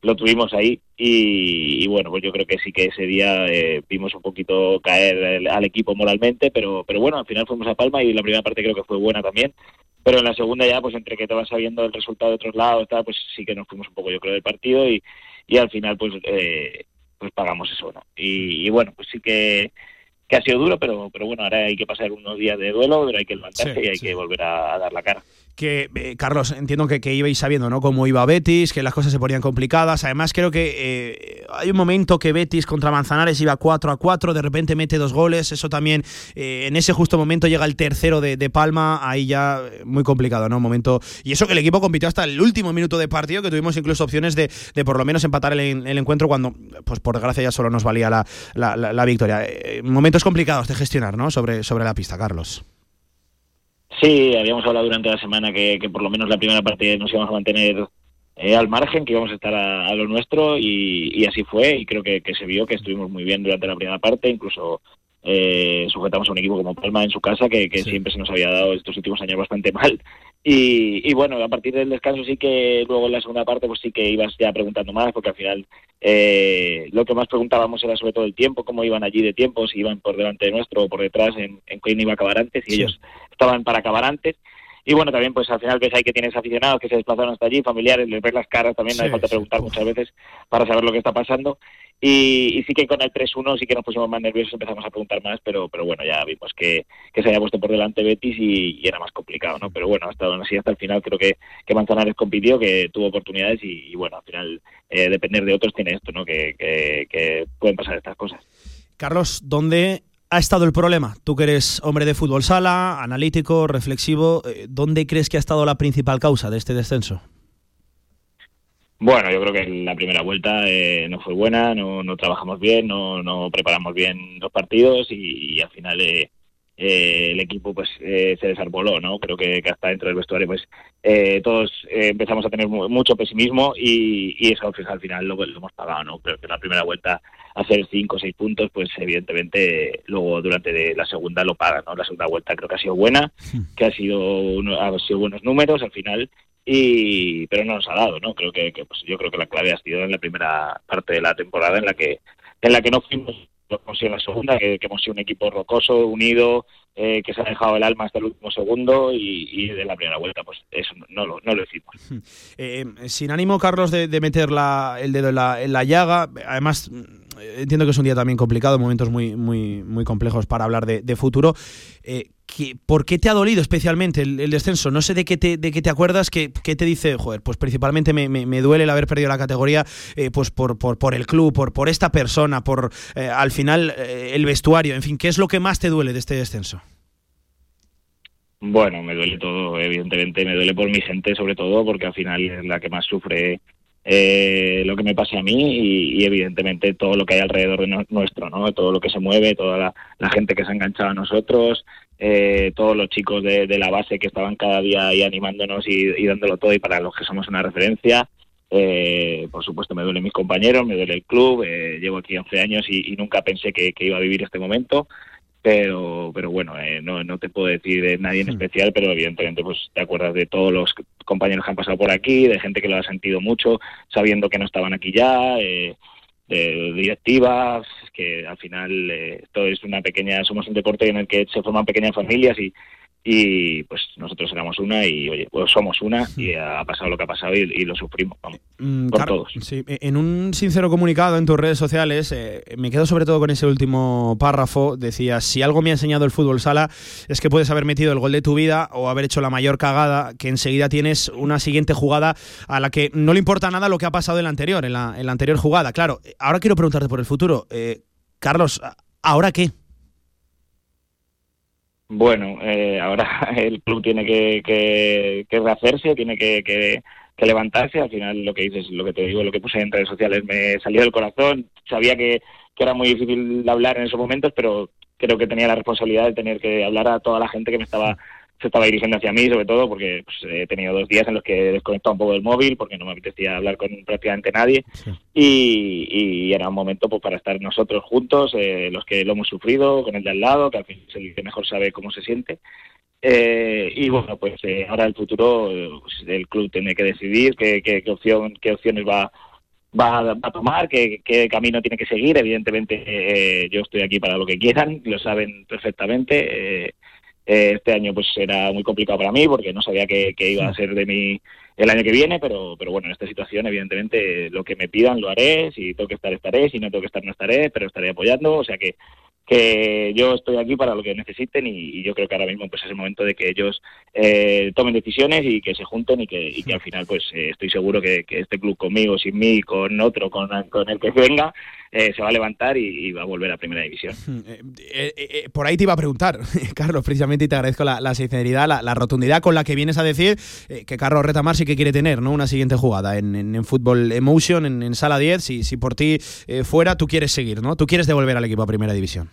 lo tuvimos ahí y, bueno, pues yo creo que sí que ese día eh, vimos un poquito caer al equipo moralmente, pero pero bueno, al final fuimos a Palma y la primera parte creo que fue buena también. Pero en la segunda ya, pues entre que te vas sabiendo el resultado de otros lados, pues sí que nos fuimos un poco, yo creo, del partido y, y al final, pues pues pagamos eso, ¿no? Y, bueno, pues sí que, que ha sido duro, pero, pero bueno, ahora hay que pasar unos días de duelo, pero hay que levantarse y hay que volver a dar la cara que, eh, Carlos, entiendo que, que, ibais sabiendo, ¿no? Cómo iba Betis, que las cosas se ponían complicadas. Además, creo que eh, hay un momento que Betis contra Manzanares iba 4 a 4, de repente mete dos goles. Eso también, eh, en ese justo momento llega el tercero de, Palma, ahí ya muy complicado, ¿no? Momento. Y eso que el equipo compitió hasta el último minuto de partido, que tuvimos incluso opciones de, de por lo menos empatar el, el, encuentro cuando, pues por desgracia, ya solo nos valía la, la, la, victoria. momentos complicados de gestionar, ¿no? Sobre, sobre la pista, Carlos. Sí, habíamos hablado durante la semana que, por lo menos la primera parte nos íbamos a mantener eh, al margen, que íbamos a estar a, lo nuestro y, así fue. Y creo que, se vio que estuvimos muy bien durante la primera parte, incluso eh, sujetamos a un equipo como Palma en su casa que, siempre se nos había dado estos últimos años bastante mal y, bueno, a partir del descanso sí que luego en la segunda parte pues sí que ibas ya preguntando más porque al final eh, lo que más preguntábamos era sobre todo el tiempo, cómo iban allí de tiempo, si iban por delante de nuestro o por detrás, en, en quién iba a acabar antes y ellos estaban para acabar antes. Y bueno, también pues al final ves ahí que tienes aficionados que se desplazaron hasta allí, familiares, les ves las caras, también no hay falta preguntar muchas veces para saber lo que está pasando. Y, sí que con el 3-1 sí que nos pusimos más nerviosos, empezamos a preguntar más, pero pero bueno, ya vimos que, se había puesto por delante Betis y, era más complicado, ¿no? Pero bueno, hasta así hasta el final creo que, que Manzanares compitió, que tuvo oportunidades y, bueno, al final eh, depender de otros tiene esto, ¿no? Que, que pueden pasar estas cosas. Carlos, ¿dónde ha estado el problema? Tú que eres hombre de fútbol sala, analítico, reflexivo, eh, ¿dónde crees que ha estado la principal causa de este descenso? Bueno, yo creo que la primera vuelta eh, no fue buena, no, no trabajamos bien, no, no preparamos bien los partidos y, al final eh, eh, el equipo pues se desarboló, ¿no? Creo que, hasta dentro del vestuario pues todos empezamos a tener mucho pesimismo y, y eso al final lo, lo, hemos pagado, ¿no? Creo que la primera vuelta hacer cinco o seis puntos pues evidentemente luego durante la segunda lo pagan, ¿no? La segunda vuelta creo que ha sido buena, que ha sido, ha sido buenos números al final y pero no nos ha dado no creo que, pues yo creo que la clave ha sido en la primera parte de la temporada en la que en la que no fuimos en la segunda que, hemos sido un equipo rocoso unido eh, que se ha dejado el alma hasta el último segundo y, de la primera vuelta pues eso no lo, no lo hicimos eh, sin ánimo Carlos de, meter el dedo en la, en la llaga además entiendo que es un día también complicado, momentos muy, muy, muy complejos para hablar de, futuro. Eh, ¿Por qué te ha dolido especialmente el, descenso? No sé de qué te, de qué te acuerdas, qué, te dice, joder, pues principalmente me, duele el haber perdido la categoría eh, pues por, por, por, el club, por, por esta persona, por eh, al final el vestuario, en fin, ¿qué es lo que más te duele de este descenso? Bueno, me duele todo, evidentemente, me duele por mi gente sobre todo, porque al final es la que más sufre eh, lo que me pasa a mí y, evidentemente todo lo que hay alrededor de nuestro, ¿no? Todo lo que se mueve, toda la, gente que se ha enganchado a nosotros, eh, todos los chicos de, la base que estaban cada día ahí animándonos y, dándolo todo y para los que somos una referencia. Eh, por supuesto me duelen mis compañeros, me duele el club, eh, llevo aquí 11 años y, nunca pensé que, iba a vivir este momento, pero pero bueno, no, no te puedo decir de nadie en hmm. especial, pero evidentemente pues te acuerdas de todos los compañeros que han pasado por aquí, de gente que lo ha sentido mucho, sabiendo que no estaban aquí ya, de directivas, que al final esto es una pequeña, somos un deporte en el que se forman pequeñas familias y, y pues nosotros éramos una y oye, pues somos una y ha pasado lo que ha pasado y, lo sufrimos mm, por todos. Sí. E, en un sincero comunicado en tus redes sociales, eh, me quedo sobre todo con ese último párrafo, decías, si algo me ha enseñado el fútbol sala es que puedes haber metido el gol de tu vida o haber hecho la mayor cagada, que enseguida tienes una siguiente jugada a la que no le importa nada lo que ha pasado en la anterior, en la, en la anterior jugada. Claro, ahora quiero preguntarte por el futuro. Eh, Carlos, ¿ahora qué? Bueno, eh, ahora el club tiene que, que, rehacerse, tiene que, que, levantarse. Al final, lo que dices, lo que te digo, lo que puse en redes sociales me salió del corazón. Sabía que, que era muy difícil hablar en esos momentos, pero creo que tenía la responsabilidad de tener que hablar a toda la gente que me estaba se estaba dirigiendo hacia mí, sobre todo porque pues, he tenido dos días en los que he desconectado un poco del móvil porque no me apetecía hablar con prácticamente nadie y, era un momento pues, para estar nosotros juntos, eh, los que lo hemos sufrido, con el de al lado, que al fin es el que mejor sabe cómo se siente. Eh, y bueno, pues eh, ahora el futuro pues, el club tiene que decidir qué, qué, opción, qué opciones va, va, a tomar, qué, qué, camino tiene que seguir. Evidentemente yo estoy aquí para lo que quieran, lo saben perfectamente. Eh, este año pues era muy complicado para mí porque no sabía qué, iba a ser de mí el año que viene, pero, pero bueno, en esta situación evidentemente lo que me pidan lo haré, si tengo que estar estaré, si no tengo que estar no estaré, pero estaré apoyando, o sea que que yo estoy aquí para lo que necesiten y, yo creo que ahora mismo pues es el momento de que ellos eh, tomen decisiones y que se junten y que, y que al final pues eh, estoy seguro que, este club conmigo, sin mí, con otro, con, con el que venga, eh, se va a levantar y, va a volver a Primera División. por ahí te iba a preguntar, Carlos, precisamente, y te agradezco la, sinceridad, la, rotundidad con la que vienes a decir que Carlos Retamar sí que quiere tener ¿no? una siguiente jugada en, en, Fútbol Emotion, en, en Sala 10, si, si por ti fuera, tú quieres seguir, ¿no? Tú quieres devolver al equipo a Primera División.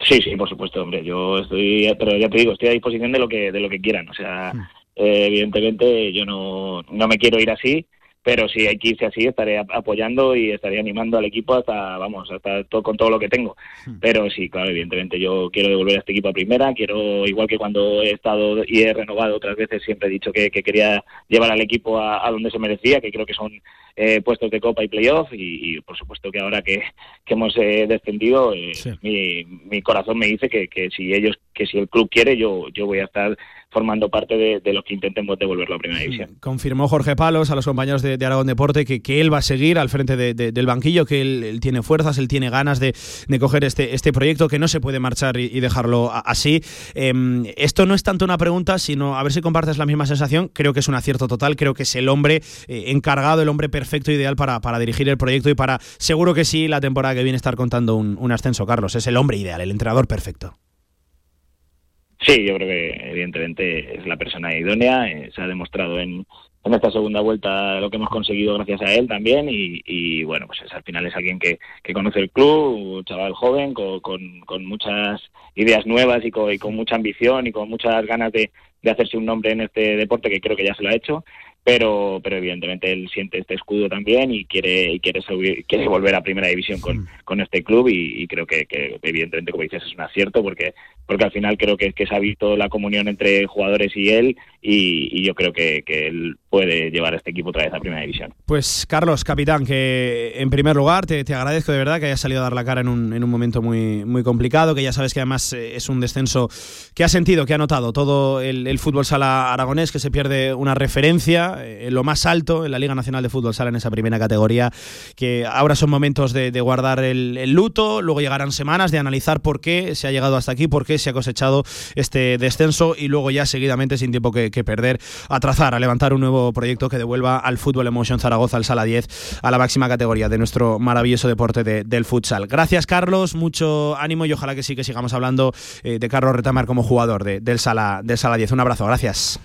Sí, sí, por supuesto, hombre. Yo estoy, pero ya te digo, estoy a disposición de lo que de lo que quieran. O sea, hmm. eh, evidentemente yo no, no me quiero ir así, pero si hay que irse así, estaré apoyando y estaré animando al equipo hasta, vamos, hasta todo, con todo lo que tengo. Hmm. Pero sí, claro, evidentemente yo quiero devolver a este equipo a primera, quiero, igual que cuando he estado y he renovado otras veces, siempre he dicho que, quería llevar al equipo a, donde se merecía, que creo que son eh, puestos de Copa y Playoff y, por supuesto que ahora que, hemos eh, descendido, eh, mi, mi, corazón me dice que, que, si ellos, que si el club quiere, yo, yo voy a estar formando parte de, de los que intentemos devolverlo a Primera División. Confirmó Jorge Palos a los compañeros de, Aragón Deporte que, que, él va a seguir al frente del banquillo, que él, tiene fuerzas, él tiene ganas de, coger este, este proyecto, que no se puede marchar y, dejarlo así. Em, esto no es tanto una pregunta, sino a ver si compartes la misma sensación. Creo que es un acierto total, creo que es el hombre eh, encargado, el hombre perfecto, ideal para, para dirigir el proyecto y para, seguro que sí, la temporada que viene estar contando un, un ascenso, Carlos. Es el hombre ideal, el entrenador perfecto. Sí, yo creo que evidentemente es la persona idónea, eh, se ha demostrado en, en esta segunda vuelta lo que hemos conseguido gracias a él también y, bueno, pues al final es alguien que, que, conoce el club, un chaval joven con, con, muchas ideas nuevas y con, y con, mucha ambición y con muchas ganas de, de hacerse un nombre en este deporte que creo que ya se lo ha hecho pero pero evidentemente él siente este escudo también y quiere y quiere quiere volver a primera división con, con este club y, creo que, que, evidentemente como dices es un acierto porque porque al final creo que, que se ha visto la comunión entre jugadores y él y, yo creo que, que, él puede llevar a este equipo otra vez a primera división. Pues Carlos, capitán, que en primer lugar te, te agradezco de verdad que hayas salido a dar la cara en un, en un momento muy, muy complicado, que ya sabes que además eh, es un descenso que ha sentido, que ha notado todo el, el fútbol sala aragonés, que se pierde una referencia en lo más alto en la Liga Nacional de Fútbol Sala en esa primera categoría, que ahora son momentos de, guardar el, luto, luego llegarán semanas de analizar por qué se ha llegado hasta aquí, por qué se ha cosechado este descenso y luego ya seguidamente, sin tiempo que, perder, a trazar, a levantar un nuevo proyecto que devuelva al Fútbol Emotion Zaragoza, al Sala 10, a la máxima categoría de nuestro maravilloso deporte del futsal. Gracias, Carlos, mucho ánimo y ojalá que sí que sigamos hablando eh, de Carlos Retamar como jugador del, Sala, del Sala 10. Un abrazo, gracias.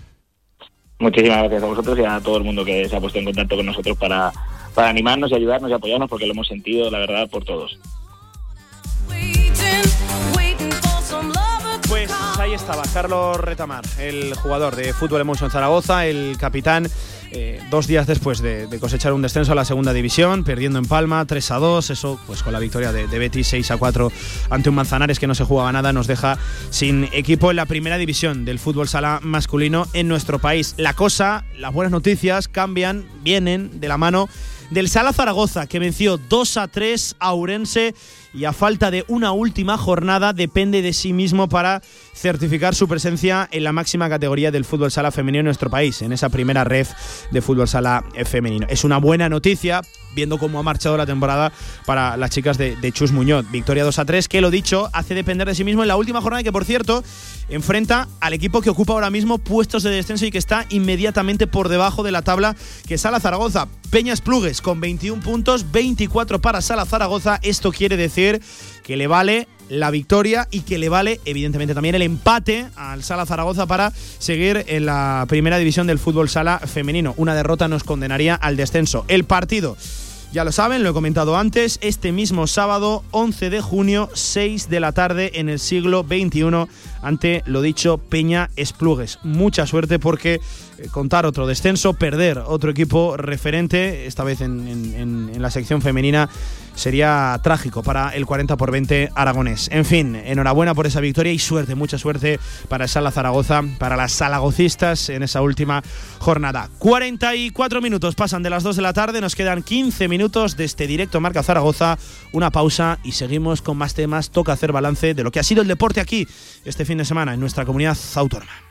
Muchísimas gracias a vosotros y a todo el mundo que se ha puesto en contacto con nosotros para, para animarnos y ayudarnos y apoyarnos porque lo hemos sentido, la verdad, por todos. Ahí estaba Carlos Retamar, el jugador de Fútbol Emotion Zaragoza, el capitán, eh, dos días después de, cosechar un descenso a la segunda división, perdiendo en Palma 3 a 2, eso pues con la victoria de, de Betis 6 a 4 ante un Manzanares que no se jugaba nada, nos deja sin equipo en la primera división del fútbol sala masculino en nuestro país. La cosa, las buenas noticias cambian, vienen de la mano del Sala Zaragoza, que venció 2 a 3 a Urense y a falta de una última jornada depende de sí mismo para certificar su presencia en la máxima categoría del fútbol sala femenino en nuestro país, en esa primera red de fútbol sala femenino. Es una buena noticia viendo cómo ha marchado la temporada para las chicas de, Chus Muñoz. Victoria 2 a 3, que lo dicho, hace depender de sí mismo en la última jornada, que por cierto, enfrenta al equipo que ocupa ahora mismo puestos de descenso y que está inmediatamente por debajo de la tabla, que Sala Zaragoza. Peñas Plugues con 21 puntos, 24 para Sala Zaragoza. Esto quiere decir que le vale la victoria y que le vale, evidentemente, también el empate al Sala Zaragoza para seguir en la primera división del fútbol sala femenino. Una derrota nos condenaría al descenso. El partido. Ya lo saben, lo he comentado antes, este mismo sábado 11 de junio, 6 de la tarde en el siglo XXI, ante lo dicho Peña Esplugues. Mucha suerte porque eh, contar otro descenso, perder otro equipo referente, esta vez en, la sección femenina, sería trágico para el 40 por 20 aragonés. En fin, enhorabuena por esa victoria y suerte, mucha suerte para Sala Zaragoza, para las salagocistas en esa última jornada. 44 minutos pasan de las 2 de la tarde, nos quedan 15 minutos de este directo Marca Zaragoza, una pausa y seguimos con más temas. Toca hacer balance de lo que ha sido el deporte aquí este fin de semana en nuestra comunidad autónoma.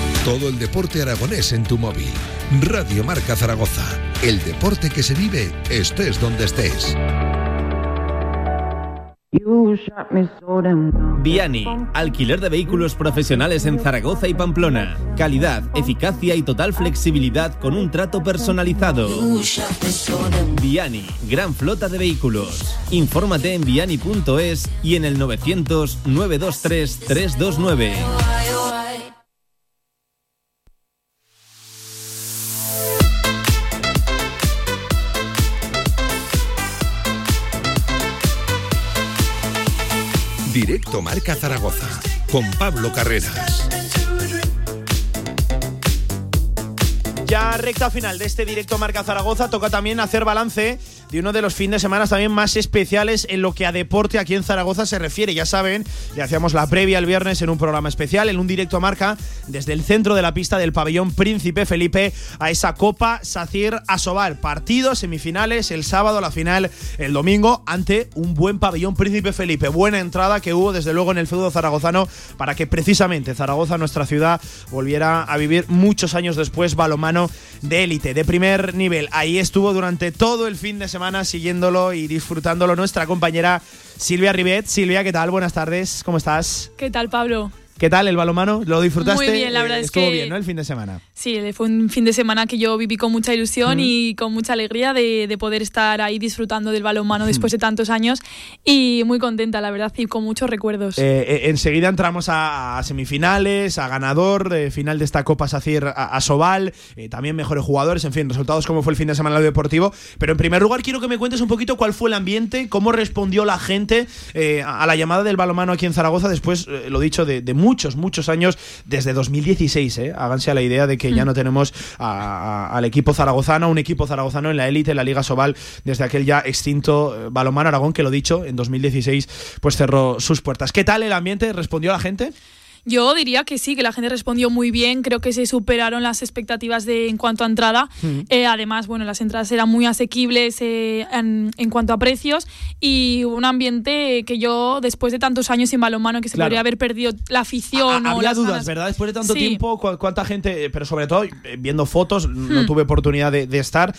Todo el deporte aragonés en tu móvil. Radio Marca Zaragoza. El deporte que se vive estés donde estés. Viani, alquiler de vehículos profesionales en Zaragoza y Pamplona. Calidad, eficacia y total flexibilidad con un trato personalizado. Viani, gran flota de vehículos. Infórmate en viani.es y en el 900 923 329. Directo Marca Zaragoza con Pablo Carreras. Ya recta final de este directo Marca Zaragoza, toca también hacer balance de uno de los fines de semana también más especiales en lo que a deporte aquí en Zaragoza se refiere. Ya saben, le hacíamos la previa el viernes en un programa especial, en un directo marca desde el centro de la pista del pabellón Príncipe Felipe a esa Copa Sacir Asobal. Partidos, semifinales, el sábado, la final, el domingo, ante un buen pabellón Príncipe Felipe. Buena entrada que hubo desde luego en el feudo zaragozano para que precisamente Zaragoza, nuestra ciudad, volviera a vivir muchos años después balomano de élite, de primer nivel. Ahí estuvo durante todo el fin de semana siguiéndolo y disfrutándolo nuestra compañera Silvia Rivet. Silvia, ¿qué tal? Buenas tardes, ¿cómo estás? ¿Qué tal, Pablo? ¿Qué tal el balomano? ¿Lo disfrutaste? Muy bien, la verdad eh, es Estuvo que. bien, ¿no? El fin de semana. Sí, fue un fin de semana que yo viví con mucha ilusión y con mucha alegría de, de, poder estar ahí disfrutando del balonmano después de tantos años y muy contenta, la verdad, y con muchos recuerdos. Eh, eh, enseguida entramos a, semifinales, a ganador, final de esta Copa Sacir a, Sobal, también mejores jugadores, en fin, resultados como fue el fin de semana el deportivo. Pero en primer lugar quiero que me cuentes un poquito cuál fue el ambiente, cómo respondió la gente a la llamada del balonmano aquí en Zaragoza después, lo dicho, de, de muchos, muchos años desde 2016. ¿eh? Háganse a la idea de que ya mm. no tenemos al equipo zaragozano, un equipo zaragozano en la élite, en la Liga Sobal, desde aquel ya extinto eh, Balomano Aragón, que lo dicho, en 2016 pues cerró sus puertas. ¿Qué tal el ambiente? ¿Respondió la gente? Yo diría que sí, que la gente respondió muy bien. Creo que se superaron las expectativas de en cuanto a entrada. Eh, además, bueno, las entradas eran muy asequibles eh, en, cuanto a precios y un ambiente que yo, después de tantos años sin balonmano, que se podría haber perdido la afición. o había dudas, ¿verdad? Después de tanto tiempo, ¿cuánta gente? Pero sobre todo, eh, viendo fotos, no hmm. tuve oportunidad de, estar,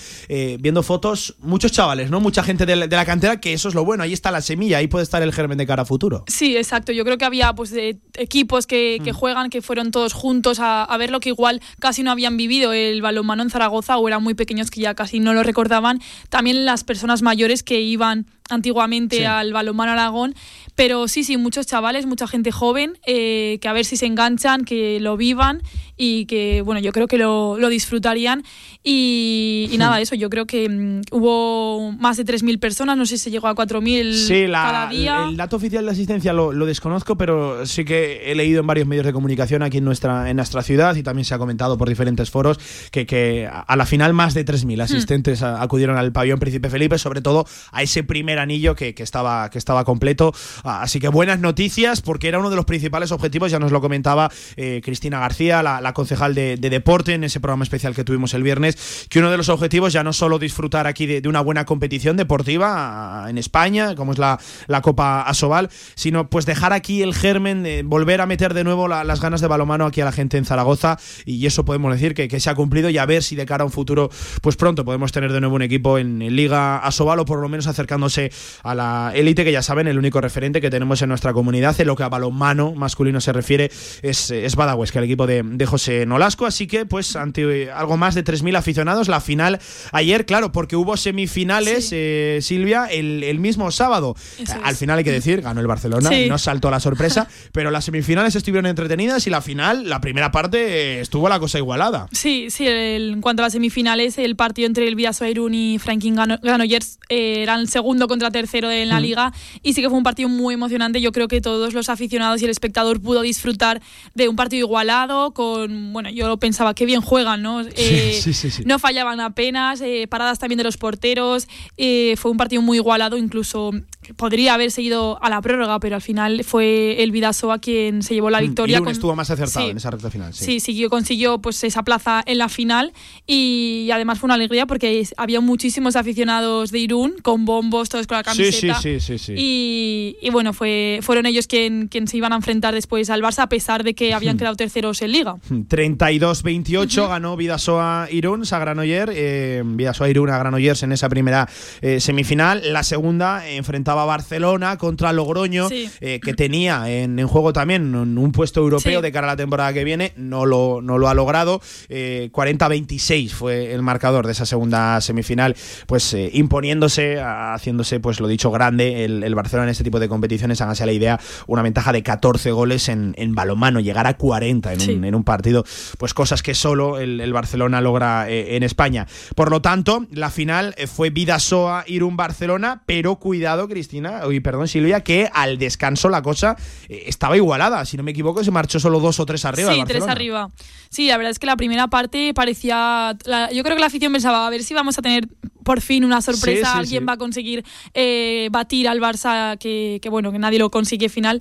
viendo fotos, muchos chavales, ¿no? Mucha gente de la, cantera, que eso es lo bueno. Ahí está la semilla, ahí puede estar el germen de cara a futuro. Sí, exacto. Yo creo que había pues equipos que, Mm. juegan, que fueron todos juntos a, a ver lo que igual casi no habían vivido el balonmano en Zaragoza o eran muy pequeños que ya casi no lo recordaban. También las personas mayores que iban antiguamente Sí. al balonmano Aragón. Pero sí, sí, muchos chavales, mucha gente joven, eh, que a ver si se enganchan, que lo vivan y que, bueno, yo creo que lo, lo disfrutarían. Y, y nada, eso, yo creo que mm, hubo más de 3.000 personas, no sé si se llegó a 4.000 Sí, la- cada día. el dato oficial de asistencia lo, lo desconozco, pero sí que he leído en varios medios de comunicación aquí en nuestra, en nuestra ciudad y también se ha comentado por diferentes foros que, que a la final más de 3.000 asistentes a- acudieron al pabellón Príncipe Felipe, sobre todo a ese primer anillo que, que estaba, que estaba completo. Así que buenas noticias porque era uno de los principales objetivos, ya nos lo comentaba eh, Cristina García, la, concejal de, de deporte en ese programa especial que tuvimos el viernes, que uno de los objetivos ya no solo disfrutar aquí de, una buena competición deportiva ah, en España, como es la, la Copa Asobal, sino pues dejar aquí el germen, volver a meter de nuevo la- las ganas de balomano aquí a la gente en Zaragoza y eso podemos decir que, que se ha cumplido y a ver si de cara a un futuro pues pronto podemos tener de nuevo un equipo en, en Liga Asobal o por lo menos acercándose a la élite que ya saben el único referente que tenemos en nuestra comunidad en lo que a balonmano masculino se refiere es, es Badahues, que el equipo de, de José Nolasco, así que pues ante eh, algo más de 3.000 aficionados, la final ayer, claro, porque hubo semifinales, eh, Silvia, el, el mismo sábado. Eso Al final hay que decir, ganó el Barcelona, Sí. no saltó la sorpresa, pero las semifinales estuvieron entretenidas y la final, la primera parte, eh, estuvo la cosa igualada. Sí, sí, el- en cuanto a las semifinales, el partido entre el Vidasoa Irún y Franklin Granollers eh, eran segundo contra tercero en la Mm. liga y sí que fue un partido muy emocionante. Yo creo que todos los aficionados y el espectador pudo disfrutar de un partido igualado con, bueno, yo pensaba que bien juegan, ¿no? Eh, sí, sí, sí. No fallaban apenas, eh, paradas también de los porteros. eh, fue un partido muy igualado, incluso podría haber seguido a la prórroga, pero al final fue el Vidasoa quien se llevó la victoria. Irún con- estuvo más acertado Sí. en esa recta final. Sí. Sí, siguió, consiguió pues esa plaza en la final y además fue una alegría porque había muchísimos aficionados de Irún con bombos, todos con la camiseta. sí, sí, sí, sí. Y, y bueno, fue, fueron ellos quien, quien se iban a enfrentar después al Barça a pesar de que habían Hmm. quedado terceros en liga. 32-28 ganó Vidasoa Irún a Granoller, eh, Vidasoa Irún a Granollers en esa primera eh, semifinal. La segunda enfrentaba Barcelona contra Logroño, Sí. eh, que tenía en, en juego también un, un puesto europeo Sí. de cara a la temporada que viene. No lo, no lo ha logrado. Eh, 40-26 fue el marcador de esa segunda semifinal, pues eh, imponiéndose, haciéndose, pues lo dicho, grande el, el Barcelona en este tipo de competiciones. Háganse la idea, una ventaja de 14 goles en, en balonmano, llegar a 40 en, Sí. un, en un partido, pues cosas que solo el, el Barcelona logra eh, en España. Por lo tanto, la final fue Vidasoa Irún Barcelona, pero cuidado, Cristina, uy, perdón, Silvia, que al descanso la cosa eh, estaba igualada. Si no me equivoco, se marchó solo dos o tres arriba. el Sí, tres arriba. Sí, la verdad es que la primera parte parecía. la- yo creo que la afición pensaba a ver si vamos a tener por fin una sorpresa. Sí, sí, Alguien sí. va a conseguir eh, batir al Barça, que, que, bueno, que nadie lo consigue final.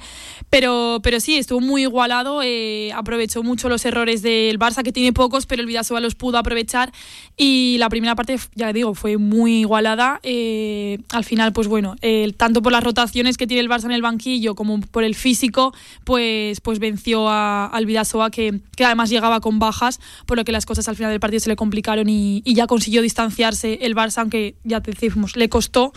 Pero, pero sí, estuvo muy igualado. eh, aprovechó mucho los errores del Barça, que tiene pocos, pero el Vidasoa los pudo aprovechar. Y la primera parte, ya digo, fue muy igualada. eh, al final, pues bueno, el- tanto por las rotaciones que tiene el Barça en el banquillo como por el físico, pues, pues venció a- al Vidasoa, que, que además llegaba con bajas, por lo que las cosas al final del partido se le complicaron y, y ya consiguió distanciarse el Barça, aunque ya te decimos, le costó.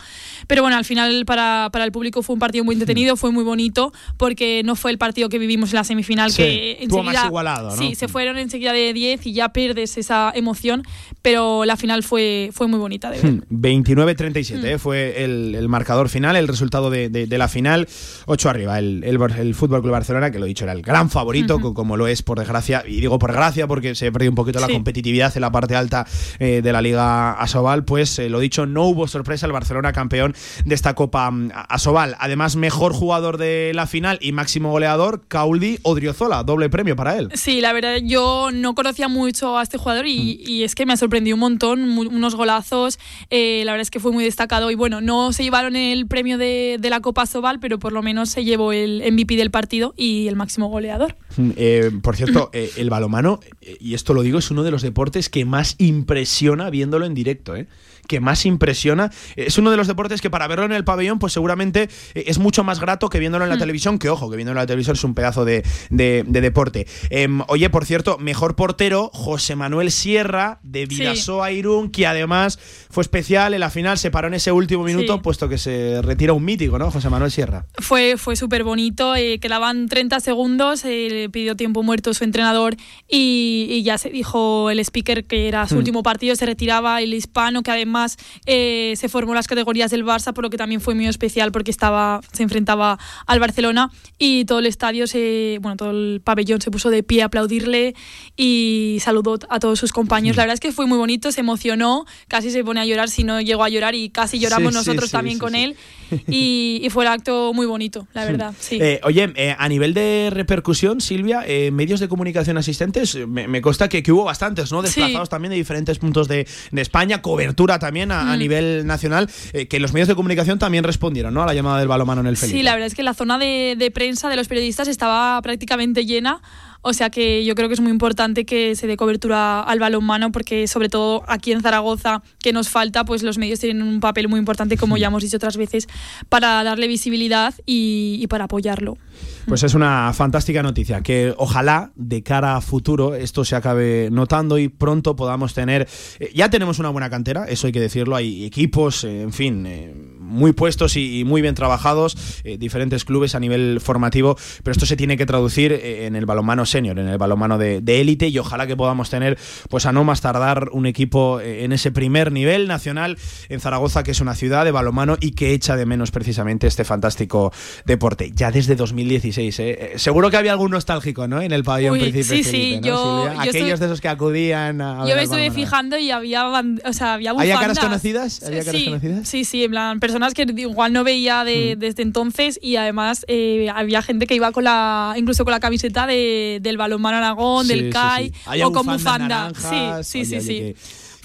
Pero bueno, al final para, para el público fue un partido muy entretenido, fue muy bonito, porque no fue el partido que vivimos en la semifinal, Sí, que enseguida- igualado, ¿no? Sí, se fueron enseguida de 10 y ya pierdes esa emoción, pero la final fue, fue muy bonita de ver. Hmm, 29-37 Hmm. eh, fue el, el marcador final, el resultado de, de- de la final. 8 arriba, el, el, Fútbol Club Barcelona, que lo he dicho, era el gran favorito, co- como lo es por desgracia. Y digo por desgracia porque se perdió un poquito la competitividad en la parte alta eh, de la Liga Asobal. Pues eh, lo dicho, no hubo sorpresa, el Barcelona campeón de esta Copa mm, Asobal. Además, mejor jugador de la final y máximo goleador, Cauldi Odriozola, doble premio para él. Sí, la verdad, yo no conocía mucho a este jugador y, y es que me ha sorprendido un montón, unos golazos, eh, la verdad es que fue muy destacado y bueno, no se llevaron el premio de, de la Copa Sobal, pero por lo menos se llevó el MVP del partido y el máximo goleador. Mm, eh, por cierto, eh, el balomano, eh, y esto lo digo, es uno de los deportes que más impresiona viéndolo en directo. ¿eh? Que más impresiona. Es uno de los deportes que para verlo en el pabellón, pues seguramente es mucho más grato que viéndolo en la televisión, que ojo, que viéndolo en la televisión es un pedazo de, deporte. Em, oye, por cierto, mejor portero, José Manuel Sierra, de Vidasoa Irún, que además fue especial en la final, se paró en ese último minuto, puesto que se retira un mítico, ¿no? José Manuel Sierra. Fue, fue súper bonito, eh, quedaban 30 segundos, eh, le pidió tiempo muerto su entrenador y, ya se dijo el speaker que era su hmm. último partido, se retiraba el hispano, que además eh, se formó las categorías del Barça, por lo que también fue muy especial porque estaba, se enfrentaba al Barcelona y todo el estadio, se, bueno, todo el pabellón se puso de pie a aplaudirle y saludó a todos sus compañeros. La verdad es que fue muy bonito, se emocionó, casi se pone a llorar si no llegó a llorar y casi lloramos nosotros también con él. Y, fue el acto muy bonito, la verdad. Eh, oye, eh, a nivel de repercusión, Silvia, medios de comunicación asistentes, me, consta que, que, hubo bastantes, ¿no? Desplazados también de diferentes puntos de, España, cobertura también a, mm. nivel nacional, que los medios de comunicación también respondieron, ¿no? A la llamada del balomano en el Felipe. Sí, la verdad es que la zona de, de prensa de los periodistas estaba prácticamente llena. O sea que yo creo que es muy importante que se dé cobertura al balonmano porque sobre todo aquí en Zaragoza que nos falta, pues los medios tienen un papel muy importante, como ya hemos dicho otras veces, para darle visibilidad y, y para apoyarlo. Pues es una fantástica noticia, que ojalá de cara a futuro esto se acabe notando y pronto podamos tener, eh, ya tenemos una buena cantera, eso hay que decirlo, hay equipos, eh, en fin, eh, muy puestos y, muy bien trabajados, diferentes clubes a nivel formativo, pero esto se tiene que traducir en el balonmano senior, en el balonmano de élite y ojalá que podamos tener, pues a no más tardar, un equipo en ese primer nivel nacional en Zaragoza, que es una ciudad de balonmano y que echa de menos precisamente este fantástico deporte. Ya desde 2016 ¿eh? Eh, seguro que había algún nostálgico, ¿no? En el pabellón Príncipe sí, sí, yo, Aquellos de esos que acudían a Yo me estuve fijando y había, o sea, había ¿Había caras conocidas? ¿Había caras sí, conocidas? Sí, sí, en plan, personas que igual no veía de, mm. desde entonces y además eh, había gente que iba con la, incluso con la camiseta de, del balonmano Aragón, del CAI o con bufanda. Sí, sí, sí, sí.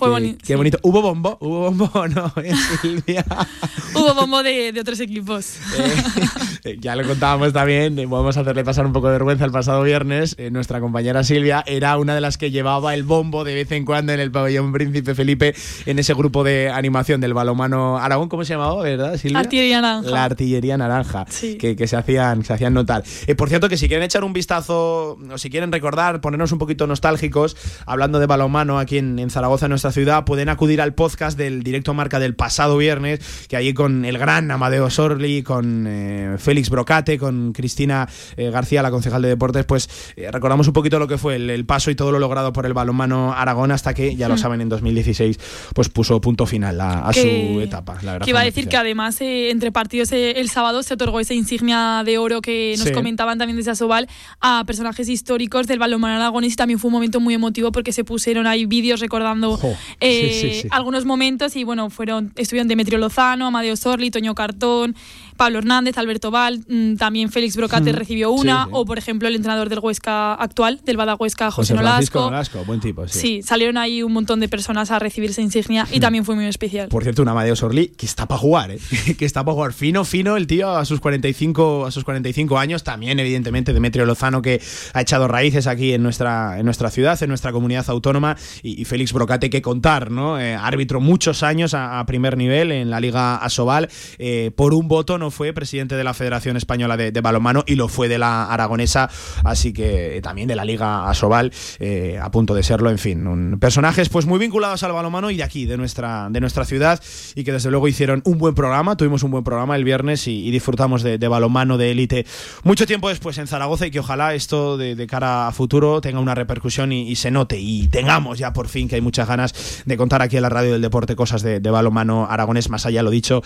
Fue. Qué bonito. ¿Hubo bombo? ¿Hubo bombo o no, Hubo bombo de, de otros equipos. Eh, ya lo contábamos también, eh, vamos a hacerle pasar un poco de vergüenza el pasado viernes. Eh, nuestra compañera Silvia era una de las que llevaba el bombo de vez en cuando en el pabellón Príncipe Felipe en ese grupo de animación del balomano Aragón, ¿cómo se llamaba, verdad, Silvia? Artillería Naranja. La artillería naranja, que, que, se, hacían, se hacían notar. por cierto, que si quieren echar un vistazo o si quieren recordar, ponernos un poquito nostálgicos, hablando de balomano aquí en, en Zaragoza, en ciudad, pueden acudir al podcast del directo marca del pasado viernes, que allí con el gran Amadeo Sorli, con eh, Félix Brocate, con Cristina eh, García, la concejal de deportes, pues eh, recordamos un poquito lo que fue el, paso y todo lo logrado por el balonmano Aragón hasta que, ya lo hmm. saben, en 2016 pues puso punto final a, su etapa. que iba a decir que además entre partidos el sábado se otorgó esa insignia de oro que nos comentaban también desde Asobal a personajes históricos del balonmano aragonés y también fue un momento muy emotivo porque se pusieron ahí vídeos recordando eh, algunos momentos y bueno, fueron estuvieron Demetrio Lozano, Amadeo Sorli, Toño Cartón, Pablo Hernández, Alberto Val, mm, también Félix Brocate recibió una, o por ejemplo el entrenador del Huesca actual, del Bada Huesca, José, Nolasco. buen tipo, sí. salieron ahí un montón de personas a recibir esa insignia y también fue muy especial. Por cierto, un Amadeo Sorli que está para jugar, ¿eh? que está para jugar fino, fino el tío a sus 45 a sus 45 años, también evidentemente Demetrio Lozano que ha echado raíces aquí en nuestra en nuestra ciudad, en nuestra comunidad autónoma y, Félix Brocate que contar, ¿no? Eh, árbitro muchos años a, primer nivel en la Liga Asobal, eh, por un voto no fue presidente de la Federación Española de, Balonmano y lo fue de la Aragonesa, así que también de la Liga Asobal, eh, a punto de serlo, en fin. personajes pues muy vinculados al balonmano y de aquí, de nuestra, de nuestra ciudad, y que desde luego hicieron un buen programa, tuvimos un buen programa el viernes y, disfrutamos de, balonmano de élite mucho tiempo después en Zaragoza y que ojalá esto de, cara a futuro tenga una repercusión y, se note y tengamos ya por fin que hay muchas ganas de contar aquí en la radio del deporte cosas de, de balonmano aragonés, más allá lo dicho,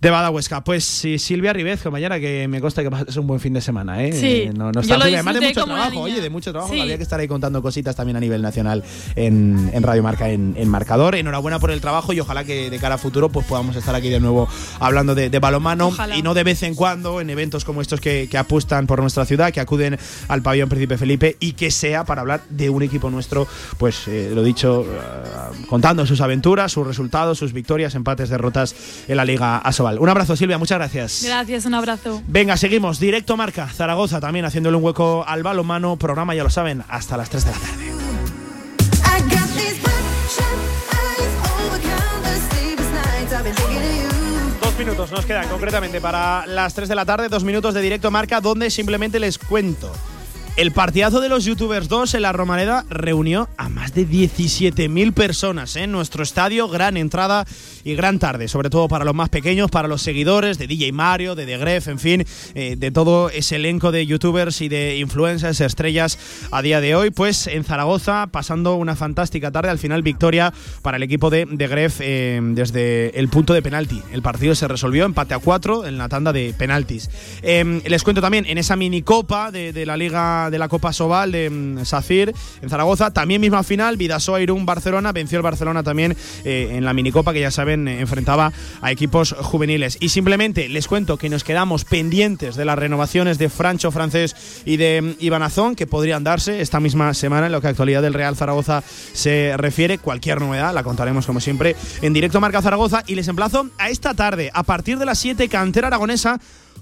de Badahuesca. Pues sí, Silvia Ribez, mañana que me consta que ser un buen fin de semana, ¿eh? Sí, no, no está además de mucho trabajo, oye, de mucho trabajo, había que estar ahí contando cositas también a nivel nacional en, en Radio Marca, en, en, Marcador. Enhorabuena por el trabajo y ojalá que de cara a futuro pues podamos estar aquí de nuevo hablando de, de balonmano y no de vez en cuando en eventos como estos que, que apuestan por nuestra ciudad, que acuden al pabellón Príncipe Felipe y que sea para hablar de un equipo nuestro, pues eh, lo dicho, uh, contando sus aventuras, sus resultados, sus victorias, empates, derrotas en la Liga Asobal. Un abrazo, Silvia, muchas gracias. Gracias, un abrazo. Venga, seguimos. Directo Marca, Zaragoza también haciéndole un hueco al balonmano. Programa, ya lo saben, hasta las 3 de la tarde. minutos nos quedan concretamente para las 3 de la tarde, dos minutos de directo marca, donde simplemente les cuento. El partidazo de los youtubers 2 en la Romareda reunió a más de 17.000 personas en nuestro estadio. Gran entrada y gran tarde, sobre todo para los más pequeños, para los seguidores de DJ Mario, de The Gref, en fin, eh, de todo ese elenco de youtubers y de influencers, estrellas a día de hoy. Pues en Zaragoza, pasando una fantástica tarde, al final victoria para el equipo de The Gref eh, desde el punto de penalti. El partido se resolvió empate a 4 en la tanda de penaltis. Eh, les cuento también en esa minicopa de, de la Liga de la Copa Sobal de mm, Safir en Zaragoza. También misma final, Vidasoa Irún Barcelona. Venció el Barcelona también eh, en la minicopa que ya saben enfrentaba a equipos juveniles. Y simplemente les cuento que nos quedamos pendientes de las renovaciones de Francho Francés y de mm, Iván Azón que podrían darse esta misma semana en lo que actualidad del Real Zaragoza se refiere. Cualquier novedad la contaremos como siempre en directo Marca Zaragoza y les emplazo a esta tarde a partir de las 7 cantera aragonesa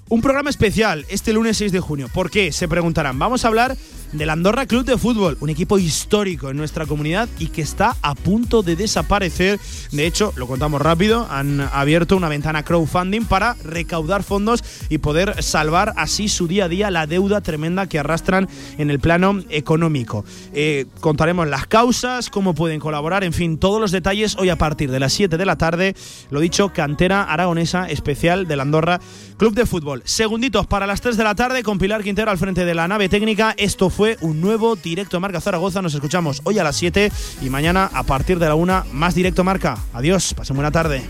un programa especial este lunes 6 de junio. ¿Por qué? Se preguntarán. Vamos a hablar del Andorra Club de Fútbol, un equipo histórico en nuestra comunidad y que está a punto de desaparecer. De hecho, lo contamos rápido, han abierto una ventana crowdfunding para recaudar fondos y poder salvar así su día a día la deuda tremenda que arrastran en el plano económico. Eh, contaremos las causas, cómo pueden colaborar, en fin, todos los detalles hoy a partir de las 7 de la tarde. Lo dicho, cantera aragonesa especial del Andorra Club de Fútbol. Segunditos para las 3 de la tarde con Pilar Quintero al frente de la nave técnica. Esto fue un nuevo directo Marca Zaragoza. Nos escuchamos hoy a las 7 y mañana a partir de la 1 más directo Marca. Adiós, pasen buena tarde.